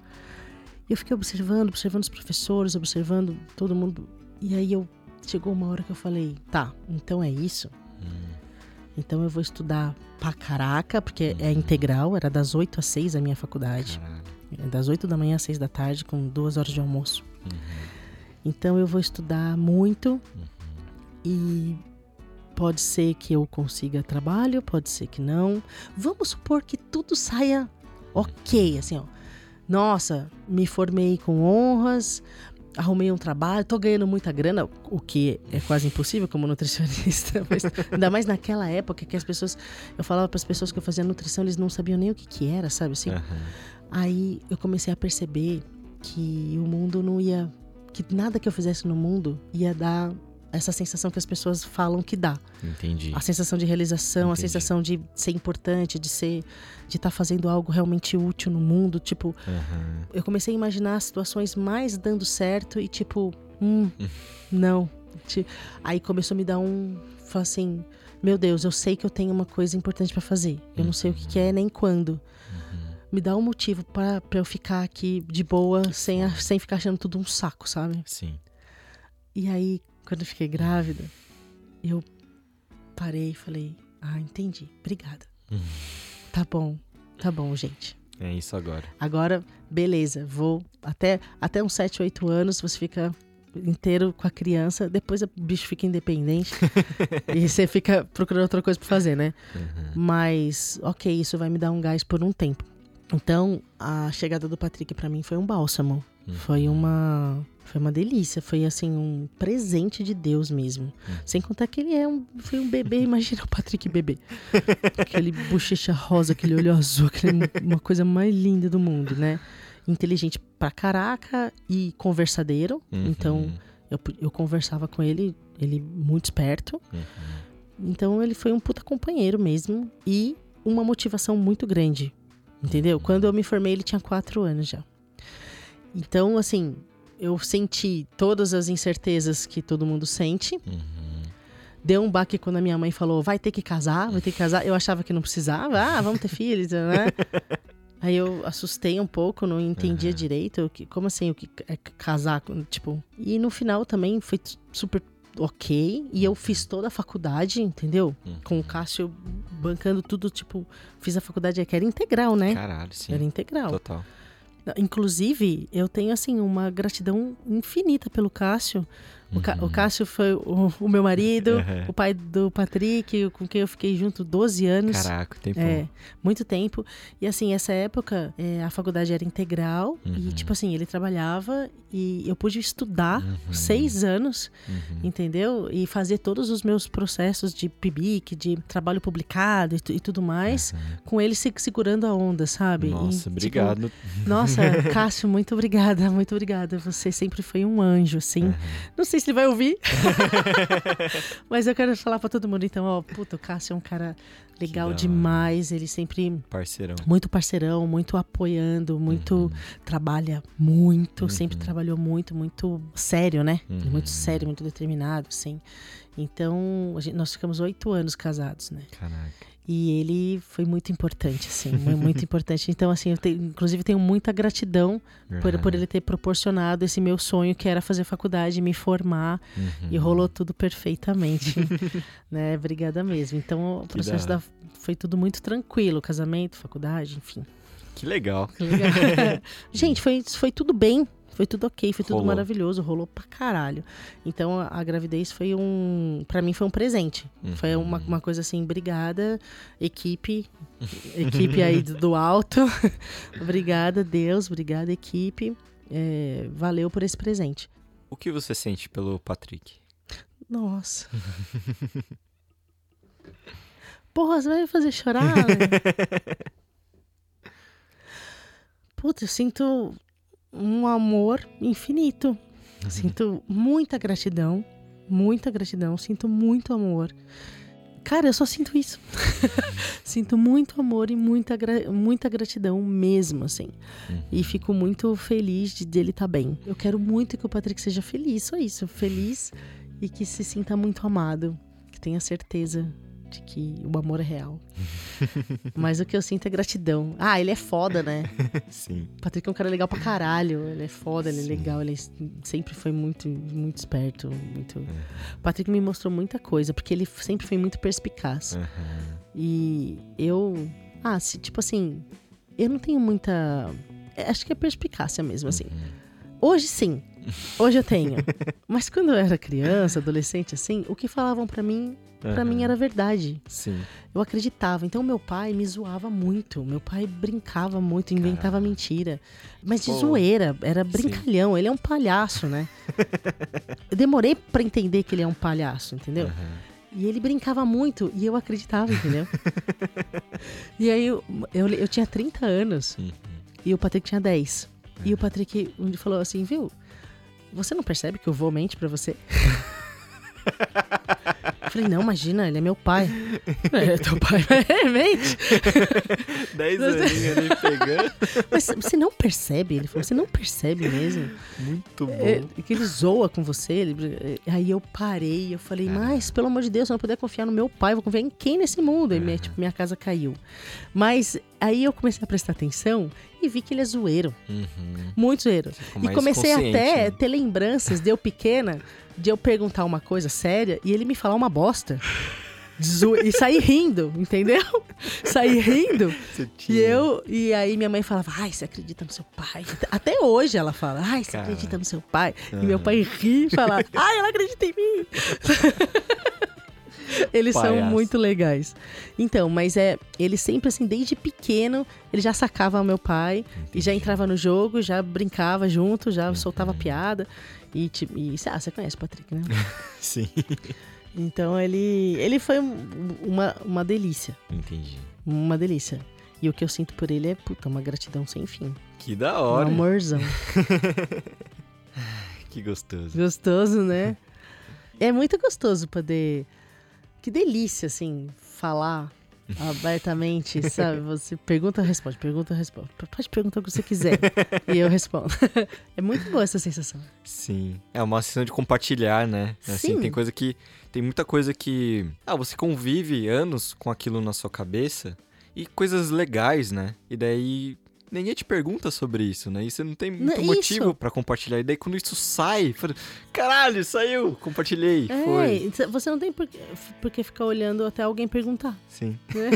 [SPEAKER 4] E eu fiquei observando, observando os professores, observando todo mundo. E aí eu chegou uma hora que eu falei, tá, então é isso. Hum. Então eu vou estudar pra caraca, porque é uhum. integral, era das 8 às 6 a minha faculdade. Caralho. Das 8 da manhã às 6 da tarde, com duas horas de almoço. Uhum. Então eu vou estudar muito uhum. e pode ser que eu consiga trabalho, pode ser que não. Vamos supor que tudo saia ok, assim, ó. Nossa, me formei com honras, arrumei um trabalho, tô ganhando muita grana, o que é quase impossível como nutricionista, mas ainda mais naquela época que as pessoas, eu falava para as pessoas que eu fazia nutrição, eles não sabiam nem o que que era, sabe assim? Uhum. Aí eu comecei a perceber que o mundo não ia, que nada que eu fizesse no mundo ia dar essa sensação que as pessoas falam que dá.
[SPEAKER 2] Entendi.
[SPEAKER 4] A sensação de realização, Entendi. a sensação de ser importante, de ser, de estar tá fazendo algo realmente útil no mundo. Tipo, uhum. eu comecei a imaginar situações mais dando certo e tipo, hum, não. Aí começou a me dar um, assim, meu Deus, eu sei que eu tenho uma coisa importante para fazer. Eu não sei o que, que é nem quando. Uhum. Me dá um motivo para eu ficar aqui de boa, sem, sem ficar achando tudo um saco, sabe?
[SPEAKER 2] Sim.
[SPEAKER 4] E aí, quando eu fiquei grávida, eu parei e falei: Ah, entendi, obrigada. Hum. Tá bom, tá bom, gente.
[SPEAKER 2] É isso agora.
[SPEAKER 4] Agora, beleza, vou até, até uns 7, 8 anos, você fica inteiro com a criança, depois o bicho fica independente e você fica procurando outra coisa para fazer, né? Uhum. Mas, ok, isso vai me dar um gás por um tempo. Então, a chegada do Patrick para mim foi um bálsamo. Uhum. Foi uma foi uma delícia, foi assim um presente de Deus mesmo. Uhum. Sem contar que ele é um foi um bebê, imagina o Patrick bebê. aquele bochecha rosa, aquele olho azul, aquele, uma coisa mais linda do mundo, né? Inteligente pra caraca e conversadeiro. Uhum. Então, eu, eu conversava com ele, ele muito esperto. Uhum. Então, ele foi um puta companheiro mesmo e uma motivação muito grande. Entendeu? Uhum. Quando eu me formei, ele tinha quatro anos já. Então, assim, eu senti todas as incertezas que todo mundo sente. Uhum. Deu um baque quando a minha mãe falou, vai ter que casar, vai ter que casar. Eu achava que não precisava, ah, vamos ter filhos, né? Aí eu assustei um pouco, não entendia uhum. direito. Que, como assim, o que é casar? Tipo. E no final também foi super ok. E eu fiz toda a faculdade, entendeu? Uhum. Com o Cássio bancando tudo, tipo, fiz a faculdade que era integral, né?
[SPEAKER 2] Caralho, sim.
[SPEAKER 4] Era integral.
[SPEAKER 2] Total.
[SPEAKER 4] Inclusive, eu tenho, assim, uma gratidão infinita pelo Cássio, o, Ca o Cássio foi o, o meu marido, uhum. o pai do Patrick, com quem eu fiquei junto 12 anos.
[SPEAKER 2] Caraca, tempo.
[SPEAKER 4] É, muito tempo. E assim, essa época, é, a faculdade era integral. Uhum. E, tipo assim, ele trabalhava e eu pude estudar uhum. seis anos, uhum. entendeu? E fazer todos os meus processos de PIBIC, de trabalho publicado e, e tudo mais, com ele se segurando a onda, sabe?
[SPEAKER 2] Nossa, e, tipo, obrigado.
[SPEAKER 4] Tipo, nossa, Cássio, muito obrigada, muito obrigada. Você sempre foi um anjo, assim. Não sei se ele vai ouvir. Mas eu quero falar para todo mundo, então, ó, puta, o Cássio é um cara legal demais. Ele sempre.
[SPEAKER 2] Parceirão.
[SPEAKER 4] Muito parceirão, muito apoiando, muito. Uhum. Trabalha muito, uhum. sempre trabalhou muito, muito sério, né? Uhum. Muito sério, muito determinado, sim. Então, gente, nós ficamos oito anos casados, né?
[SPEAKER 2] Caraca.
[SPEAKER 4] E ele foi muito importante, assim, muito importante. Então, assim, eu inclusive tenho muita gratidão uhum. por, por ele ter proporcionado esse meu sonho, que era fazer faculdade, me formar. Uhum. E rolou tudo perfeitamente, né? Obrigada mesmo. Então, o processo da, foi tudo muito tranquilo, casamento, faculdade, enfim.
[SPEAKER 2] Que legal. Que
[SPEAKER 4] legal. Gente, foi, foi tudo bem, foi tudo ok, foi tudo rolou. maravilhoso, rolou pra caralho. Então a, a gravidez foi um. para mim foi um presente. Uhum. Foi uma, uma coisa assim, obrigada, equipe. equipe aí do, do alto. obrigada, Deus, obrigada, equipe. É, valeu por esse presente.
[SPEAKER 2] O que você sente pelo Patrick?
[SPEAKER 4] Nossa. Porra, você vai me fazer chorar? Né? Puta, eu sinto um amor infinito. Uhum. Sinto muita gratidão, muita gratidão, sinto muito amor. Cara, eu só sinto isso. sinto muito amor e muita, muita gratidão mesmo, assim. Uhum. E fico muito feliz de dele estar tá bem. Eu quero muito que o Patrick seja feliz, só isso. Feliz e que se sinta muito amado. Que tenha certeza de que o amor é real. Mas o que eu sinto é gratidão. Ah, ele é foda, né?
[SPEAKER 2] Sim.
[SPEAKER 4] O Patrick é um cara legal pra caralho. Ele é foda, ele é Sim. legal, ele sempre foi muito, muito esperto. Muito... Uhum. O Patrick me mostrou muita coisa, porque ele sempre foi muito perspicaz. Uhum. E eu. Ah, se, tipo assim, eu não tenho muita. É, acho que é perspicácia mesmo, assim. Uhum. Hoje sim. Hoje eu tenho. Mas quando eu era criança, adolescente, assim, o que falavam para mim para mim era verdade.
[SPEAKER 2] Sim.
[SPEAKER 4] Eu acreditava. Então meu pai me zoava muito. Meu pai brincava muito, inventava Caramba. mentira. Mas de Pô. zoeira, era brincalhão. Sim. Ele é um palhaço, né? eu demorei para entender que ele é um palhaço, entendeu? Uhum. E ele brincava muito e eu acreditava, entendeu? e aí eu, eu, eu, tinha 30 anos uhum. e o Patrick tinha 10. Uhum. E o Patrick um falou assim, viu? Você não percebe que eu vou mente pra você? Falei, não, imagina, ele é meu pai. É, teu pai, realmente.
[SPEAKER 2] Dez aninhos ali pegando.
[SPEAKER 4] Mas você não percebe? Ele falou, você não percebe mesmo?
[SPEAKER 2] Muito bom.
[SPEAKER 4] É, que ele zoa com você. Ele... Aí eu parei, eu falei, é. mas pelo amor de Deus, eu não puder confiar no meu pai, vou confiar em quem nesse mundo? Aí minha, tipo, minha casa caiu. Mas aí eu comecei a prestar atenção e vi que ele é zoeiro. Uhum. Muito zoeiro. E comecei até a ter lembranças de eu pequena de eu perguntar uma coisa séria e ele me falar uma bosta. e sair rindo, entendeu? sair rindo. E eu e aí minha mãe falava: "Ai, você acredita no seu pai?". Até hoje ela fala: "Ai, você Caramba. acredita no seu pai?". Uhum. E meu pai ri e fala: "Ai, ela acredita em mim". Eles Palhaço. são muito legais. Então, mas é, ele sempre assim, desde pequeno, ele já sacava meu pai Entendi. e já entrava no jogo, já brincava junto, já uhum. soltava piada. E, tipo, e ah, você conhece o Patrick, né?
[SPEAKER 2] Sim.
[SPEAKER 4] Então ele, ele foi uma, uma delícia.
[SPEAKER 2] Entendi.
[SPEAKER 4] Uma delícia. E o que eu sinto por ele é, puta, uma gratidão sem fim.
[SPEAKER 2] Que da hora.
[SPEAKER 4] Um amorzão.
[SPEAKER 2] que gostoso.
[SPEAKER 4] Gostoso, né? é muito gostoso poder. Que delícia, assim, falar abertamente, sabe? Você pergunta, responde, pergunta, responde. Pode perguntar o que você quiser e eu respondo. é muito boa essa sensação.
[SPEAKER 1] Sim. É uma sensação de compartilhar, né? Assim,
[SPEAKER 4] Sim.
[SPEAKER 1] tem coisa que. Tem muita coisa que. Ah, você convive anos com aquilo na sua cabeça e coisas legais, né? E daí ninguém te pergunta sobre isso, né? E você não tem muito
[SPEAKER 4] Não,
[SPEAKER 1] motivo para compartilhar. E daí quando isso sai, fala, caralho, saiu, compartilhei,
[SPEAKER 4] É,
[SPEAKER 1] foi.
[SPEAKER 4] você não tem por que, por que ficar olhando até alguém perguntar.
[SPEAKER 1] Sim.
[SPEAKER 4] né?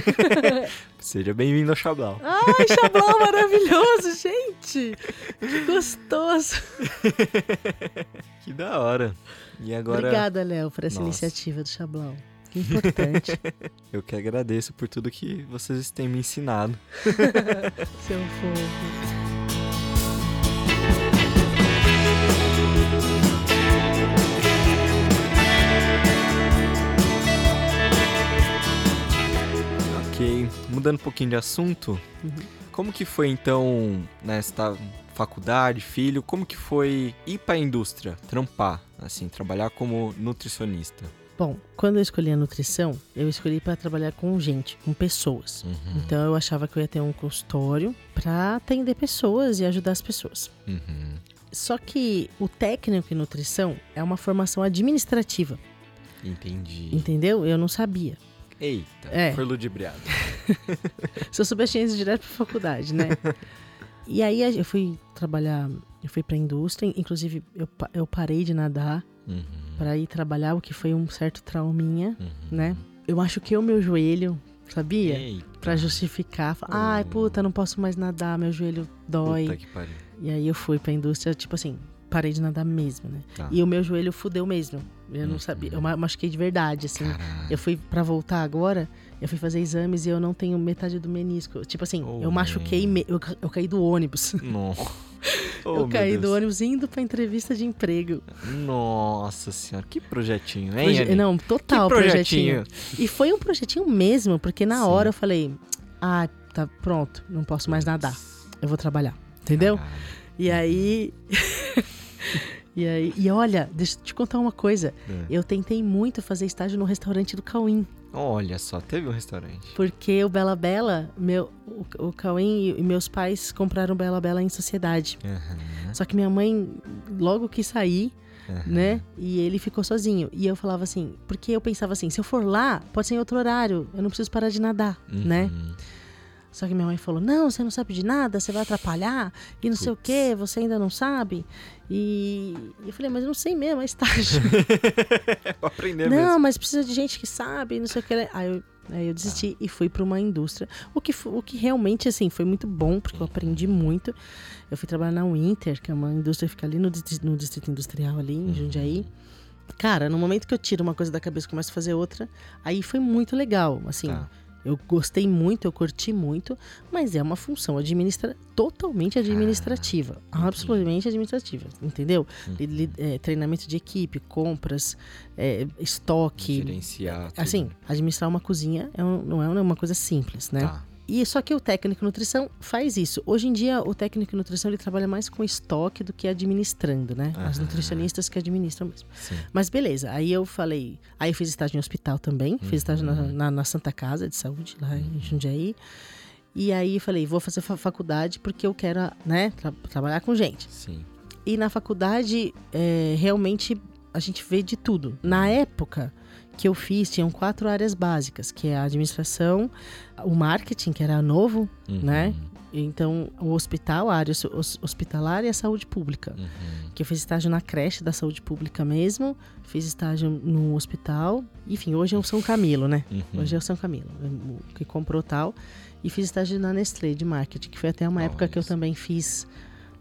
[SPEAKER 1] Seja bem-vindo ao Chablau.
[SPEAKER 4] Ai, Xablão maravilhoso, gente! Que gostoso!
[SPEAKER 1] Que da hora. E agora
[SPEAKER 4] Obrigada, Léo, por essa
[SPEAKER 1] Nossa.
[SPEAKER 4] iniciativa do Xablão. Que importante.
[SPEAKER 1] eu que agradeço por tudo que vocês têm me ensinado.
[SPEAKER 4] Seu fofo.
[SPEAKER 1] Ok, mudando um pouquinho de assunto,
[SPEAKER 4] Uhum.
[SPEAKER 1] como que foi então, nesta faculdade, filho, como que foi ir pra indústria, trampar, assim, trabalhar como nutricionista?
[SPEAKER 4] Bom, quando eu escolhi a nutrição, eu escolhi para trabalhar com gente, com pessoas.
[SPEAKER 1] Uhum,
[SPEAKER 4] Então eu achava que eu ia ter um consultório para atender pessoas e ajudar as pessoas.
[SPEAKER 1] uhum.
[SPEAKER 4] Só que o técnico em nutrição é uma formação administrativa,
[SPEAKER 1] Entendi.
[SPEAKER 4] entendeu? Eu não sabia.
[SPEAKER 1] Eita,
[SPEAKER 4] É.
[SPEAKER 1] foi ludibriado.
[SPEAKER 4] Se eu soubesse, tinha ido direto pra faculdade, né? e aí eu fui trabalhar, eu fui pra indústria, inclusive eu, eu parei de nadar
[SPEAKER 1] Uhum,
[SPEAKER 4] para ir trabalhar, o que foi um certo trauminha,
[SPEAKER 1] uhum.
[SPEAKER 4] né? Eu machuquei o meu joelho, sabia? Pra justificar, falar, ai, puta, não posso mais nadar, meu joelho dói.
[SPEAKER 1] que.
[SPEAKER 4] E aí eu fui pra indústria, tipo assim, parei de nadar mesmo, né?
[SPEAKER 1] Tá.
[SPEAKER 4] E o meu joelho fudeu mesmo. Eu não
[SPEAKER 1] Uhum.
[SPEAKER 4] sabia, eu ma- machuquei de verdade, assim. Eu fui pra voltar agora, eu fui fazer exames e eu não tenho metade do menisco. Tipo assim,
[SPEAKER 1] Oh,
[SPEAKER 4] eu machuquei, me- eu, eu caí do ônibus.
[SPEAKER 1] Não. Oh,
[SPEAKER 4] eu caí do
[SPEAKER 1] Deus.
[SPEAKER 4] ônibus indo pra entrevista de emprego.
[SPEAKER 1] Nossa senhora, que projetinho, hein,
[SPEAKER 4] Proje- não, total
[SPEAKER 1] projetinho.
[SPEAKER 4] projetinho. E foi um projetinho mesmo, porque na
[SPEAKER 1] Sim.
[SPEAKER 4] hora eu falei, ah, tá pronto, não posso mais nadar. Eu vou trabalhar. Entendeu?
[SPEAKER 1] Caralho.
[SPEAKER 4] E aí. e aí. E olha, deixa eu te contar uma coisa.
[SPEAKER 1] É.
[SPEAKER 4] Eu tentei muito fazer estágio no restaurante do Cauim.
[SPEAKER 1] Olha só, teve um restaurante.
[SPEAKER 4] Porque o Bela Bela, meu, o, o Cauim e meus pais compraram o Bela Bela em sociedade.
[SPEAKER 1] Aham,
[SPEAKER 4] Só que minha mãe logo quis sair,
[SPEAKER 1] aham.
[SPEAKER 4] né? E ele ficou sozinho. E eu falava assim, porque eu pensava assim, se eu for lá, pode ser em outro horário. Eu não preciso parar de nadar, né?
[SPEAKER 1] Uhum.
[SPEAKER 4] Só que minha mãe falou: Não, você não sabe de nada, você vai atrapalhar, e não sei o quê, você ainda não sabe. E eu falei: Mas eu não sei mesmo, é estágio.
[SPEAKER 1] Pra aprender
[SPEAKER 4] não,
[SPEAKER 1] mesmo.
[SPEAKER 4] mas precisa de gente que sabe, não sei o que. Aí eu, aí eu desisti e fui para uma indústria. O que, o que realmente, assim, foi muito bom, porque eu aprendi muito. Eu fui trabalhar na Winter, que é uma indústria que fica ali no, no distrito industrial, ali em Jundiaí. Cara, no momento que eu tiro uma coisa da cabeça e começo a fazer outra, aí foi muito legal. Assim,
[SPEAKER 1] Tá.
[SPEAKER 4] Eu gostei muito, eu curti muito, mas é uma função administra totalmente administrativa. absolutamente administrativa, entendeu? Li- é, treinamento de equipe, compras, é, estoque.
[SPEAKER 1] Gerenciar.
[SPEAKER 4] Assim, administrar uma cozinha é um- não é uma coisa simples, né?
[SPEAKER 1] Tá.
[SPEAKER 4] E só que o técnico em nutrição faz isso. Hoje em dia, o técnico em nutrição ele trabalha mais com estoque do que administrando, né? As
[SPEAKER 1] Aham.
[SPEAKER 4] nutricionistas que administram mesmo.
[SPEAKER 1] Sim.
[SPEAKER 4] Mas beleza, aí eu falei. Aí eu fiz estágio em hospital também, fiz estágio na, na- na Santa Casa de Saúde, lá em Jundiaí. E aí eu falei, vou fazer fa- faculdade porque eu quero, né, tra- trabalhar com gente.
[SPEAKER 1] Sim.
[SPEAKER 4] E na faculdade, é, realmente, a gente vê de tudo. Na época que eu fiz, tinham quatro áreas básicas, que é a administração, o marketing, que era novo,
[SPEAKER 1] Uhum.
[SPEAKER 4] né? Então, o hospital, a área hos- hospitalar e a saúde pública.
[SPEAKER 1] Uhum.
[SPEAKER 4] Que eu fiz estágio na creche da saúde pública mesmo, fiz estágio no hospital. Enfim, hoje é o São Camilo, né?
[SPEAKER 1] Uhum.
[SPEAKER 4] Hoje é o São Camilo, o que comprou tal. E fiz estágio na Nestlé de marketing, que foi até uma época que eu também fiz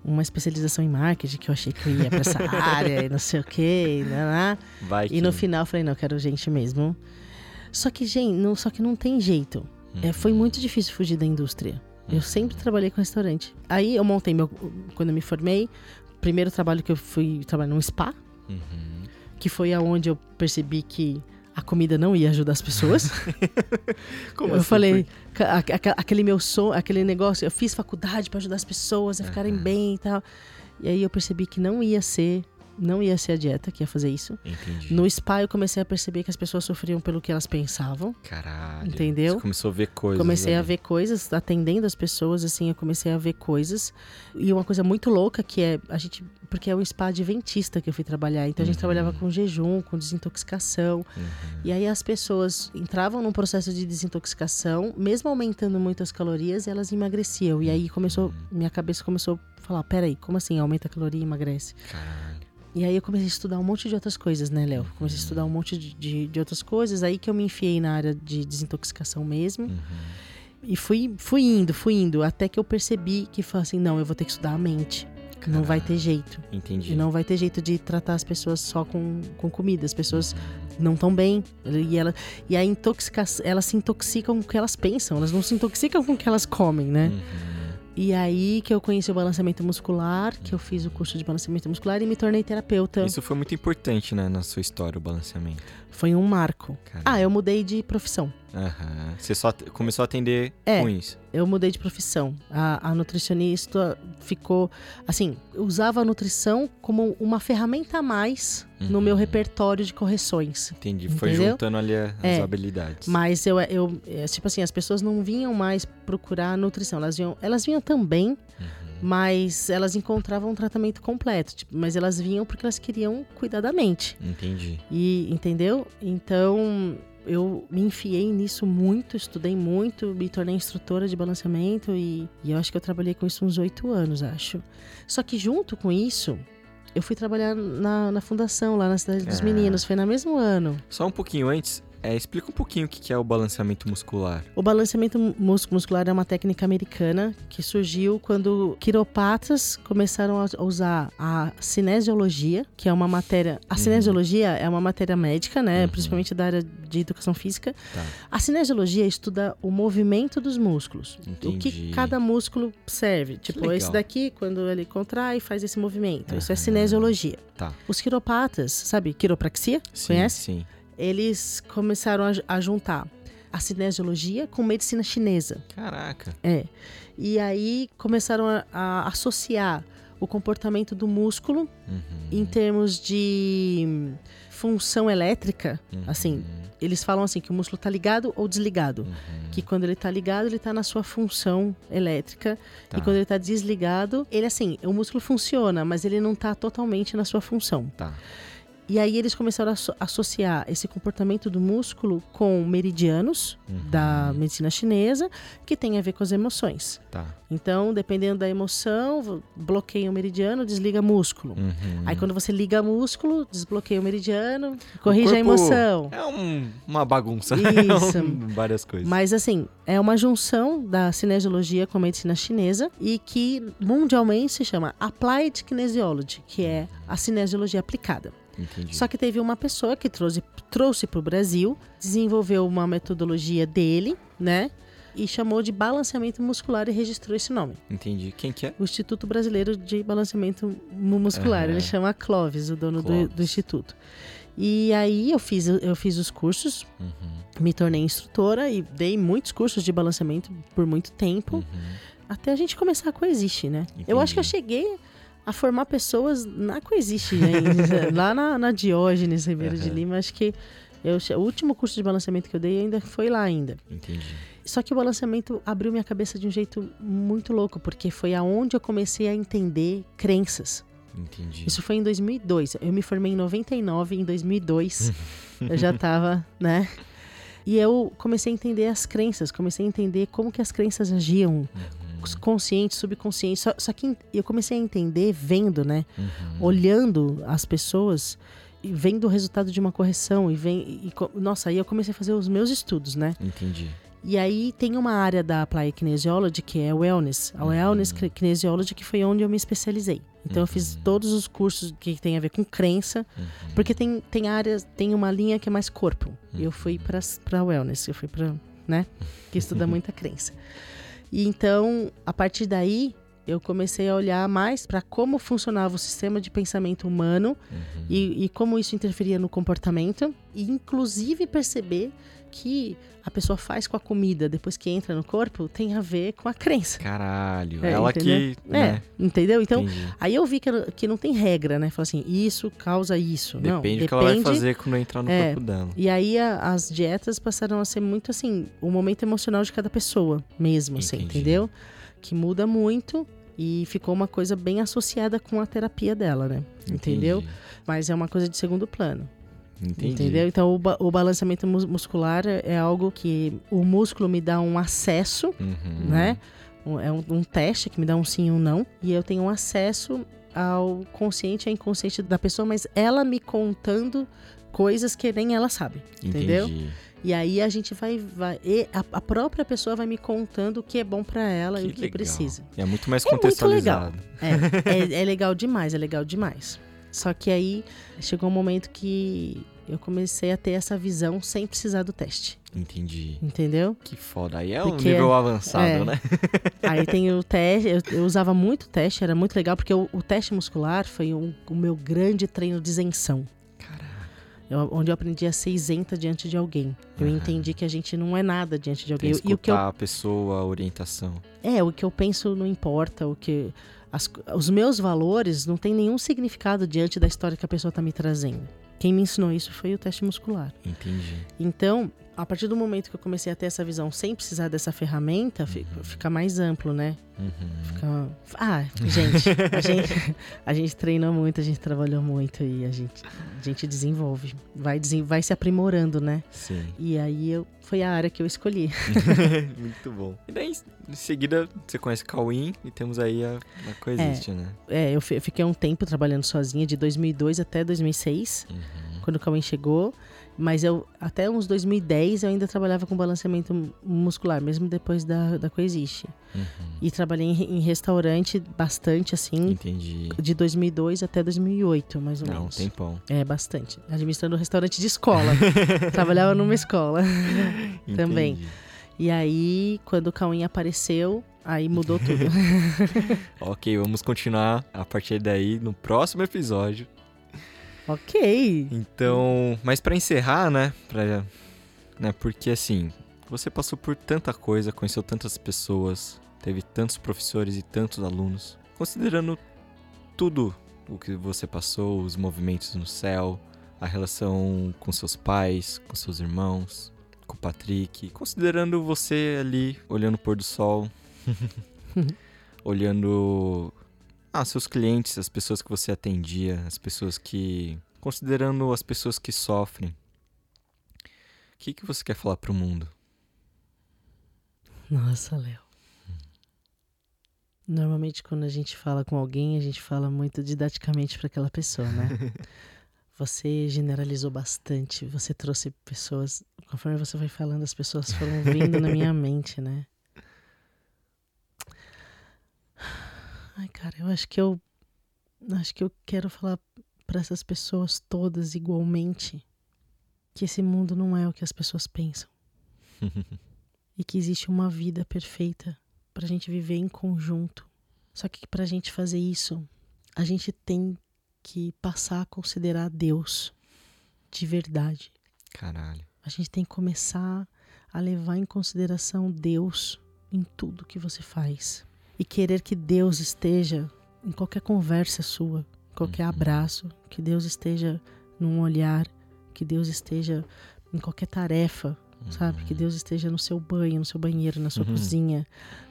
[SPEAKER 4] uma especialização em marketing, que eu achei que eu ia pra essa área e não sei o quê. E, lá, lá.
[SPEAKER 1] Vai
[SPEAKER 4] e no final eu falei, não, eu quero gente mesmo. Só que, gente, não, só que não tem jeito. É, foi
[SPEAKER 1] Uhum.
[SPEAKER 4] muito difícil fugir da indústria. Eu sempre trabalhei com restaurante. Aí eu montei meu. Quando eu me formei, o primeiro trabalho que eu fui trabalhar num spa,
[SPEAKER 1] Uhum.
[SPEAKER 4] que foi aonde eu percebi que a comida não ia ajudar as pessoas.
[SPEAKER 1] Como
[SPEAKER 4] eu
[SPEAKER 1] assim?
[SPEAKER 4] falei, aquele meu som, aquele negócio, eu fiz faculdade para ajudar as pessoas a ficarem
[SPEAKER 1] Aham.
[SPEAKER 4] bem e tal. E aí eu percebi que não ia ser não ia ser a dieta que ia fazer isso.
[SPEAKER 2] Entendi.
[SPEAKER 4] No spa eu comecei a perceber que as pessoas sofriam pelo que elas pensavam.
[SPEAKER 2] Caralho.
[SPEAKER 4] Entendeu?
[SPEAKER 2] Você começou a ver coisas.
[SPEAKER 4] Comecei a ver coisas, atendendo as pessoas, assim, eu comecei a ver coisas. E uma coisa muito louca que é a gente. Porque é um spa adventista que eu fui trabalhar. Então a gente
[SPEAKER 2] Uhum.
[SPEAKER 4] trabalhava com jejum, com desintoxicação.
[SPEAKER 2] Uhum.
[SPEAKER 4] E aí as pessoas entravam num processo de desintoxicação, mesmo aumentando muito as calorias, elas emagreciam. E aí começou, minha cabeça começou a falar: peraí, como assim aumenta a caloria e emagrece?
[SPEAKER 2] Caralho.
[SPEAKER 4] E aí eu comecei a estudar um monte de outras coisas, né, Léo? Comecei a estudar um monte de, de, de outras coisas, aí que eu me enfiei na área de desintoxicação mesmo.
[SPEAKER 2] Uhum.
[SPEAKER 4] E fui, fui indo, fui indo, até que eu percebi que falei assim, não, eu vou ter que estudar a mente. Não vai ter jeito.
[SPEAKER 2] Entendi.
[SPEAKER 4] E não vai ter jeito de tratar as pessoas só com, com comida. As pessoas não estão bem. E, ela, e a intoxicação, elas se intoxicam com o que elas pensam. Elas não se intoxicam com o que elas comem, né?
[SPEAKER 2] Uhum.
[SPEAKER 4] E aí que eu conheci o balanceamento muscular, que eu fiz o curso de balanceamento muscular e me tornei terapeuta.
[SPEAKER 2] Isso foi muito importante, né, na sua história, o balanceamento.
[SPEAKER 4] Foi um marco.
[SPEAKER 2] Caralho.
[SPEAKER 4] Ah, eu mudei de profissão.
[SPEAKER 2] Aham. Você só começou a atender
[SPEAKER 4] É.
[SPEAKER 2] com isso.
[SPEAKER 4] Eu mudei de profissão. A, a nutricionista ficou. Assim, usava a nutrição como uma ferramenta a mais no
[SPEAKER 2] Uhum.
[SPEAKER 4] meu repertório de correções.
[SPEAKER 2] Entendi. Foi
[SPEAKER 4] Entendeu?
[SPEAKER 2] juntando ali as
[SPEAKER 4] É.
[SPEAKER 2] habilidades.
[SPEAKER 4] Mas eu, eu. é, Tipo assim, as pessoas não vinham mais procurar nutrição. Elas vinham, elas vinham também,
[SPEAKER 2] Uhum.
[SPEAKER 4] Mas elas encontravam um tratamento completo. tipo, mas elas vinham porque elas queriam cuidar da mente.
[SPEAKER 2] Entendi.
[SPEAKER 4] E entendeu? Então eu me enfiei nisso muito, estudei muito, me tornei instrutora de balanceamento e, e eu acho que eu trabalhei com isso uns oito anos, acho. Só que junto com isso, eu fui trabalhar na, na fundação, lá na Cidade dos
[SPEAKER 2] Ah.
[SPEAKER 4] Meninos, foi no mesmo ano.
[SPEAKER 2] Só um pouquinho antes, é, explica um pouquinho o que é o balanceamento muscular.
[SPEAKER 4] O balanceamento mus- muscular é uma técnica americana que surgiu quando quiropatas começaram a usar a cinesiologia, que é uma matéria. A
[SPEAKER 2] Uhum.
[SPEAKER 4] cinesiologia é uma matéria médica, né?
[SPEAKER 2] Uhum.
[SPEAKER 4] Principalmente da área de educação física.
[SPEAKER 2] Tá.
[SPEAKER 4] A cinesiologia estuda o movimento dos músculos. O
[SPEAKER 2] Entendi.
[SPEAKER 4] que cada músculo serve. Tipo, esse daqui, quando ele contrai, faz esse movimento. Isso é cinesiologia.
[SPEAKER 2] Tá.
[SPEAKER 4] Os quiropatas, sabe, quiropraxia?
[SPEAKER 2] Sim,
[SPEAKER 4] Conhece?
[SPEAKER 2] Sim.
[SPEAKER 4] Eles começaram a, a juntar a cinesiologia com medicina chinesa.
[SPEAKER 2] Caraca.
[SPEAKER 4] É. E aí começaram a, a associar o comportamento do músculo
[SPEAKER 2] Uhum.
[SPEAKER 4] em termos de função elétrica.
[SPEAKER 2] Uhum.
[SPEAKER 4] Assim, eles falam assim que o músculo tá ligado ou desligado.
[SPEAKER 2] Uhum.
[SPEAKER 4] Que quando ele tá ligado, ele tá na sua função elétrica.
[SPEAKER 2] Tá.
[SPEAKER 4] E quando ele tá desligado, ele assim, o músculo funciona, mas ele não tá totalmente na sua função.
[SPEAKER 2] Tá.
[SPEAKER 4] E aí eles começaram a asso- associar esse comportamento do músculo com meridianos
[SPEAKER 2] Uhum.
[SPEAKER 4] da medicina chinesa, que tem a ver com as emoções.
[SPEAKER 2] Tá.
[SPEAKER 4] Então, dependendo da emoção, bloqueia o meridiano, desliga músculo.
[SPEAKER 2] Uhum.
[SPEAKER 4] Aí quando você liga músculo, desbloqueia o meridiano, corrige a
[SPEAKER 2] corpo
[SPEAKER 4] emoção.
[SPEAKER 2] É um- uma bagunça.
[SPEAKER 4] Isso.
[SPEAKER 2] É um- Várias coisas.
[SPEAKER 4] Mas assim, é uma junção da cinesiologia com a medicina chinesa e que mundialmente se chama Applied Kinesiology, que é a cinesiologia aplicada.
[SPEAKER 2] Entendi.
[SPEAKER 4] Só que teve uma pessoa que trouxe trouxe para o Brasil, desenvolveu uma metodologia dele, né? E chamou de balanceamento muscular e registrou esse nome.
[SPEAKER 2] Entendi. Quem que é?
[SPEAKER 4] O Instituto Brasileiro de Balanceamento Mu- Muscular.
[SPEAKER 2] Aham.
[SPEAKER 4] Ele chama Clóvis, o dono do,
[SPEAKER 2] Clóvis.
[SPEAKER 4] do instituto. E aí eu fiz, eu fiz os cursos,
[SPEAKER 2] Uhum.
[SPEAKER 4] me tornei instrutora e dei muitos cursos de balanceamento por muito tempo,
[SPEAKER 2] Uhum.
[SPEAKER 4] até a gente começar a coexistir, né? Eu acho que eu
[SPEAKER 2] Entendi.
[SPEAKER 4] cheguei a formar pessoas na coexiste, né? lá na, na Diógenes Ribeiro de
[SPEAKER 2] Aham.
[SPEAKER 4] Lima, acho que eu, o último curso de balanceamento que eu dei ainda foi lá ainda.
[SPEAKER 2] Entendi.
[SPEAKER 4] Só que o balanceamento abriu minha cabeça de um jeito muito louco, porque foi aonde eu comecei a entender crenças.
[SPEAKER 2] Entendi.
[SPEAKER 4] Isso foi em 2002. Eu me formei em 99, em 2002 eu já tava, né? E eu comecei a entender as crenças, comecei a entender como que as crenças agiam,
[SPEAKER 2] Uhum.
[SPEAKER 4] Consciente, subconsciente. Só, só que eu comecei a entender vendo, né?
[SPEAKER 2] Uhum.
[SPEAKER 4] Olhando as pessoas e vendo o resultado de uma correção e vem e, nossa, aí eu comecei a fazer os meus estudos, né?
[SPEAKER 2] Entendi.
[SPEAKER 4] E aí tem uma área da Apply Kinesiology que é Wellness. A
[SPEAKER 2] Uhum.
[SPEAKER 4] Wellness Ki- Kinesiology que foi onde eu me especializei. Então eu fiz
[SPEAKER 2] Uhum.
[SPEAKER 4] todos os cursos que tem a ver com crença,
[SPEAKER 2] Uhum.
[SPEAKER 4] porque tem, tem áreas, tem uma linha que é mais corpo. Eu
[SPEAKER 2] Uhum.
[SPEAKER 4] fui para para Wellness, eu fui para, né, que estuda muita crença. E então, a partir daí, eu comecei a olhar mais para como funcionava o sistema de pensamento humano uhum. e, e, como isso interferia no comportamento, e inclusive perceber que a pessoa faz com a comida depois que entra no corpo tem a ver com a crença.
[SPEAKER 1] Caralho, é, ela
[SPEAKER 4] entendeu?
[SPEAKER 1] que.
[SPEAKER 4] É, né? entendeu? Então, Entendi. aí eu vi que, que não tem regra, né? Fala assim, isso causa isso.
[SPEAKER 1] Depende
[SPEAKER 4] não,
[SPEAKER 1] do
[SPEAKER 4] depende
[SPEAKER 1] que ela vai fazer quando entrar no é, corpo dela.
[SPEAKER 4] E aí a, as dietas passaram a ser muito assim, o momento emocional de cada pessoa mesmo, assim, entendeu? Que muda muito e ficou uma coisa bem associada com a terapia dela, né? Entendi. Entendeu? Mas é uma coisa de segundo plano. Entendi. Entendeu? Então, o, ba o balanceamento muscular é algo que o músculo me dá um acesso, uhum. né? É um, um, teste que me dá um sim ou um não. E eu tenho um acesso ao consciente e inconsciente da pessoa, mas ela me contando coisas que nem ela sabe. Entendi. Entendeu? E aí a gente vai. vai a, a, própria pessoa vai me contando o que é bom para ela que e o que legal. precisa.
[SPEAKER 1] É muito mais contextualizado.
[SPEAKER 4] É, muito legal. É, é, é legal demais, é legal demais. Só que aí chegou um momento que eu comecei a ter essa visão sem precisar do teste.
[SPEAKER 1] Entendi.
[SPEAKER 4] Entendeu?
[SPEAKER 1] Que foda. Aí é um nível avançado, é. né?
[SPEAKER 4] aí tem o teste. Eu, eu, usava muito teste, era muito legal, porque o, o teste muscular foi um, o meu grande treino de isenção. Eu, onde eu aprendi a ser isenta diante de alguém. Eu uhum. entendi que a gente não é nada diante de alguém.
[SPEAKER 1] Tem e o que eu, a pessoa, a orientação.
[SPEAKER 4] É, o que eu penso não importa, o que as, os meus valores não têm nenhum significado diante da história que a pessoa está me trazendo. Quem me ensinou isso foi o teste muscular.
[SPEAKER 1] Entendi.
[SPEAKER 4] Então, a partir do momento que eu comecei a ter essa visão sem precisar dessa ferramenta, uhum. fica mais amplo, né? Uhum. Fica... Ah, gente a, gente, a gente treinou muito, a gente trabalhou muito e a gente, a gente desenvolve, vai, vai se aprimorando, né?
[SPEAKER 1] Sim.
[SPEAKER 4] E aí eu, foi a área que eu escolhi.
[SPEAKER 1] muito bom. E daí, em seguida, você conhece Cauim e temos aí a, a Coexiste,
[SPEAKER 4] é,
[SPEAKER 1] né?
[SPEAKER 4] É, eu fiquei um tempo trabalhando sozinha, de 2002 até 2006, uhum. quando o Cauim chegou. Mas eu, até uns 2010, eu ainda trabalhava com balanceamento muscular, mesmo depois da, da Coexiste. Uhum. E trabalhei em, em, restaurante bastante, assim.
[SPEAKER 1] Entendi.
[SPEAKER 4] De 2002 até 2008, mais ou
[SPEAKER 1] Não,
[SPEAKER 4] menos.
[SPEAKER 1] Não, tempão.
[SPEAKER 4] É, bastante. Administrando restaurante de escola. Trabalhava numa escola também. E aí, quando o Cauim apareceu, aí mudou tudo.
[SPEAKER 1] ok, vamos continuar a partir daí no próximo episódio
[SPEAKER 4] Ok.
[SPEAKER 1] Então, mas para encerrar, né, pra, né, porque assim, você passou por tanta coisa, conheceu tantas pessoas, teve tantos professores e tantos alunos. Considerando tudo o que você passou, os movimentos no céu, a relação com seus pais, com seus irmãos, com o Patrick, considerando você ali olhando o pôr do sol, olhando ah, seus clientes, as pessoas que você atendia, as pessoas que. Considerando as pessoas que sofrem. O que, que você quer falar pro mundo?
[SPEAKER 4] Nossa, Léo. Normalmente, quando a gente fala com alguém, a gente fala muito didaticamente para aquela pessoa, né? Você generalizou bastante, você trouxe pessoas. Conforme você vai falando, as pessoas foram vindo na minha mente, né? Ai, cara, eu acho que eu acho que eu quero falar para essas pessoas todas igualmente que esse mundo não é o que as pessoas pensam. e que existe uma vida perfeita pra gente viver em conjunto. Só que pra gente fazer isso, a gente tem que passar a considerar Deus de verdade.
[SPEAKER 1] Caralho.
[SPEAKER 4] A gente tem que começar a levar em consideração Deus em tudo que você faz e querer que Deus esteja em qualquer conversa sua, qualquer uhum. abraço, que Deus esteja num olhar, que Deus esteja em qualquer tarefa, uhum. sabe? Que Deus esteja no seu banho, no seu banheiro, na sua uhum. cozinha,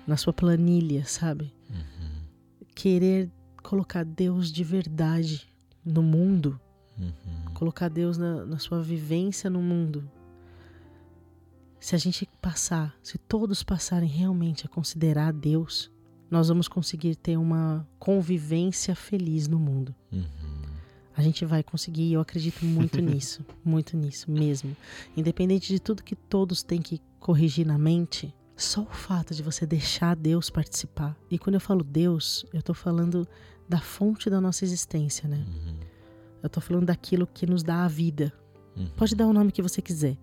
[SPEAKER 4] na sua planilha, sabe? Uhum. Querer colocar Deus de verdade no mundo, uhum. colocar Deus na, na sua vivência no mundo. Se a gente passar, se todos passarem realmente a considerar Deus, nós vamos conseguir ter uma convivência feliz no mundo. Uhum. A gente vai conseguir, eu acredito muito nisso, muito nisso mesmo. Independente de tudo que todos têm que corrigir na mente, só o fato de você deixar Deus participar. E quando eu falo Deus, eu estou falando da fonte da nossa existência, né? Uhum. Eu estou falando daquilo que nos dá a vida. Uhum. Pode dar o nome que você quiser,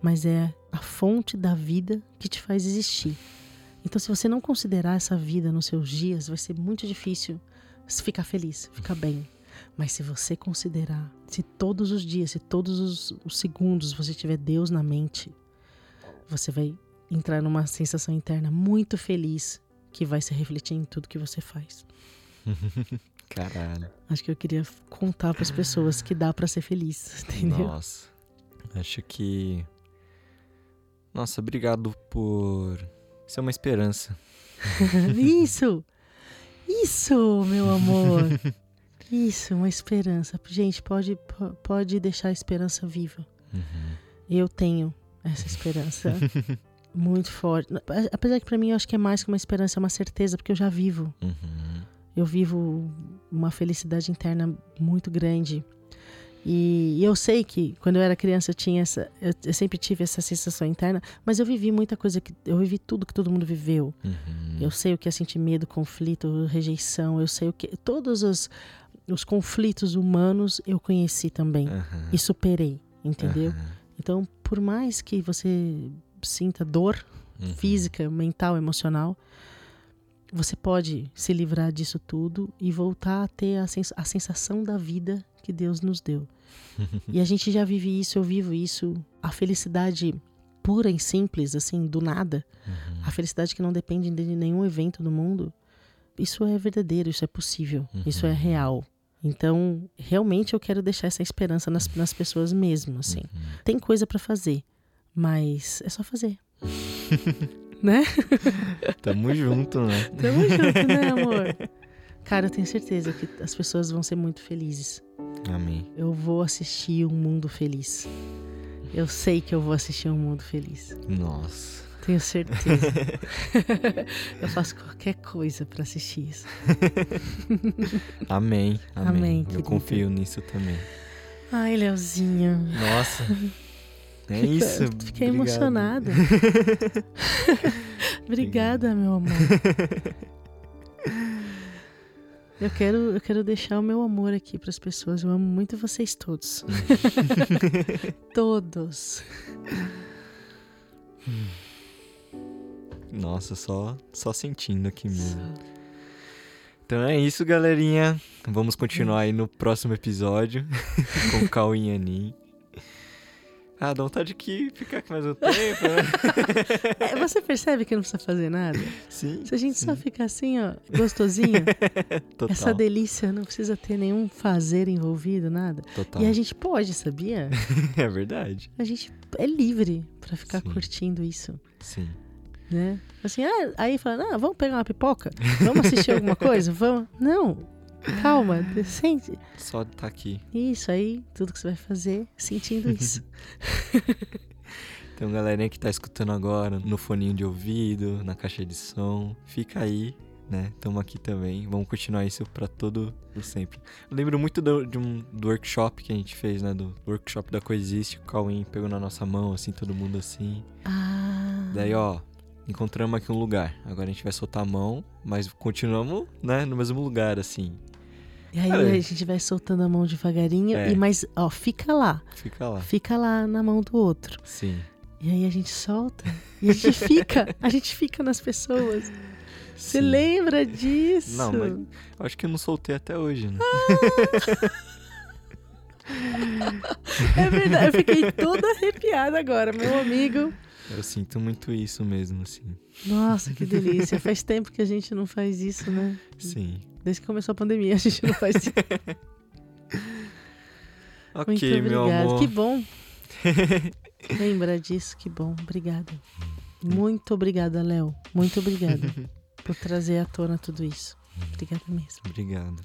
[SPEAKER 4] mas é a fonte da vida que te faz existir Então, se você não considerar essa vida nos seus dias, vai ser muito difícil ficar feliz, ficar bem. Mas se você considerar, se todos os dias, se todos os, os segundos você tiver Deus na mente, você vai entrar numa sensação interna muito feliz que vai se refletir em tudo que você faz.
[SPEAKER 1] Caralho.
[SPEAKER 4] Acho que eu queria contar para as pessoas que dá para ser feliz, entendeu?
[SPEAKER 1] Nossa. Acho que Nossa, obrigado por ser uma esperança.
[SPEAKER 4] Isso. Isso, meu amor. Isso, uma esperança. Gente, pode pode deixar a esperança viva. Uhum. Eu tenho essa esperança muito forte. Apesar que para mim eu acho que é mais que uma esperança, é uma certeza, porque eu já vivo. Uhum. Eu vivo uma felicidade interna muito grande. E eu sei que quando eu era criança eu tinha essa, eu, eu, sempre tive essa sensação interna, mas eu vivi muita coisa que eu vivi tudo que todo mundo viveu. Uhum. Eu sei o que é sentir medo, conflito, rejeição. Eu sei o que todos os, os conflitos humanos eu conheci também uhum. e superei, entendeu? Uhum. Então, por mais que você sinta dor uhum. física, mental, emocional, você pode se livrar disso tudo e voltar a ter a, sens a sensação da vida que Deus nos deu. e a gente já vive isso, eu vivo isso. A felicidade pura e simples, assim, do nada. Uhum. A felicidade que não depende de nenhum evento do mundo. Isso é verdadeiro, isso é possível, uhum. isso é real. Então, realmente eu quero deixar essa esperança nas, nas pessoas mesmo, assim. Uhum. Tem coisa para fazer, mas é só fazer. né?
[SPEAKER 1] Tamo junto, né?
[SPEAKER 4] Tamo junto, né, amor? Cara, eu tenho certeza que as pessoas vão ser muito felizes.
[SPEAKER 1] Amém.
[SPEAKER 4] Eu vou assistir um mundo feliz. Eu sei que eu vou assistir um mundo feliz.
[SPEAKER 1] Nossa.
[SPEAKER 4] Tenho certeza. eu faço qualquer coisa para assistir isso.
[SPEAKER 1] Amém. Amém. Amém eu confio nisso também.
[SPEAKER 4] Ai, Leozinho.
[SPEAKER 1] Nossa. É isso.
[SPEAKER 4] Fiquei Obrigado. emocionada. Obrigada, meu amor. Eu quero, eu quero deixar o meu amor aqui para as pessoas. Eu amo muito vocês todos. todos.
[SPEAKER 1] Nossa, só só sentindo aqui mesmo. Então é isso, galerinha. Vamos continuar aí no próximo episódio com o Cauim e Anin. Ah, dá vontade de ficar aqui mais um tempo, né?
[SPEAKER 4] é, você percebe que não precisa fazer nada?
[SPEAKER 1] Sim.
[SPEAKER 4] Se a gente
[SPEAKER 1] sim.
[SPEAKER 4] só ficar assim, ó, gostosinho, Total. essa delícia não precisa ter nenhum fazer envolvido, nada.
[SPEAKER 1] Total.
[SPEAKER 4] E a gente pode, sabia?
[SPEAKER 1] é verdade.
[SPEAKER 4] A gente é livre para ficar sim. curtindo isso.
[SPEAKER 1] Sim.
[SPEAKER 4] Né? Assim, ah, aí fala, ah, vamos pegar uma pipoca? Vamos assistir alguma coisa? Vamos. Não, Calma, sente.
[SPEAKER 1] Só tá aqui.
[SPEAKER 4] Isso aí, tudo que você vai fazer sentindo isso.
[SPEAKER 1] Então, galerinha que tá escutando agora, no foninho de ouvido, na caixa de som, fica aí, né? Tamo aqui também. Vamos continuar isso pra todo o sempre. Eu lembro muito do, de um, do workshop que a gente fez, né? Do workshop da Coexiste. O Cauim pegou na nossa mão, assim, todo mundo assim.
[SPEAKER 4] Ah.
[SPEAKER 1] Daí, ó, encontramos aqui um lugar. Agora a gente vai soltar a mão, mas continuamos, né, no mesmo lugar, assim.
[SPEAKER 4] E aí a gente vai soltando a mão devagarinho, é. e mas, ó, fica lá.
[SPEAKER 1] Fica lá.
[SPEAKER 4] Fica lá na mão do outro.
[SPEAKER 1] Sim.
[SPEAKER 4] E aí a gente solta e a gente fica, a gente fica nas pessoas. Você lembra disso?
[SPEAKER 1] Não, mas acho que eu não soltei até hoje, né?
[SPEAKER 4] é verdade, eu fiquei toda arrepiada agora, meu amigo.
[SPEAKER 1] Eu sinto muito isso mesmo, assim.
[SPEAKER 4] Nossa, que delícia. Faz tempo que a gente não faz isso, né?
[SPEAKER 1] Sim.
[SPEAKER 4] Desde que começou a pandemia, a gente não faz isso.
[SPEAKER 1] ok,
[SPEAKER 4] Muito
[SPEAKER 1] meu amor.
[SPEAKER 4] Que bom. Lembra disso, que bom. Obrigada. Muito obrigada, Léo. Muito obrigada por trazer à tona tudo isso. Obrigada mesmo.
[SPEAKER 1] Obrigado.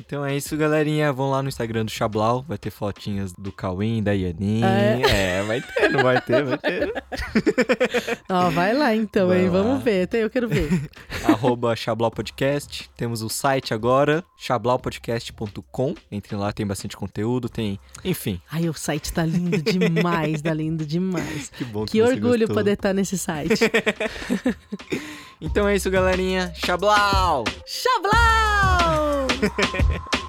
[SPEAKER 1] Então é isso, galerinha. Vão lá no Instagram do Chablau, vai ter fotinhas do Cauim, da Yanin. Ah, é? é? vai ter, não vai ter, vai ter.
[SPEAKER 4] Ó, vai lá então, vai hein? Lá. Vamos ver, até eu quero ver.
[SPEAKER 1] Arroba Podcast. Temos o site agora, chablaupodcast.com. Entre lá, tem bastante conteúdo, tem. Enfim.
[SPEAKER 4] Ai, o site tá lindo demais, tá lindo demais.
[SPEAKER 1] Que bom que
[SPEAKER 4] Que orgulho gostou. poder estar nesse site.
[SPEAKER 1] Então é isso, galerinha. Chablau!
[SPEAKER 4] Chablau!